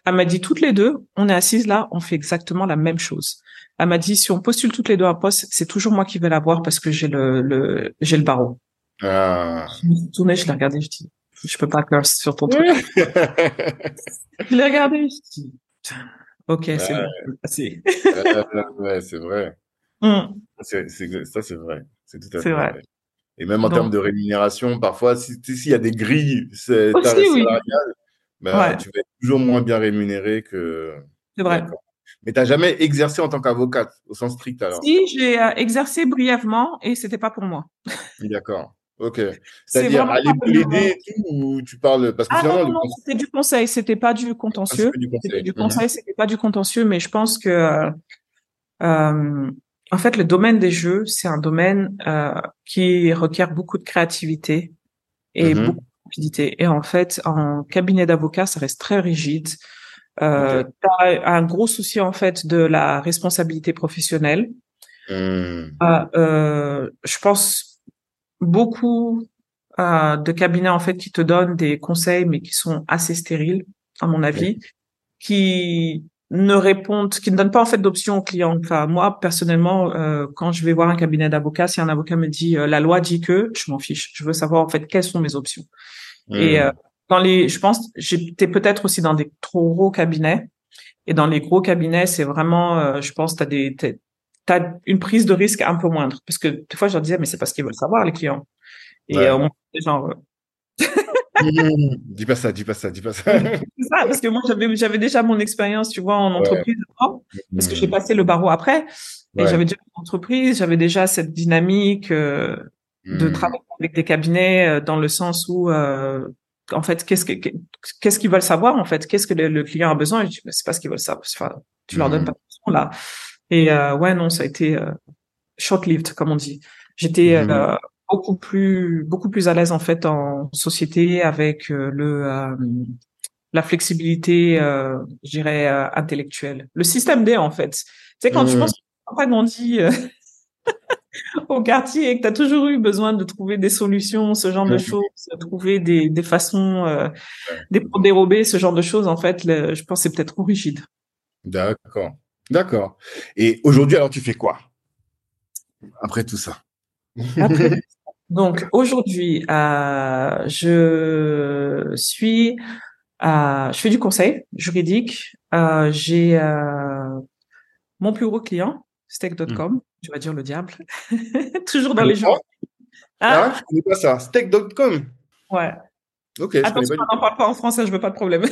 elle m'a dit toutes les deux, on est assises là, on fait exactement la même chose. Elle m'a dit si on postule toutes les deux à poste, c'est toujours moi qui vais l'avoir parce que j'ai le, le j'ai le barreau. Ah. Je me suis tournée, je l'ai regardé, je dis je peux pas curse sur ton truc. je l'ai regardé, je dis ok, c'est bon, c'est. ouais, c'est vrai. Mm. C'est, ça, c'est vrai. C'est tout à fait vrai. Et même en termes de rémunération, parfois, s'il si, y a des grilles salariales, ben, tu vas être toujours moins bien rémunéré que. C'est vrai. Mais tu n'as jamais exercé en tant qu'avocate, au sens strict alors? Si, j'ai euh, exercé brièvement et c'était pas pour moi. D'accord. Ok. C'est-à-dire aller plaider ou tu parles parce que ah non, non, c'était du conseil, c'était pas du contentieux. Ah, du conseil. C'était du mhm. conseil, c'était pas du contentieux, mais je pense que euh, euh, en fait le domaine des jeux, c'est un domaine euh, qui requiert beaucoup de créativité et mhm. beaucoup rapidité. Et en fait, en cabinet d'avocat, ça reste très rigide. Euh, as un gros souci en fait de la responsabilité professionnelle. Hmm. Euh, euh, je pense beaucoup euh, de cabinets en fait qui te donnent des conseils mais qui sont assez stériles à mon avis, qui ne répondent, qui ne donnent pas en fait d'options aux clients. Enfin, moi personnellement, euh, quand je vais voir un cabinet d'avocat, si un avocat me dit euh, la loi dit que, je m'en fiche. Je veux savoir en fait quelles sont mes options. Et hmm dans les, je pense, j'étais peut-être aussi dans des trop gros cabinets. Et dans les gros cabinets, c'est vraiment, euh, je pense, t'as des, t'as une prise de risque un peu moindre. Parce que des fois, je leur disais, mais c'est parce qu'ils veulent savoir, les clients. Et ouais. euh, genre, dis pas ça, dis pas ça, dis pas ça. c'est ça, parce que moi, j'avais, j'avais déjà mon expérience, tu vois, en entreprise, parce que j'ai passé le barreau après. Et j'avais déjà une entreprise, j'avais déjà cette dynamique euh, de hmm. travailler avec des cabinets euh, dans le sens où euh, en fait, qu'est-ce que qu'est-ce qu'ils veulent savoir en fait? Qu'est-ce que le, client a besoin? Et je dis, c'est pas ce qu'ils veulent savoir. Enfin, tu leur donnes mmh. pas là. Et euh, ouais, non, ça a été euh, short-lived, comme on dit. J'étais mmh. euh, beaucoup plus beaucoup plus à l'aise en fait en société avec euh, le euh, la flexibilité, je dirais intellectuelle. Le système D en fait. Tu sais quand tu penses pas grandi au quartier et que tu as toujours eu besoin de trouver des solutions, ce genre de choses, de trouver des, des façons euh, des, pour dérober ce genre de choses, en fait, je pense que c'est peut-être trop rigide. D'accord. D'accord. Et aujourd'hui, alors, tu fais quoi? Après tout ça? Donc, aujourd'hui, euh, je suis je fais du conseil juridique. j'ai mon plus gros client, steak.com. Hmm. Tu vas dire le diable. Toujours dans les jours. Ah, ah, je connais pas ça. Steak.com. Ouais. Ok. Attention, on n'en parle pas en français, je veux pas de problème.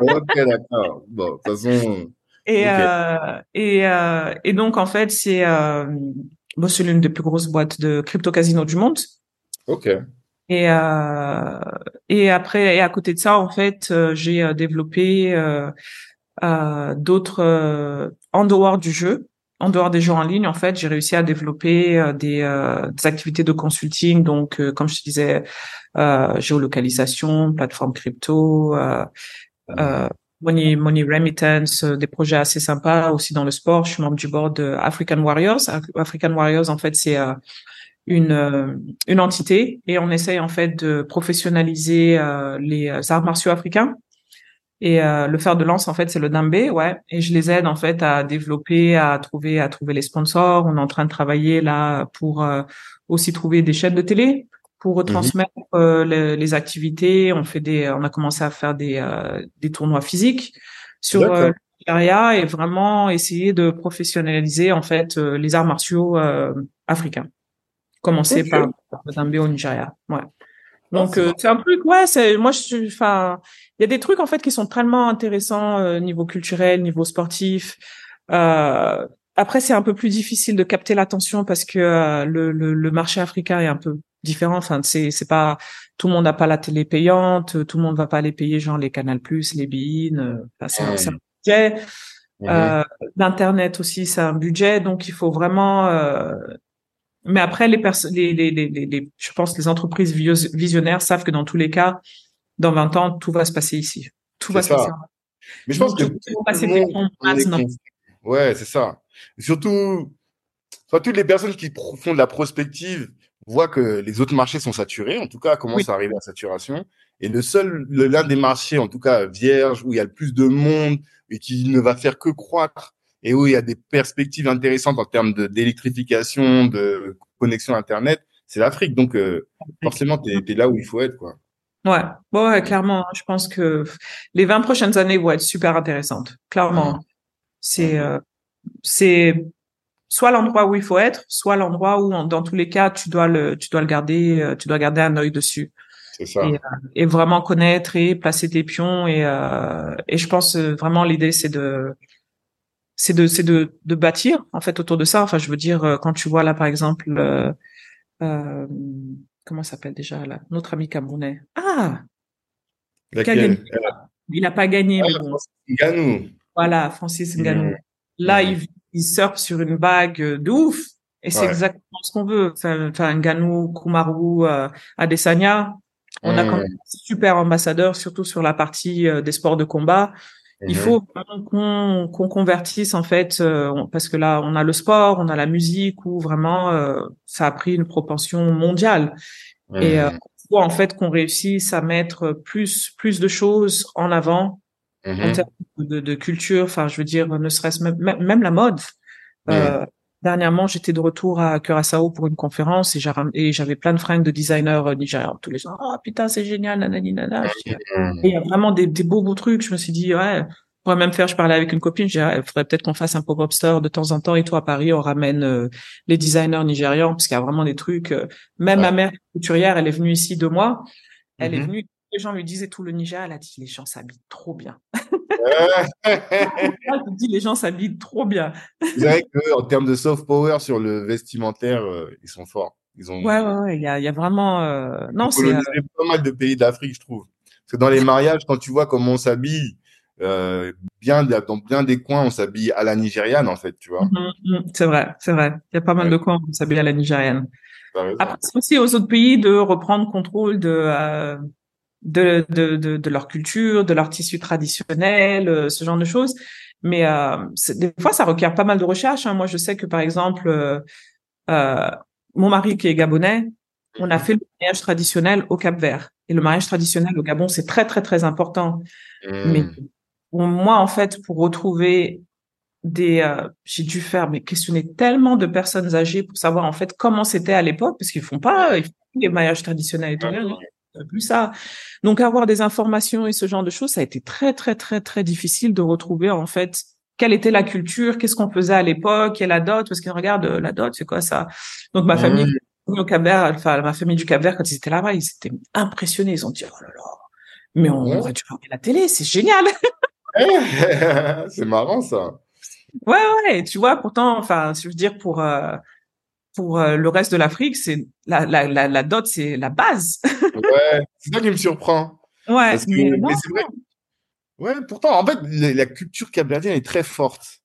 ok, d'accord. Bon, de toute façon. Et, euh, et, euh, et donc, en fait, c'est euh, bon, l'une des plus grosses boîtes de crypto casino du monde. Ok. Et, euh, et après, et à côté de ça, en fait, j'ai développé d'autres en dehors du jeu en dehors des jeux en ligne, en fait, j'ai réussi à développer euh, des, euh, des, activités de consulting. Donc, euh, comme je te disais, géolocalisation, plateforme crypto, money, money remittance, des projets assez sympas aussi dans le sport. Je suis membre du board de African Warriors. African Warriors, en fait, c'est une, une entité et on essaye en fait de professionnaliser les arts martiaux africains. Et euh, le fer de lance, en fait, c'est le Dambé, ouais. Et je les aide en fait à développer, à trouver, à trouver les sponsors. On est en train de travailler là pour euh, aussi trouver des chaînes de télé pour mhm. retransmettre euh, les, les, activités. On fait des, on a commencé à faire des des tournois physiques sur euh, et vraiment essayer de professionnaliser en fait les arts martiaux africains. Commencer par le Dambé au Nigeria, ouais. Donc euh, c'est un truc, ouais, c'est moi je suis, enfin, il y a des trucs en fait qui sont tellement intéressants euh, niveau culturel, niveau sportif. Euh, après c'est un peu plus difficile de capter l'attention parce que euh, le, le, le, marché africain est un peu différent. Enfin c'est c'est pas tout le monde n'a pas la télé payante, tout le monde va pas les payer genre les Canal Plus, les Bein. Enfin, c'est un, un budget. Mhm. L'internet aussi c'est un budget, donc il faut vraiment mais après, les, les, les, les, je pense les entreprises visionnaires savent que dans tous les cas, dans 20 ans, tout va se passer ici. Tout va se passer. Mais je pense que Ouais, c'est ça. surtout, soit toutes les personnes qui font de la prospective voient que les autres marchés sont saturés, en tout cas, commencent à arriver à saturation. Et le seul, l'un des marchés, en tout cas, vierge, où il y a le plus de monde et qui ne va faire que croître, et où il y a des perspectives intéressantes en termes d'électrification, de, connexion Internet, c'est l'Afrique. Donc, euh, forcément, tu es, là où il faut être. quoi. Ouais, bon, ouais, clairement, je pense que les 20 prochaines années vont être super intéressantes. Clairement, c'est euh, c'est soit l'endroit où il faut être, soit l'endroit où, dans tous les cas, tu dois le tu dois le garder, euh, tu dois garder un œil dessus. C'est ça. Et, et, vraiment connaître et placer tes pions et et je pense vraiment l'idée c'est de c'est de c'est de, de bâtir en fait autour de ça. Enfin, je veux dire euh, quand tu vois là par exemple euh, euh, comment s'appelle déjà là? Notre ami camerounais. Ah. Il n'a pas gagné. Ah, Nganou. Voilà, Francis Nganou. Mmh. Là, il, il surfe sur une bague de ouf. Et c'est exactement ce qu'on veut. Enfin, enfin Nganou, Kumaru, euh, Adesanya. On a quand mmh. même super ambassadeur, surtout sur la partie des sports de combat. Il mhm. faut qu'on qu'on convertisse en fait, euh, parce que là, on a le sport, on a la musique, où vraiment euh, ça a pris une propension mondiale. Et euh, faut en fait qu'on réussisse à mettre plus plus de choses en avant en mhm. termes de, de, culture. Enfin, je veux dire, ne serait-ce même, même la mode. Euh, Dernièrement, j'étais de retour à Curaçao pour une conférence et j'avais plein de fringues de designers euh, nigérians. Tous les gens, oh putain, c'est génial, nanani, nana. Et il y a vraiment des, des beaux beaux trucs. Je me suis dit, ouais, on pourrait même faire, je parlais avec une copine, je disais, il faudrait peut-être qu'on fasse un pop-up store de temps en temps et toi à Paris, on ramène euh, les designers nigérians parce qu'il y a vraiment des trucs. Euh, même ma mère couturière, elle est venue ici deux mois. Elle est mm-hmm. venue, les gens lui disaient tout le Niger, elle a dit, les gens s'habillent trop bien. Je dis, les gens s'habillent trop bien. C'est vrai qu'en termes de soft power sur le vestimentaire, euh, ils sont forts. Ils ont... Ouais, ouais, ouais. Il y a, il y a vraiment. Euh... Non, c'est. Euh... pas mal de pays d'Afrique, je trouve. Parce que dans les mariages, quand tu vois comment on s'habille, euh, bien dans bien des coins, on s'habille à la nigériane, en fait, tu vois. Mm-hmm, mm-hmm. c'est vrai, c'est vrai. Il y a pas mal de coins où on s'habille à la nigériane. Après, c'est aussi aux autres pays de reprendre contrôle de euh, de, de, de, de, leur culture, de leur tissu traditionnel, euh, ce genre de choses. Mais euh, des fois, ça requiert pas mal de recherche. Hein. Moi, je sais que par exemple, euh, euh, mon mari qui est gabonais, on a fait le mariage traditionnel au Cap Vert. Et le mariage traditionnel au Gabon, c'est très très très important. Mmh. Mais pour moi, en fait, pour retrouver des, euh, j'ai dû faire, mais questionner tellement de personnes âgées pour savoir en fait comment c'était à l'époque, parce qu'ils font pas, ils font les mariages traditionnels et tout. Plus ça. Donc avoir des informations et ce genre de choses, ça a été très très très très difficile de retrouver en fait quelle était la culture, qu'est-ce qu'on faisait à l'époque, et la dot, parce que regarde la dot, c'est quoi ça? Donc ma famille au Cap Vert, enfin ma famille du Cap Vert quand ils étaient là-bas, ils étaient impressionnés, ils ont dit oh là là, mais on aurait dû regarder la télé, c'est génial. c'est marrant ça. Ouais ouais, tu vois, pourtant, enfin, je veux dire pour euh, pour euh, le reste de l'Afrique, c'est la, la, la, la, dot, c'est la base. ouais, c'est ça qui me surprend. Ouais, mais, c'est vrai. Ouais, pourtant, en fait, la, culture capverdienne est très forte.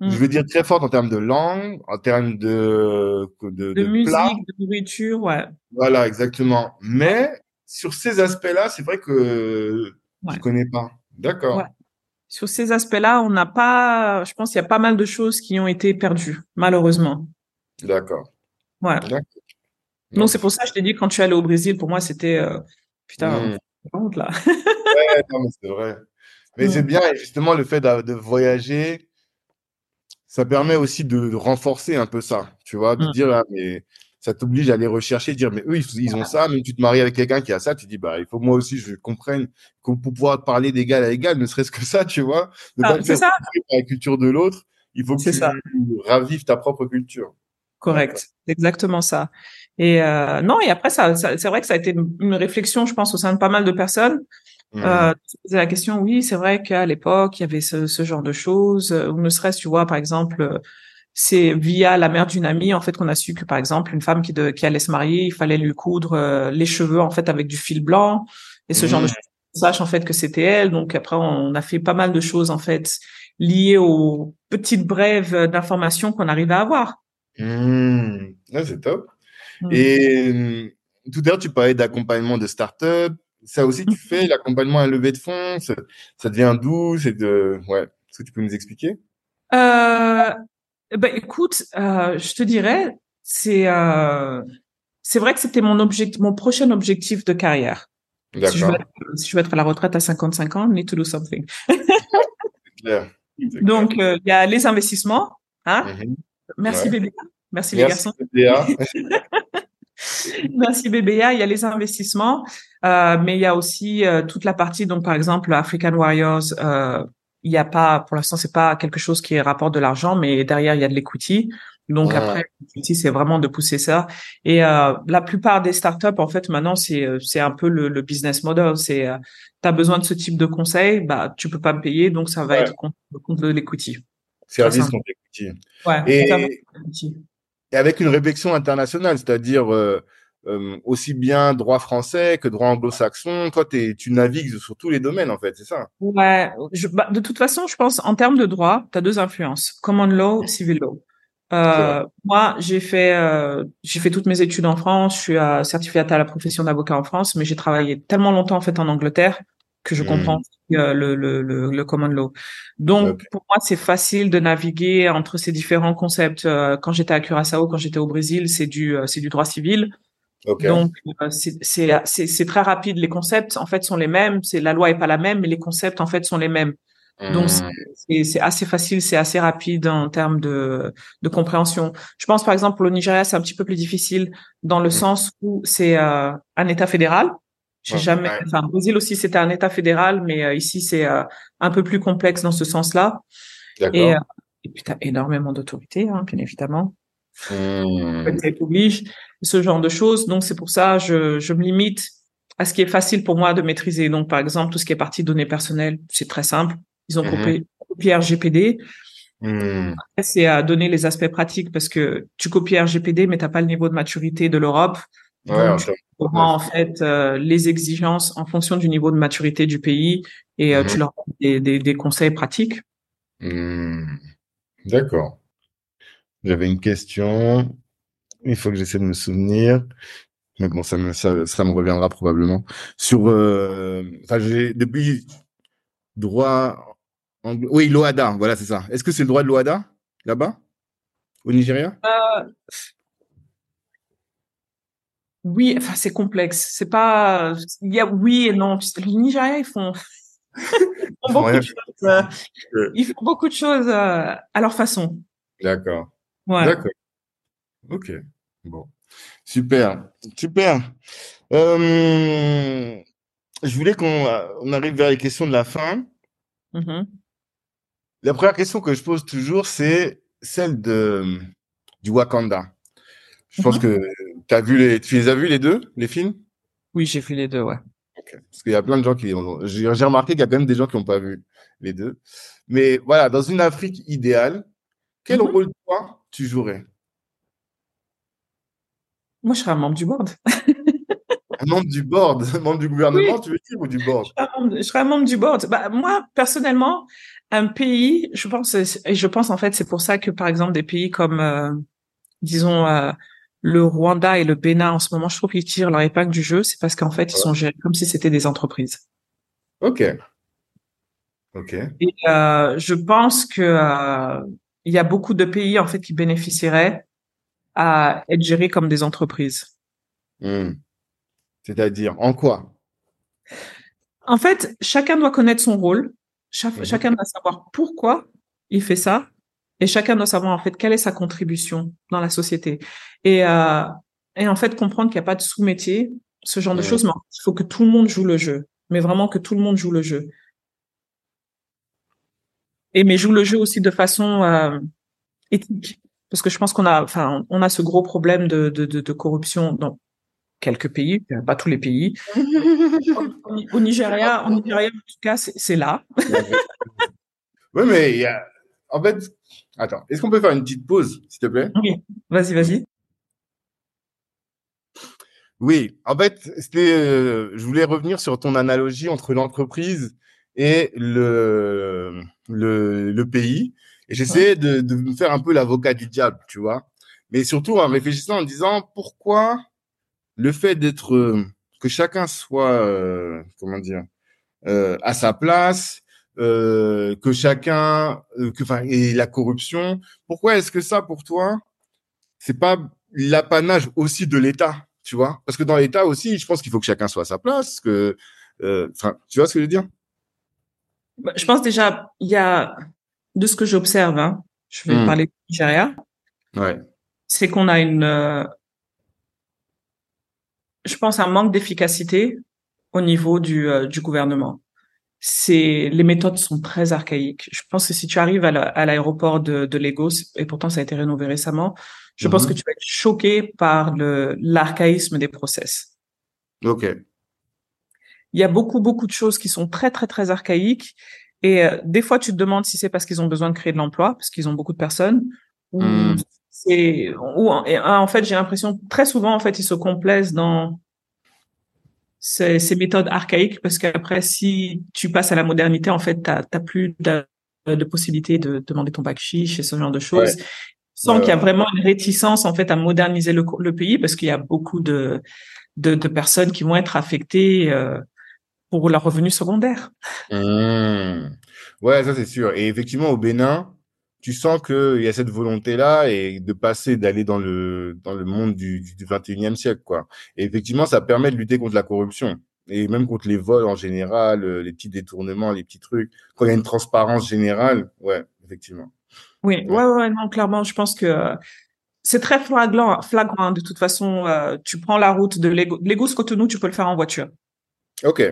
Je mm. veux dire très forte en termes de langue, en termes de de, de, musique, de nourriture, ouais. Voilà, exactement. Mais sur ces aspects-là, c'est vrai que ouais. je connais pas. D'accord. Ouais. Sur ces aspects-là, on n'a pas. Je pense qu'il y a pas mal de choses qui ont été perdues, malheureusement. D'accord. Ouais. Donc c'est pour ça que je t'ai dit quand tu es allé au Brésil, pour moi c'était euh, putain, mmh. honte là. ouais, non mais c'est vrai. Mais c'est bien justement le fait de, voyager, ça permet aussi de, renforcer un peu ça, tu vois, de mmh. dire ah, mais ça t'oblige à aller rechercher, dire mais eux ils, ont ça, mais tu te maries avec quelqu'un qui a ça, tu dis bah il faut moi aussi je comprenne pour pouvoir parler d'égal à égal, ne serait-ce que ça, tu vois, de ah, pas ça. la culture de l'autre, il faut que tu ça. ravives ta propre culture. Correct, exactement ça. Et euh, non, et après ça, c'est vrai que ça a été une réflexion, je pense, au sein de pas mal de personnes. Mmh. Euh, la question, oui, c'est vrai qu'à l'époque il y avait ce, ce, genre de choses, ou ne serait-ce, tu vois, par exemple, c'est via la mère d'une amie en fait qu'on a su que par exemple une femme qui, de, qui allait se marier, il fallait lui coudre euh, les cheveux en fait avec du fil blanc et ce genre de mmh. choses. Sache en fait que c'était elle. Donc après on a fait pas mal de choses en fait liées aux petites brèves d'informations qu'on arrivait à avoir. Mmh. c'est top. Mmh. Et mmh, tout à l'heure, tu parlais d'accompagnement de start-up. Ça aussi, tu fais l'accompagnement à levée de fonds? Ça, ça devient d'où C'est de... ouais. Est-ce que tu peux nous expliquer? Euh, ben, écoute, euh, je te dirais, c'est euh, c'est vrai que c'était mon objectif, mon prochain objectif de carrière. Si je, être, si je veux être à la retraite à 55 ans, need to do something. clair. Donc, euh, il y a les investissements. Hein? Merci ouais. bébé. Merci, les garçons. Merci BBA. Il y a les investissements, euh, mais il y a aussi euh, toute la partie. Donc par exemple, African Warriors, euh, il n'y a pas, pour l'instant, c'est pas quelque chose qui rapporte de l'argent, mais derrière il y a de l'equity. Donc après, l'equity, c'est vraiment de pousser ça. Et euh, la plupart des startups, en fait, maintenant, c'est c'est un peu le, le business model. C'est euh, tu as besoin de ce type de conseil, bah tu peux pas me payer, donc ça va être contre, contre l'equity. Service contre equity. Ouais, et, et, avec une réflexion internationale, c'est-à-dire euh, euh, aussi bien droit français que droit anglo-saxon. Toi, tu navigues sur tous les domaines, en fait, c'est ça? Ouais. Je, bah, de toute façon, je pense, en termes de droit, tu as deux influences, common law, civil law. Euh, moi, j'ai fait euh, j'ai fait toutes mes études en France. Je suis certifiée à la profession d'avocat en France, mais j'ai travaillé tellement longtemps en fait en Angleterre que je comprends hmm. euh, le, le, le, le, common law. Donc pour moi, c'est facile de naviguer entre ces différents concepts. Euh, quand j'étais à Curaçao, quand j'étais au Brésil, c'est du euh, c'est du droit civil. Okay. Donc c'est c'est très rapide. Les concepts en fait sont les mêmes. C'est la loi est pas la même, mais les concepts en fait sont les mêmes. Donc hmm. c'est assez facile, c'est assez rapide en termes de, de compréhension. Je pense par exemple au Nigeria, c'est un petit peu plus difficile dans le hmm. sens où c'est euh, un État fédéral. J'ai jamais. Enfin, Brésil aussi, c'était un État fédéral, mais euh, ici, c'est euh, un peu plus complexe dans ce sens-là. Et, euh, et puis, tu as énormément d'autorité, hein, bien évidemment. Mmh. oblige, ce genre de choses. Donc, c'est pour ça, je, je me limite à ce qui est facile pour moi de maîtriser. Donc, par exemple, tout ce qui est partie données personnelles, c'est très simple. Ils ont mmh. copié, RGPD. Mmh. C'est à donner les aspects pratiques parce que tu copies RGPD, mais t'as pas le niveau de maturité de l'Europe. Ouais, tu en fait euh, les exigences en fonction du niveau de maturité du pays et euh, tu mhm. leur donnes des, des, conseils pratiques. Mmh. D'accord. J'avais une question. Il faut que j'essaie de me souvenir. Mais bon, ça me, ça, ça me reviendra probablement. Sur, euh, enfin, j'ai depuis droit, oui, l'OADA, voilà, c'est ça. Est-ce que c'est le droit de l'OADA là-bas, au Nigeria? Euh, oui, enfin c'est complexe. C'est pas, il y a oui et non. Le Nigeria ils font, ils font beaucoup de choses. Euh, ils font beaucoup de choses euh, à leur façon. D'accord. Ouais. D'accord. Ok. Bon. Super. Super. Euh, je voulais qu'on on arrive vers les questions de la fin. Mm-hmm. La première question que je pose toujours, c'est celle de du Wakanda. Je pense Mhm. que tu as vu les, tu les as vus les deux, les films? Oui, j'ai vu les deux, ouais. Parce qu'il y a plein de gens qui ont, j'ai remarqué qu'il y a quand même des gens qui n'ont pas vu les deux. Mais voilà, dans une Afrique idéale, quel Mhm. rôle toi tu jouerais? Moi, je serais un membre du board. Un membre du board, un membre du gouvernement, tu veux dire, ou du board? Je serais un membre- je serais un membre du board. Bah, moi, personnellement, un pays, je pense, et je pense en fait, c'est pour ça que, par exemple, des pays comme, euh, disons, euh, le Rwanda et le Bénin, en ce moment, je trouve qu'ils tirent leur épingle du jeu, c'est parce qu'en fait, ils sont gérés comme si c'était des entreprises. Ok. Ok. Et euh, je pense que euh, il y a beaucoup de pays en fait qui bénéficieraient à être gérés comme des entreprises. Hmm. C'est-à-dire, en quoi? En fait, chacun doit connaître son rôle, Cha- Mhm. chacun doit savoir pourquoi il fait ça, et chacun doit savoir en fait quelle est sa contribution dans la société. Et euh, et en fait comprendre qu'il n'y a pas de sous-métier, ce genre de choses, mais il faut que tout le monde joue le jeu, mais vraiment que tout le monde joue le jeu. Et mais joue le jeu aussi de façon euh, éthique, parce que je pense qu'on a, enfin, on a ce gros problème de de, de, de corruption dans quelques pays, euh, pas tous les pays. Au, au Nigeria, au Nigeria en tout cas, c'est c'est là. Oui, mais il y a, en fait, attends, est-ce qu'on peut faire une petite pause, s'il te plaît? Oui, vas-y, vas-y. Oui, en fait, c'était, euh, je voulais revenir sur ton analogie entre l'entreprise et le, le, le pays. Et j'essayais de, de me faire un peu l'avocat du diable, tu vois. Mais surtout en réfléchissant en disant pourquoi le fait d'être, euh, que chacun soit, euh, comment dire, à sa place, euh, que chacun, euh, que, enfin, et la corruption, pourquoi est-ce que ça, pour toi, c'est pas l'apanage aussi de l'État, tu vois? Parce que dans l'État aussi, je pense qu'il faut que chacun soit à sa place, que, euh, enfin, tu vois ce que je veux dire? Bah, Je pense déjà, il y a, de ce que j'observe, hein, je vais Hmm. parler du Nigeria, Ouais. c'est qu'on a une, euh, je pense, un manque d'efficacité au niveau du, euh, du gouvernement. C'est, les méthodes sont très archaïques. Je pense que si tu arrives à la- à l'aéroport de, de Lagos, et pourtant ça a été rénové récemment, je pense Mhm. que tu vas être choqué par l'archaïsme des process. Ok. Il y a beaucoup, beaucoup de choses qui sont très, très, très archaïques. Et euh, des fois, tu te demandes si c'est parce qu'ils ont besoin de créer de l'emploi, parce qu'ils ont beaucoup de personnes, ou Mm. c'est, ou en, en fait, j'ai l'impression très souvent, en fait, ils se complaisent dans ces, ces méthodes archaïques, parce qu'après, si tu passes à la modernité, en fait, t'as, t'as plus de, de possibilité de demander ton bac chiche et ce genre de choses. Sans Ouais, qu'il y a vraiment une réticence, en fait, à moderniser le, le pays, parce qu'il y a beaucoup de, de, de personnes qui vont être affectées euh, pour leurs revenus secondaires. Mmh. Ouais, ça c'est sûr. Et effectivement, au Bénin, tu sens qu'il y a cette volonté-là et de passer, d'aller dans le dans le monde du, du 21e siècle, quoi. Et effectivement, ça permet de lutter contre la corruption et même contre les vols en général, euh, les petits détournements, les petits trucs. Quand il y a une transparence générale, ouais, effectivement. Oui, ouais, ouais, non, clairement, je pense que euh, c'est très flagrant, flagrant. De toute façon, euh, tu prends la route de Lagos Cotonou, tu peux le faire en voiture. Ok,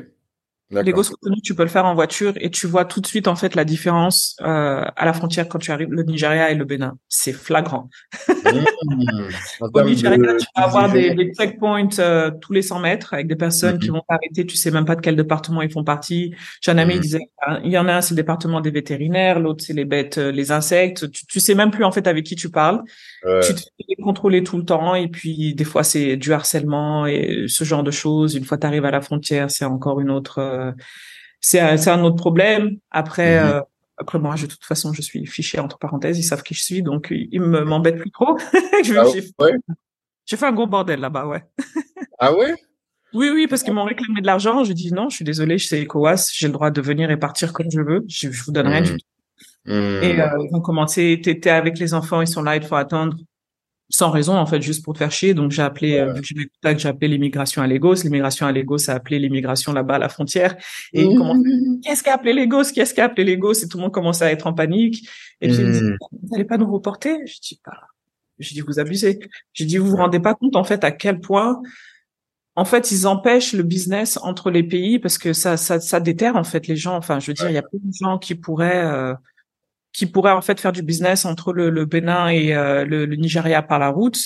Lagos Cotonou, tu peux le faire en voiture et tu vois tout de suite en fait la différence euh, à la frontière quand tu arrives le Nigeria et le Bénin. C'est flagrant. Mmh. Au Nigeria, de tu vas avoir des, des checkpoints euh, tous les 100 mètres avec des personnes qui Mhm. vont t'arrêter. Tu sais même pas de quel département ils font partie. J'ai un ami, il Mhm. disait, ah, il y en a un, c'est le département des vétérinaires, l'autre, c'est les bêtes, euh, les insectes. Tu, tu sais même plus en fait avec qui tu parles. Ouais. Tu te fais contrôler tout le temps et puis des fois c'est du harcèlement et ce genre de choses. Une fois tu arrives à la frontière, c'est encore une autre, euh, c'est un, c'est un autre problème. Après, Mhm. euh, après moi, je, de toute façon, je suis fiché entre parenthèses. Ils savent qui je suis, donc ils ils me m'embêtent plus trop. Je- Ah j'ai ouais? j'ai fait un gros bordel là-bas, ouais. Ah ouais? Oui, oui, parce qu'ils m'ont réclamé de l'argent. Je dis non, je suis désolé, c'est ECOWAS, j'ai le droit de venir et partir comme je veux. Je, je vous donne rien du tout. Mmh. Et euh, ils ont commencé, t'étais avec les enfants, ils sont là, il faut attendre. Sans raison, en fait, juste pour te faire chier. Donc, j'ai appelé, euh, vu que j'ai mes contacts, j'ai appelé l'immigration à Lagos. L'immigration à Lagos a appelé l'immigration là-bas à la frontière. Et ils commencent, qu'est-ce qui a appelé Lagos? Qu'est-ce qui a appelé Lagos? Et tout le monde commence à être en panique. Et puis, ils me disent, Mhm. vous n'allez pas nous reporter? Je dis, bah, je dis, vous abusez. J'ai dit, vous vous rendez pas compte, en fait, à quel point, en fait, ils empêchent le business entre les pays parce que ça, ça, ça déterre en fait les gens. Enfin, je veux dire, il y a plein de gens qui pourraient, euh, qui pourraient en fait faire du business entre le, le Bénin et euh, le, le, Nigeria par la route.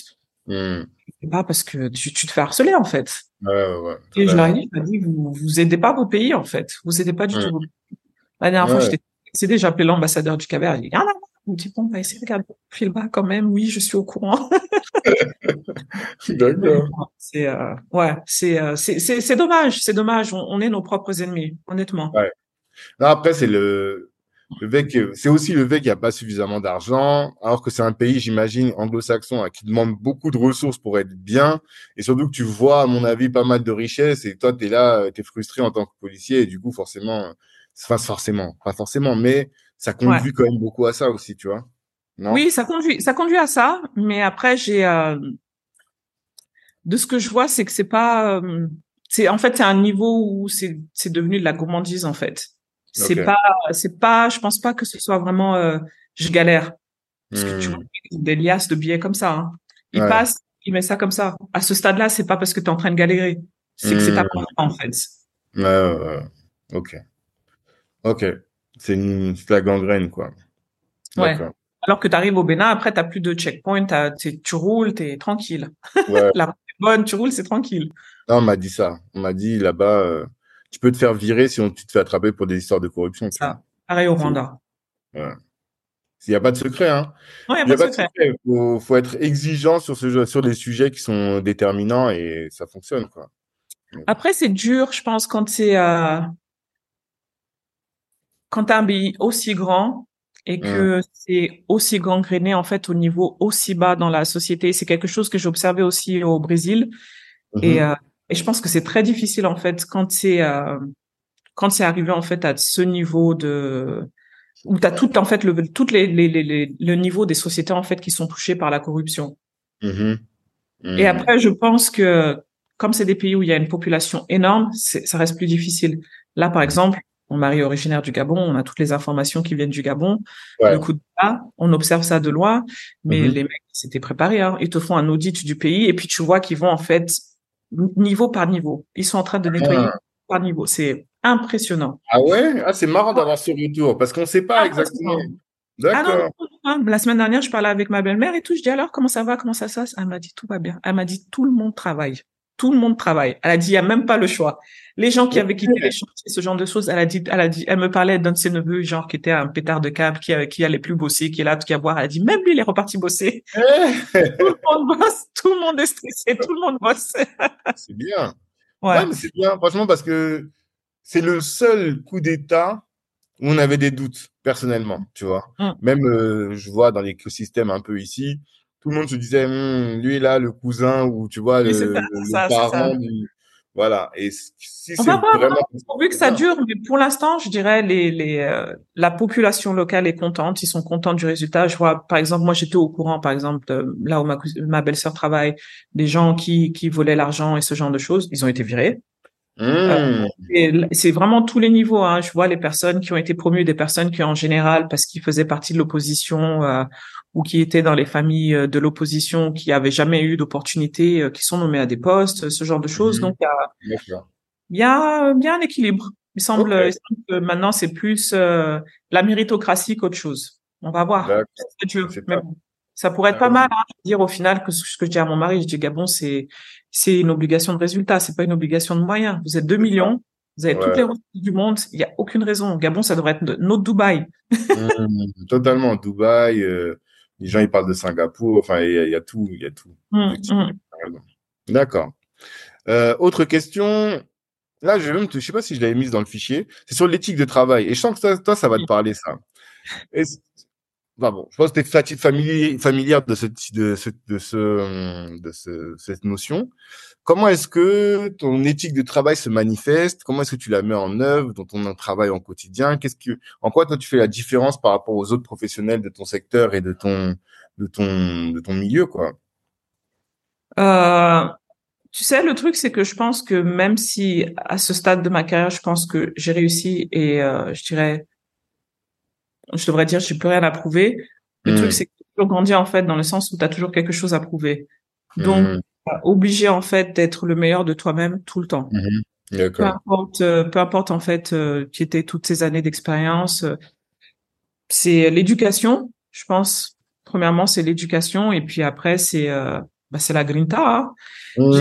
Hmm. Pas parce que tu, tu, te fais harceler en fait. Ouais, ouais, ouais. Et je leur ai dit, je dit, vous, vous aidez pas vos pays en fait. Vous aidez pas du Ouais. tout. La dernière fois, j'étais excédée, j'ai appelé l'ambassadeur du Cap-Vert. Il dit, ah me dit, bon, on va essayer de regarder le bas quand même. Oui, je suis au courant. D'accord. C'est euh, ouais, c'est euh, c'est c'est c'est dommage, c'est dommage. On, on est nos propres ennemis, honnêtement. Ouais. Non, après, c'est le, le fait que, c'est aussi le fait qu'il n'y a pas suffisamment d'argent, alors que c'est un pays, j'imagine, anglo-saxon, hein, qui demande beaucoup de ressources pour être bien. Et surtout que tu vois, à mon avis, pas mal de richesses et toi, tu es là, tu es frustré en tant que policier et du coup, forcément, euh, enfin, forcément, pas forcément, mais ça conduit quand même beaucoup à ça aussi, tu vois. Non? Oui, ça conduit, ça conduit à ça. Mais après, j'ai euh, de ce que je vois, c'est que c'est pas, euh, c'est en fait c'est un niveau où c'est c'est devenu de la gourmandise en fait. C'est Ok. pas, c'est pas, je pense pas que ce soit vraiment euh, je galère parce que tu Hmm. vois des liasses de billets comme ça. Hein. Il Ouais. passe, il met ça comme ça. À ce stade-là, c'est pas parce que tu es en train de galérer, c'est que c'est ta Hmm. en fait. Ouais, ouais. Ok. Ok. C'est une, la gangrène, quoi. Ouais. Alors que tu arrives au Bénin, après, t'as plus de checkpoint, tu roules, t'es tranquille. Ouais. La route est bonne, tu roules, c'est tranquille. Non, on m'a dit ça. On m'a dit là-bas, euh, tu peux te faire virer si on, tu te fais attraper pour des histoires de corruption. Ça. Pareil au Rwanda. Il n'y a pas de secret, hein. Non, il Il n'y a pas de secret. secret. Faut, faut être exigeant sur ce sur des sujets qui sont déterminants et ça fonctionne, quoi. Après, c'est dur, je pense, quand c'est euh, quand t'as un pays aussi grand et que c'est aussi gangréné en fait au niveau aussi bas dans la société. C'est quelque chose que j'ai observé aussi au Brésil. Et, Mhm. euh, et je pense que c'est très difficile en fait quand c'est euh, quand c'est arrivé en fait à ce niveau de où t'as tout en fait le toutes les, les, les, les- le niveau des sociétés en fait qui sont touchées par la corruption. Mhm. Mhm. Et après, je pense que comme c'est des pays où il y a une population énorme, ça reste plus difficile. Là, par exemple, mon mari est originaire du Gabon, on a toutes les informations qui viennent du Gabon. Ouais. Le coup de là, on observe ça de loin, mais Mhm. les mecs s'étaient préparés. Hein. Ils te font un audit du pays et puis tu vois qu'ils vont en fait niveau par niveau. Ils sont en train de nettoyer Ah. par niveau. C'est impressionnant. Ah ouais? Ah, c'est marrant d'avoir ce retour parce qu'on ne sait pas exactement. Ah D'accord. la semaine dernière, je parlais avec ma belle-mère et tout. Je dis alors, comment ça va, comment ça se passe Elle m'a dit tout va bien. Elle m'a dit tout le monde travaille. Tout le monde travaille. Elle a dit il y a même pas le choix. Les gens qui avaient quitté les chantiers, ce genre de choses, elle a dit, elle a dit, elle me parlait d'un de ses neveux, genre qui était un pétard de câble, qui, euh, qui allait plus bosser, qui est là, qui à boire. Elle a dit même lui, il est reparti bosser. Tout le monde bosse, tout le monde est stressé, tout le monde bosse. c'est bien. Ouais. Ouais, mais c'est bien, franchement, parce que c'est le seul coup d'État où on avait des doutes, personnellement, tu vois. Mm. Même, euh, je vois dans l'écosystème un peu ici, tout le monde se disait, Hum, lui là, le cousin, ou tu vois, le, le ça, parent du... Voilà. Et si c'est vraiment... Pourvu que ça dure, mais pour l'instant, je dirais les les euh, la population locale est contente, ils sont contents du résultat. Je vois, par exemple, moi j'étais au courant, par exemple, de là où ma ma belle-sœur travaille, des gens qui qui volaient l'argent et ce genre de choses, ils ont été virés. Hum, l- c'est vraiment tous les niveaux. Hein. Je vois les personnes qui ont été promues, des personnes qui en général, parce qu'ils faisaient partie de l'opposition euh, ou qui étaient dans les familles euh, de l'opposition, qui avaient jamais eu d'opportunité, euh, qui sont nommés à des postes, ce genre de choses. Mhm. Donc il y a a bien un équilibre. Il semble, il semble que maintenant c'est plus euh, la méritocratie qu'autre chose. On va voir. Mais bon. Ça pourrait être Ah pas mal hein, de dire au final que ce que je dis à mon mari, je dis Gabon, c'est c'est une obligation de résultat, c'est pas une obligation de moyens. Vous êtes 2 millions, vous avez toutes les ressources du monde, il y a aucune raison. Gabon, ça devrait être notre Dubaï. Hum, totalement. Dubaï, euh, les gens, ils parlent de Singapour. Enfin, il y, a- il y a tout, il y a tout. T'as raison. D'accord. Euh, autre question. Là, je vais même te, je sais pas si je l'avais mise dans le fichier. C'est sur l'éthique de travail. Et je sens que toi, toi, ça va te parler, ça. Est-ce- Enfin bon, je pense que tu es familier, familière de ce, de ce, de ce, de ce, cette notion. Comment est-ce que ton éthique de travail se manifeste? Comment est-ce que tu la mets en œuvre dans ton travail en quotidien? Qu'est-ce que, en quoi toi tu fais la différence par rapport aux autres professionnels de ton secteur et de ton, de ton, de ton milieu, quoi? Euh, tu sais, le truc, c'est que je pense que même si à ce stade de ma carrière, je pense que j'ai réussi et euh, je dirais, je devrais dire, j'ai plus rien à prouver. Le Hmm. truc, c'est que tu as toujours grandi en fait dans le sens où tu as toujours quelque chose à prouver. Donc, Hmm. obligé en fait d'être le meilleur de toi-même tout le temps. Mhm. Peu importe, euh, peu importe en fait, euh, qui étaient toutes ces années d'expérience. euh, c'est l'éducation, je pense. Premièrement, c'est l'éducation, et puis après, c'est euh, bah, c'est la grinta. Hein. Mhm.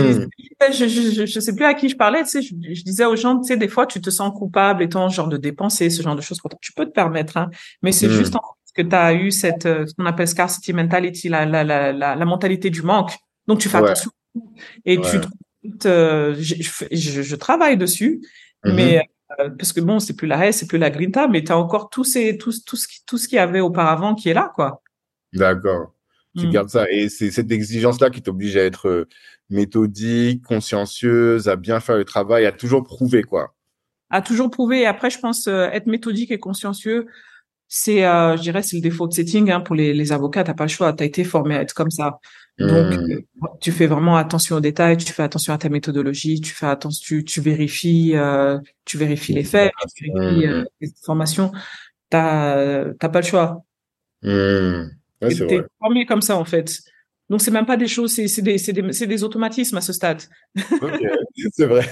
Je, je, je, je sais plus à qui je parlais, tu sais, je, je disais aux gens, tu sais, des fois, tu te sens coupable étant genre de dépenser ce genre de choses. Tu peux te permettre, hein, mais c'est Mhm. juste en fait que tu as eu cette, euh, ce qu'on appelle scarcity mentality, la, la, la, la, la mentalité du manque. Donc, tu fais Ouais. attention et tu te, euh, je, travaille dessus, Mhm. mais euh, parce que bon, c'est plus la haie, c'est plus la grinta, mais tu as encore tous ces, tout, tout ce qui, tout ce qu'il y avait auparavant qui est là, quoi. D'accord. Tu Mm. gardes ça. Et c'est cette exigence-là qui t'oblige à être méthodique, consciencieuse, à bien faire le travail, à toujours prouver, quoi. à toujours prouver. Et après, je pense euh, être méthodique et consciencieux, c'est, euh, je dirais, c'est le défaut de setting hein, pour les, les avocats. T'as pas le choix. T'as été formé à être comme ça. Donc, euh, tu fais vraiment attention aux détails. Tu fais attention à ta méthodologie. Tu fais attention. Tu, tu vérifies. euh, tu vérifies les faits. Tu vérifies euh, les informations. T'as, t'as pas le choix. Ouais, vrai. formé comme ça en fait. Donc, c'est même pas des choses. C'est, des, des, des automatismes à ce stade. C'est vrai.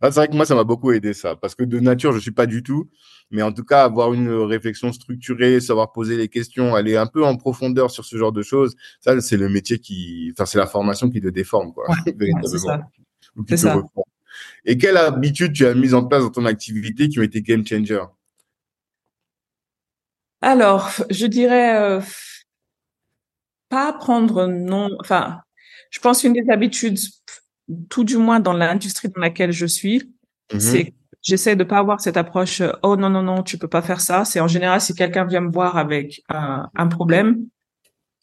Ah, c'est vrai que moi, ça m'a beaucoup aidé ça, parce que de nature, je suis pas du tout, mais en tout cas, avoir une réflexion structurée, savoir poser les questions, aller un peu en profondeur sur ce genre de choses, ça, c'est le métier qui, enfin, c'est la formation qui te déforme, quoi, Ouais, c'est véritablement, ça. C'est. Et quelle habitude tu as mise en place dans ton activité qui ont été game changer? Alors, je dirais euh, pas prendre non. Enfin, je pense qu'une des habitudes, tout du moins dans l'industrie dans laquelle je suis, Mhm. c'est j'essaie de pas avoir cette approche. Oh non non non, tu peux pas faire ça. C'est en général si quelqu'un vient me voir avec un, un problème,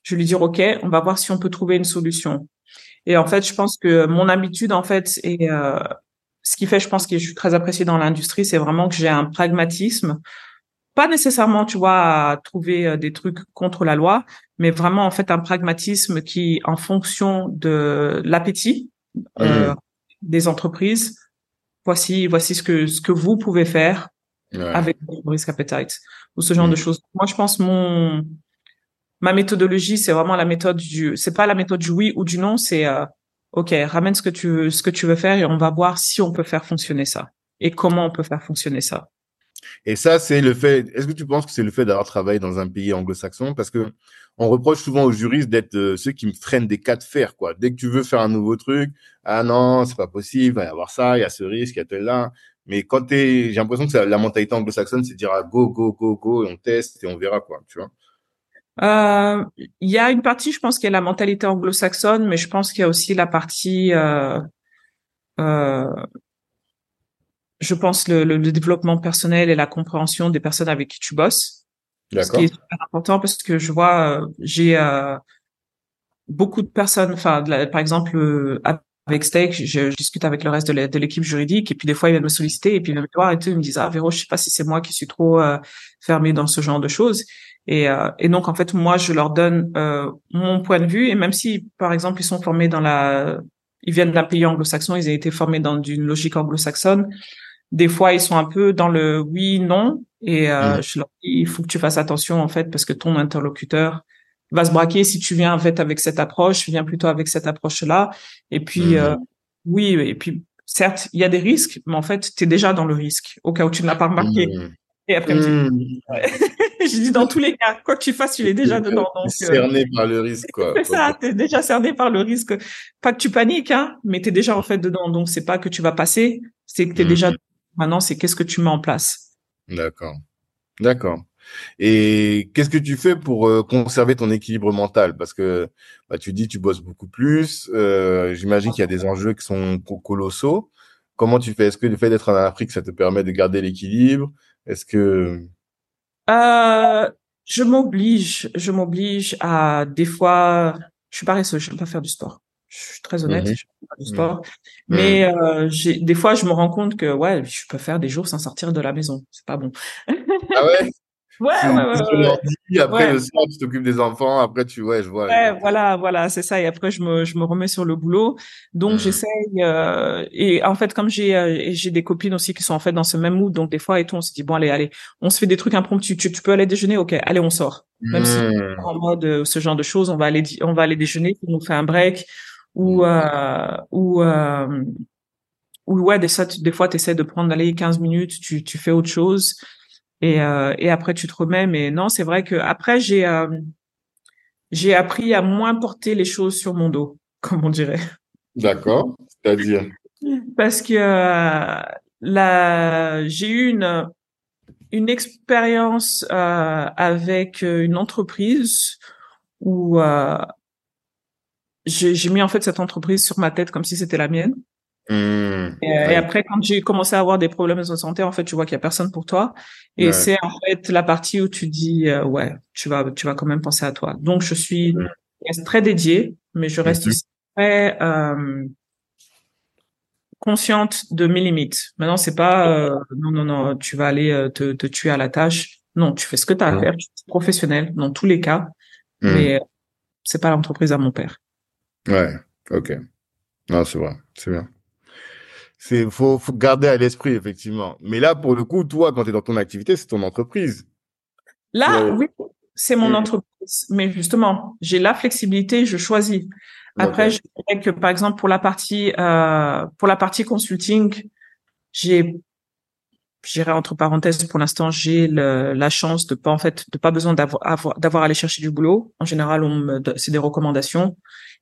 je lui dis ok, on va voir si on peut trouver une solution. Et en fait, je pense que mon habitude en fait et euh, ce qui fait, je pense que je suis très appréciée dans l'industrie, c'est vraiment que j'ai un pragmatisme pas nécessairement, tu vois, à trouver euh, des trucs contre la loi, mais vraiment en fait un pragmatisme qui, en fonction de l'appétit euh, Mhm. des entreprises, voici voici ce que ce que vous pouvez faire Ouais. avec risk appetite ou ce genre de choses. Moi, je pense mon ma méthodologie, c'est vraiment la méthode du, c'est pas la méthode du oui ou du non, c'est euh, ok, ramène ce que tu veux, ce que tu veux faire et on va voir si on peut faire fonctionner ça et comment on peut faire fonctionner ça. Et ça, c'est le fait. Est-ce que tu penses que c'est le fait d'avoir travaillé dans un pays anglo-saxon? Parce que on reproche souvent aux juristes d'être euh, ceux qui me freinent des cas de fer, quoi. Dès que tu veux faire un nouveau truc, ah non, c'est pas possible, il va y avoir ça, il y a ce risque, il y a tel là. Mais quand t'es, j'ai l'impression que la mentalité anglo-saxonne, c'est de dire ah, go, go, go, go, et on teste et on verra, quoi, tu vois. Euh, Il y a une partie, je pense, qui est la mentalité anglo-saxonne, mais je pense qu'il y a aussi la partie, euh, euh, je pense, le, le, le développement personnel et la compréhension des personnes avec qui tu bosses. Ce qui est super important parce que je vois, euh, j'ai euh, beaucoup de personnes, enfin, par exemple, euh, avec Steak, je, je discute avec le reste de l'équipe juridique et puis des fois ils viennent me solliciter et puis ils viennent me voir et tout, ils me disent ah Véro, je sais pas si c'est moi qui suis trop euh, fermé dans ce genre de choses et euh, et donc en fait moi je leur donne euh, mon point de vue. Et même si par exemple ils sont formés dans la, ils viennent d'un pays anglo-saxon, ils ont été formés dans une logique anglo-saxonne, des fois ils sont un peu dans le oui non et euh, Mm. je leur dis il faut que tu fasses attention en fait parce que ton interlocuteur va se braquer si tu viens en fait avec cette approche, viens plutôt avec cette approche-là. Et puis Mhm. euh, oui, et puis certes, il y a des risques, mais en fait, tu es déjà dans le risque au cas où tu ne l'as pas remarqué. Et après, Mhm. je dis dans tous les cas, quoi que tu fasses, tu es déjà dedans. Donc T'es euh, cerné par le risque, quoi. c'est ça, tu es déjà cerné par le risque. Pas que tu paniques, hein, mais tu es déjà en fait dedans. Donc c'est pas que tu vas passer, c'est que tu es déjà maintenant, c'est qu'est-ce que tu mets en place. D'accord. D'accord. Et qu'est-ce que tu fais pour euh, conserver ton équilibre mental? Parce que bah, tu dis tu bosses beaucoup plus. euh, j'imagine qu'il y a des enjeux qui sont co- colossaux. Comment tu fais? Est-ce que le fait d'être en Afrique, ça te permet de garder l'équilibre? Est-ce que... Euh, je m'oblige, je m'oblige à des fois, je suis paresseuse, je n'aime pas faire du sport. Je suis très honnête, Mhm. je fais pas du Mhm. sport. Mais euh, j'ai des fois, je me rends compte que ouais, je peux faire des jours sans sortir de la maison. C'est pas bon. Ah ouais? Ouais, Tu- ouais, ouais, après le soir, tu t'occupes des enfants, après tu... Ouais, je vois. Ouais, voilà, voilà, c'est ça. Et après, je me, je me remets sur le boulot. Donc, Mhm. j'essaye. Euh, et en fait, comme j'ai, euh, j'ai des copines aussi qui sont en fait dans ce même mood, donc des fois et tout, on se dit bon, allez, allez, on se fait des trucs impromptus. Tu, tu peux aller déjeuner, ok, allez, on sort. Même si Mhm. en mode euh, ce genre de choses, on va aller, on va aller déjeuner, on nous fait un break, ou euh, ou euh, ou ouais des, des fois tu essaies de prendre aller 15 minutes tu tu fais autre chose et euh, et après tu te remets. Mais non c'est vrai que après j'ai euh, j'ai appris à moins porter les choses sur mon dos comme on dirait. D'accord. C'est-à-dire? Parce que euh, la j'ai eu une une expérience euh, avec une entreprise où euh, j'ai mis en fait cette entreprise sur ma tête comme si c'était la mienne. Mmh. Et, après, quand j'ai commencé à avoir des problèmes de santé, en fait, tu vois qu'il y a personne pour toi. Et c'est en fait la partie où tu dis, euh, ouais, tu vas, tu vas quand même penser à toi. Donc, je suis mmh. très dédiée, mais je reste aussi très euh, consciente de mes limites. Maintenant, c'est pas, euh, non, non, non, tu vas aller euh, te, te tuer à la tâche. Non, tu fais ce que tu as à faire. Tu es professionnel dans tous les cas, mmh. mais c'est pas l'entreprise à mon père. Ouais, ok. Non, c'est vrai, c'est bien. C'est faut, faut garder à l'esprit effectivement. Mais là, pour le coup, toi, quand tu es dans ton activité, c'est ton entreprise. Là, oui, c'est mon entreprise. Mais justement, j'ai la flexibilité, je choisis. Après, je dirais que par exemple pour la partie euh, pour la partie consulting, j'ai j'irai entre parenthèses pour l'instant j'ai la chance de pas en fait de pas besoin d'avoir d'avoir aller chercher du boulot en général on me c'est des recommandations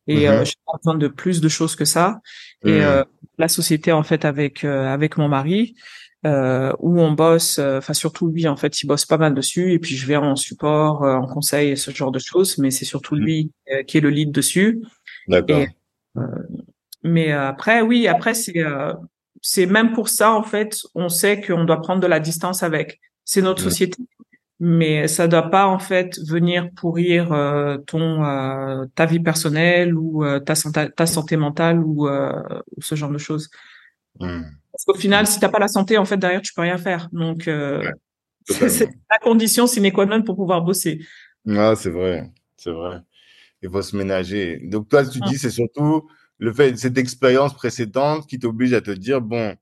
et euh, mm-hmm. j'ai besoin de plus de choses que ça. Et mm. euh, la société en fait avec euh, avec mon mari, euh, où on bosse, enfin surtout lui en fait, il bosse pas mal dessus. Et puis je vais en support, en conseil, ce genre de choses. Mais c'est surtout mm. lui qui est le lead dessus. D'accord. mais après, oui, après c'est c'est même pour ça en fait, on sait qu'on doit prendre de la distance avec. C'est notre société mais ça doit pas en fait venir pourrir euh, ton euh, ta vie personnelle ou euh, ta santé ta santé mentale ou, ou, ce genre de choses. Mmh. Parce qu'au final, si t'as pas la santé, en fait derrière tu peux rien faire. Donc c'est la condition sine qua non pour pouvoir bosser. Ah c'est vrai, c'est vrai. Il faut se ménager. Donc toi tu dis c'est surtout le fait cette expérience précédente qui t'oblige à te dire bon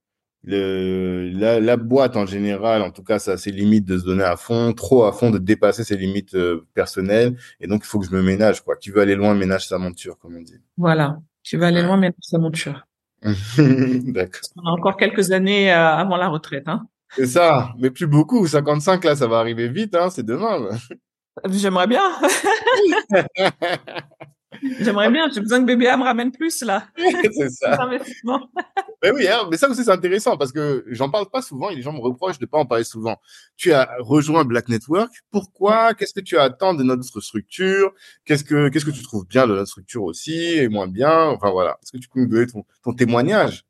le, la, la, boîte en général, en tout cas, ça a ses limites de se donner à fond, trop à fond, de dépasser ses limites euh, personnelles. Et donc, il faut que je me ménage, quoi. Qui veut aller loin, ménage sa monture, comme on dit. Voilà. Tu veux aller loin, ménage sa monture. D'accord. On a encore quelques années euh, avant la retraite, hein. C'est ça. Mais plus beaucoup. 55, là, ça va arriver vite, hein. C'est demain. J'aimerais bien. J'aimerais bien, j'ai besoin que BBA me ramène plus là. c'est ça. mais oui, hein, mais ça aussi c'est intéressant parce que j'en parle pas souvent et les gens me reprochent de pas en parler souvent. Tu as rejoint Black Network. Pourquoi? Qu'est-ce que tu attends de notre structure? Qu'est-ce que qu'est-ce que tu trouves bien de notre structure aussi et moins bien? Enfin voilà. Est-ce que tu peux nous donner ton, témoignage?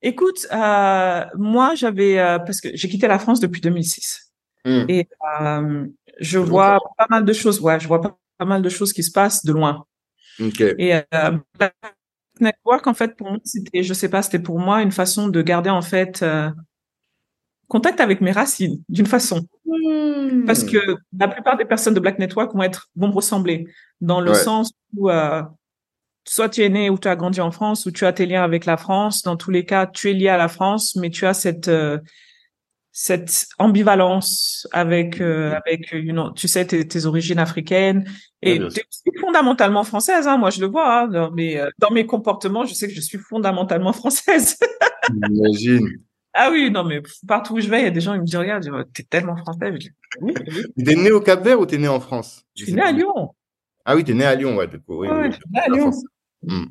Écoute, euh, moi j'avais euh, parce que j'ai quitté la France depuis 2006 hmm. et euh, je vois pas mal de choses. Ouais, je vois pas pas mal de choses qui se passent de loin. Et euh, Network, en fait, pour moi, c'était, je sais pas, c'était pour moi une façon de garder en fait euh, contact avec mes racines, d'une façon. Hmm. Parce que la plupart des personnes de Black Network vont être vont me ressembler dans le sens où euh, soit tu es né ou tu as grandi en France ou tu as tes liens avec la France. Dans tous les cas, tu es lié à la France, mais tu as cette euh, cette ambivalence avec euh, avec you know, tu sais tes, tes origines africaines. Et tu es fondamentalement française hein, moi je le vois hein, dans mes euh, dans mes comportements je sais que je suis fondamentalement française. J'imagine. ah oui non mais partout où je vais il y a des gens qui me disent regarde t'es tellement française. Oui, oui. t'es né au Cap Vert ou t'es né en France? Je suis né à Lyon. Ah oui t'es né à Lyon ouais du oui, ouais, né à Lyon Mmh,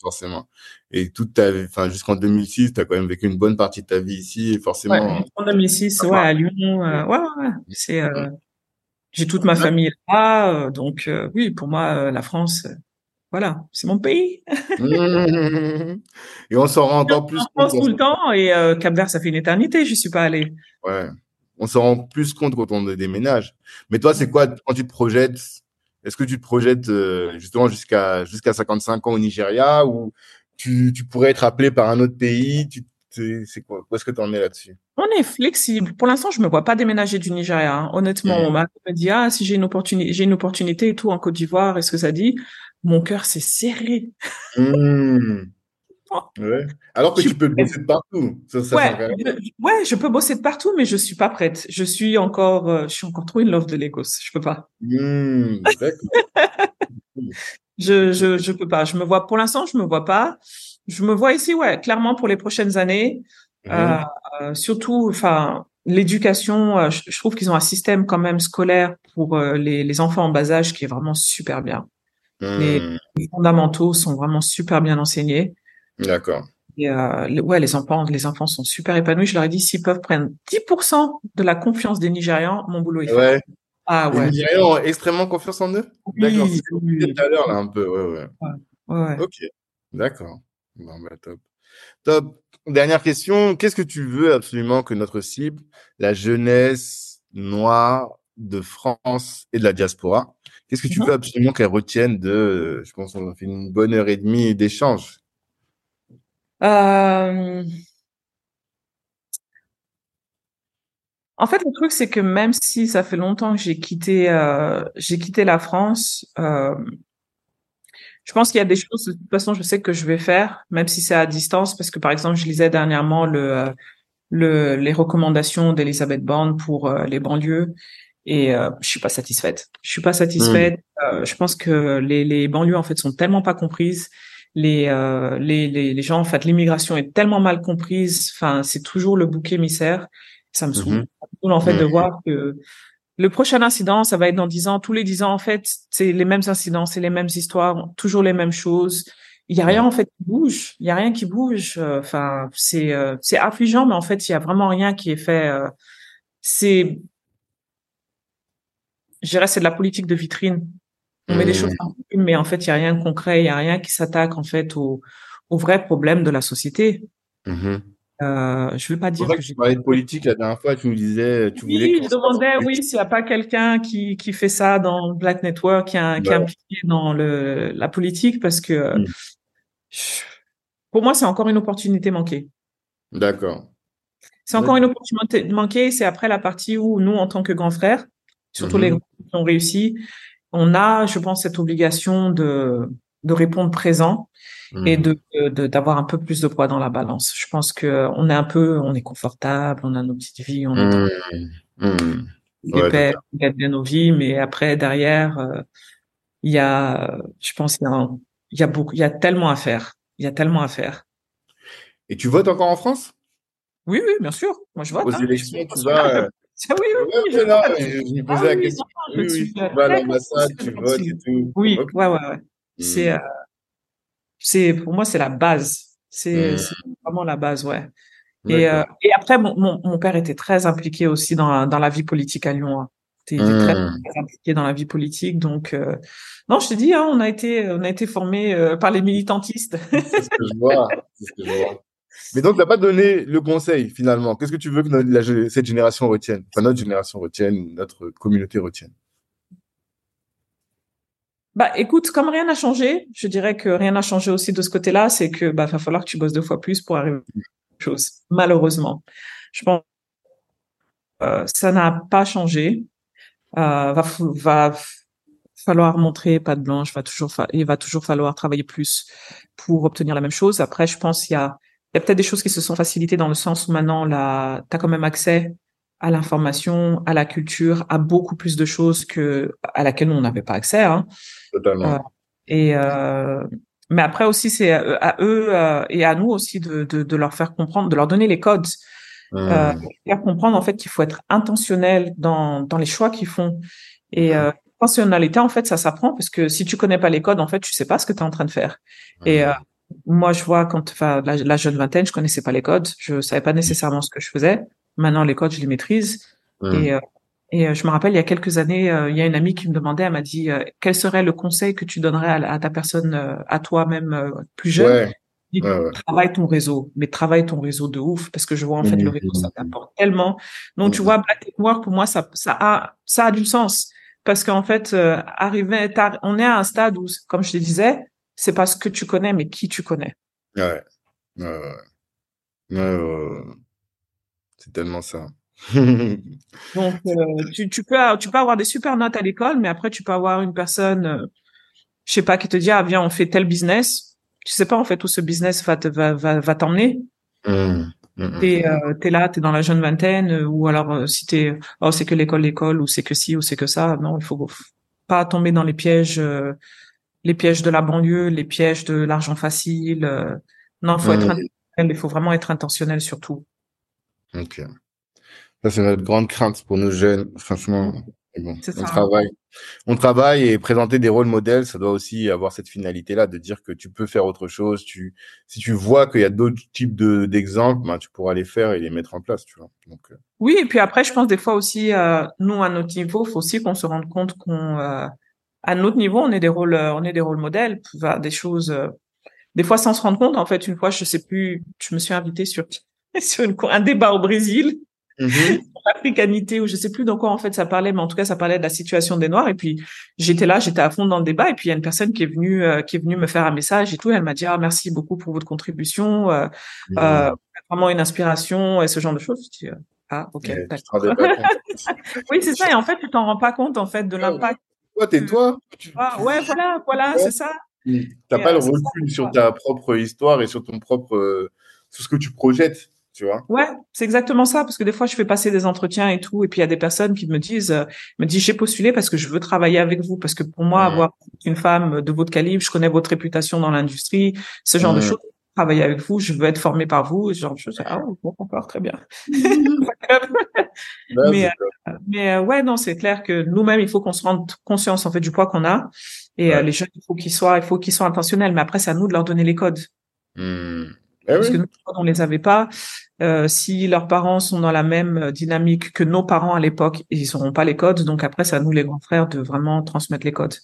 forcément. Et toute ta enfin, jusqu'en 2006, tu as quand même vécu une bonne partie de ta vie ici, et forcément. Ouais, en 2006, ouais, à Lyon, euh, ouais, ouais, c'est, euh, j'ai toute ma famille là, euh, donc euh, oui, pour moi, la France, voilà, c'est mon pays. Mmh. et on s'en rend encore plus compte. tout le temps, et Cap-Vert, ça fait une éternité, je suis pas allé. Ouais, on s'en rend plus compte quand on déménage. Mais toi, c'est quoi quand tu te projettes est-ce que tu te projettes euh, justement jusqu'à jusqu'à 55 ans au Nigeria ou tu, tu pourrais être appelé par un autre pays? Tu, c'est quoi Où est-ce que tu en es là-dessus? On est flexible. Pour l'instant, je me vois pas déménager du Nigeria. Hein. Honnêtement, mmh. on m'a dit ah si j'ai une opportunité, j'ai une opportunité et tout en Côte d'Ivoire. Est-ce que ça dit? Mon cœur s'est serré. Mmh. Ouais. Alors que tu peux bosser de partout. Ça, ça ouais, je, ouais, je peux bosser de partout, mais je suis pas prête. Je suis encore, euh, je suis encore trop in love de Lagos. Je peux pas. Mmh, Je, je, je peux pas. Je me vois, pour l'instant, je me vois pas. Je me vois ici, ouais, clairement pour les prochaines années. Mhm. Euh, surtout, enfin, l'éducation, euh, je, trouve qu'ils ont un système quand même scolaire pour les, les, enfants en bas âge qui est vraiment super bien. Les, les, fondamentaux sont vraiment super bien enseignés. D'accord. Et euh, ouais, les enfants, les enfants sont super épanouis. Je leur ai dit s'ils peuvent prendre 10% de la confiance des Nigérians, mon boulot est fait. Ouais. Ah ouais. Les Nigérians ont extrêmement confiance en eux? D'accord. C'est tout à l'heure là un peu. Ouais, ouais. Ok. D'accord. Bon bah top. Top. Dernière question. Qu'est-ce que tu veux absolument que notre cible, la jeunesse noire de France et de la diaspora, qu'est-ce que tu mhm. veux absolument qu'elle retienne de, je pense qu'on a fait une bonne heure et demie d'échange? Euh... En fait, le truc, c'est que même si ça fait longtemps que j'ai quitté, euh, j'ai quitté la France, euh, je pense qu'il y a des choses, de toute façon, je sais que je vais faire, même si c'est à distance, parce que par exemple, je lisais dernièrement le, euh, le les recommandations d'Elisabeth Borne pour euh, les banlieues, et euh, je suis pas satisfaite. Je suis pas satisfaite. Mmh. je pense que les, les banlieues en fait sont tellement pas comprises les, euh, les, les, les, gens, en fait, l'immigration est tellement mal comprise. Enfin, c'est toujours le bouc émissaire. Ça me saoule. Mm en fait, de voir que le prochain incident, ça va être dans dix ans. Tous les dix ans, en fait, c'est les mêmes incidents, c'est les mêmes histoires, toujours les mêmes choses. Il y a rien, en fait, qui bouge. Il y a rien qui bouge. Enfin, c'est, euh, c'est affligeant, mais en fait, il y a vraiment rien qui est fait. Euh, c'est, je dirais, c'est de la politique de vitrine. On met des choses en mais en fait, il y a rien de concret, il y a rien qui s'attaque en fait au, au vrai problème de la société. Mmh euh, je veux pas dire que, que tu parlais de politique la dernière fois, tu nous disais, tu oui, voulais. je demandais, oui, s'il n'y a pas quelqu'un qui qui fait ça dans Black Network, qui, est, qui est impliqué dans le la politique, parce que mmh. pour moi, c'est encore une opportunité manquée. D'accord. C'est encore une opportunité manquée. C'est après la partie où nous, en tant que grands frères, surtout les mmh grands qui ont réussi, on a, je pense, cette obligation de, de répondre présent et mmh. de d'avoir un peu plus de poids dans la balance. Je pense que on est un peu, on est confortable, on a nos petites vies, on est mmh. mmh. on gagne bien nos vies, mais après derrière, euh, il y a, je pense, il y a, il y a beaucoup, il y a tellement à faire, il y a tellement à faire. Et tu votes encore en France? Oui, oui, bien sûr. Moi, je vote. Aux hein. élections, tu vas, oui, oui, oui. Je, non, je me posais ah, la question. Oui, oui, tu vas à l'ambassade, tu votes et tout. Oui, ouais, ouais, ouais. C'est, hmm. euh, c'est, pour moi, c'est la base. C'est, mmh. vraiment la base, ouais. Et, euh, et après, mon, mon, mon, père était très impliqué aussi dans, dans la vie politique à Lyon. Hein. Il était très, mmh. très, impliqué dans la vie politique. Donc, euh, non, je te dis, hein, on a été, on a été formé euh, par les militantistes. c'est ce que je vois. C'est ce que je vois. Mais donc, tu n'as pas donné le conseil finalement. Qu'est-ce que tu veux que cette génération retienne? Enfin, notre génération retienne, notre communauté retienne bah, écoute, comme rien n'a changé, je dirais que rien n'a changé aussi de ce côté-là, c'est que bah, va falloir que tu bosses deux fois plus pour arriver à chose. Malheureusement, je pense euh, ça n'a pas changé. Euh, va, va falloir montrer pas de blanche, va toujours, il va toujours falloir travailler plus pour obtenir la même chose. Après, je pense qu'il y a il y a peut-être des choses qui se sont facilitées dans le sens où maintenant, là, tu as quand même accès à l'information, à la culture, à beaucoup plus de choses que à laquelle on n'avait pas accès. Hein. Totalement. Euh, et euh, mais après aussi, c'est à, eux euh, et à nous aussi de, de, de, leur faire comprendre, de leur donner les codes, mmh. euh, faire comprendre en fait qu'il faut être intentionnel dans dans les choix qu'ils font. Et mmh. intentionnalité, en fait, ça s'apprend parce que si tu connais pas les codes, en fait, tu sais pas ce que tu es en train de faire. Mmh. Et moi, je vois quand, enfin, la, jeune vingtaine, je connaissais pas les codes, je savais pas nécessairement ce que je faisais. Maintenant, les codes, je les maîtrise. Et, euh, et euh, je me rappelle, il y a quelques années, euh, il y a une amie qui me demandait, elle m'a dit, quel serait le conseil que tu donnerais à, ta personne, à toi-même plus jeune Travaille ton réseau, mais travaille ton réseau de ouf, parce que je vois en fait le mmh, réseau, ça mmh, mmh. t'apporte tellement. Donc, tu vois, Black Network, pour moi, ça, ça a, ça a du sens. Parce qu'en fait, arriver, on est à un stade où, comme je te disais, c'est pas ce que tu connais, mais qui tu connais. Ouais. ouais. c'est tellement ça. Donc, euh, tu, tu, peux, tu peux avoir des super notes à l'école, mais après, tu peux avoir une personne, euh, je sais pas, qui te dit, ah, viens, on fait tel business. Tu sais pas, en fait, où ce business va te, va, va, va t'emmener. Mmh. Mmh, mmh. T'es, euh, t'es là, t'es dans la jeune vingtaine, ou alors, si t'es, oh, c'est que l'école, l'école, ou c'est que ci, ou c'est que ça. Non, il faut pas tomber dans les pièges les pièges de la banlieue, les pièges de l'argent facile. non, faut être il faut vraiment être intentionnel surtout. Ok. Ça, c'est notre grande crainte pour nos jeunes, franchement. Bon, on travaille. On travaille et présenter des rôles modèles, ça doit aussi avoir cette finalité-là de dire que tu peux faire autre chose. Tu, si tu vois qu'il y a d'autres types de, d'exemples, ben, tu pourras les faire et les mettre en place, tu vois. Donc, euh. Oui, et puis après, je pense des fois aussi, euh, nous, à notre niveau, faut aussi qu'on se rende compte qu'on, euh, à notre niveau, on est des rôles, on est des rôles modèles, des choses, des fois sans se rendre compte. En fait, une fois, je sais plus, je me suis invitée sur, sur un débat au Brésil Mmh. L'africanité ou je sais plus dans quoi en fait ça parlait, mais en tout cas ça parlait de la situation des Noirs. Et puis j'étais là, j'étais à fond dans le débat. Et puis il y a une personne qui est venue, euh, qui est venue me faire un message et tout. elle m'a dit ah merci beaucoup pour votre contribution, euh, euh, vraiment une inspiration et ce genre de choses. Je dis, euh, ah ok. oui c'est ça. Et en fait tu t'en rends pas compte en fait de l'impact. Toi t'es toi. Ah, ouais voilà voilà c'est ça. Mmh. T'as pas le recul sur ta propre histoire et sur ton propre sur ce que tu projettes tu vois? Ouais, c'est exactement ça parce que des fois je fais passer des entretiens et tout et puis il y a des personnes qui me disent euh, me disent j'ai postulé parce que je veux travailler avec vous parce que pour moi avoir une femme de votre calibre, je connais votre réputation dans l'industrie, ce genre de choses travailler avec vous, je veux être formé par vous, ce genre de choses. Ah, bon, encore, très bien. mais, euh, mais euh, ouais, non, c'est clair que nous-mêmes, il faut qu'on se rende conscience, en fait, du poids qu'on a. Et les jeunes, il faut qu'ils soient, il faut qu'ils soient intentionnels. Mais après, c'est à nous de leur donner les codes. Mmh. Eh Parce que nous, on les avait pas. Euh, si leurs parents sont dans la même euh, dynamique que nos parents à l'époque, ils n'auront pas les codes. Donc après, c'est à nous, les grands frères, de vraiment transmettre les codes.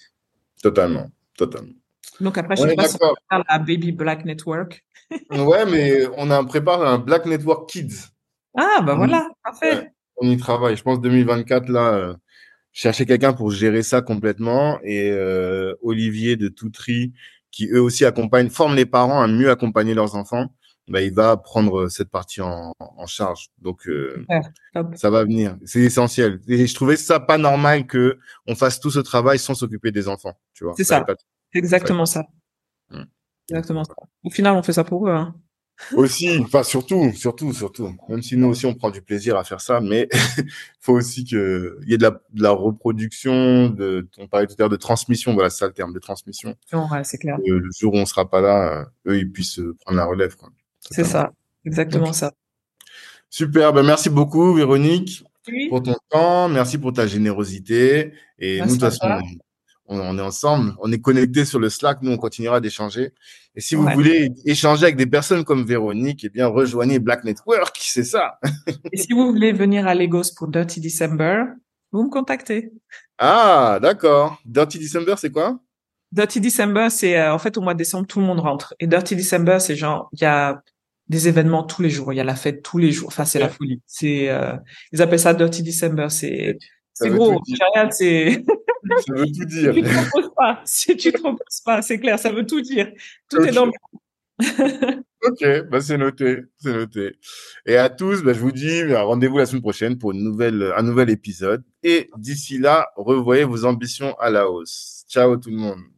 Totalement, totalement. Donc après, je sais pas si on la Baby Black Network. ouais, mais on a prépare un Black Network Kids. Ah, bah voilà, parfait. on y travaille. Je pense 2024, là, euh, chercher quelqu'un pour gérer ça complètement. Et euh, Olivier de Toutry, qui eux aussi accompagnent, forment les parents à mieux accompagner leurs enfants, bah, il va prendre euh, cette partie en, en charge. Donc, euh, ça va venir. C'est essentiel. Et je trouvais ça pas normal que on fasse tout ce travail sans s'occuper des enfants. Tu vois. C'est ça. Exactement ça. Hum. Exactement ça. Au final, on fait ça pour eux. Hein. Aussi, enfin surtout, surtout, surtout. Même si nous aussi on prend du plaisir à faire ça, mais faut aussi que il y ait de la, de la reproduction, de, on parlait tout à l'heure de transmission, voilà, c'est ça le terme, de transmission. Ouais, c'est clair. le jour où on sera pas là, eux ils puissent prendre la relève. C'est ça, exactement ça. Super, ben merci beaucoup Véronique pour ton temps, merci pour ta générosité et nous de toute façon on, est ensemble, on est connectés sur le Slack, nous on continuera d'échanger. Et si vous voulez échanger avec des personnes comme Véronique, eh bien rejoignez Black Network, c'est ça. Et si vous voulez venir à Lagos pour Dirty December, vous me contactez. Ah, d'accord. Dirty December, c'est quoi? Dirty December, c'est euh, en fait au mois de décembre, tout le monde rentre. Et Dirty December, c'est genre, il y a des événements tous les jours, il y a la fête tous les jours. Enfin, c'est la folie. C'est, euh, ils appellent ça Dirty December. C'est, c'est gros. C'est ça veut tout dire. Si tu te proposes pas, si tu te proposes pas, c'est clair, ça veut tout dire. Tout est dans le... ok, bah c'est noté, c'est noté. Et à tous, bah, je vous dis rendez-vous la semaine prochaine pour une nouvelle, un nouvel épisode. Et d'ici là, revoyez vos ambitions à la hausse. Ciao tout le monde.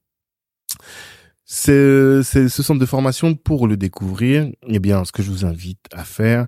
Ce centre de formation, pour le découvrir, eh bien, ce que je vous invite à faire,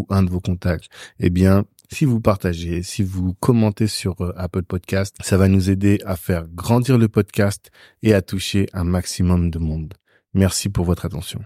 ou un de vos contacts, eh bien, si vous partagez, si vous commentez sur euh, Apple Podcast, ça va nous aider à faire grandir le podcast et à toucher un maximum de monde. Merci pour votre attention.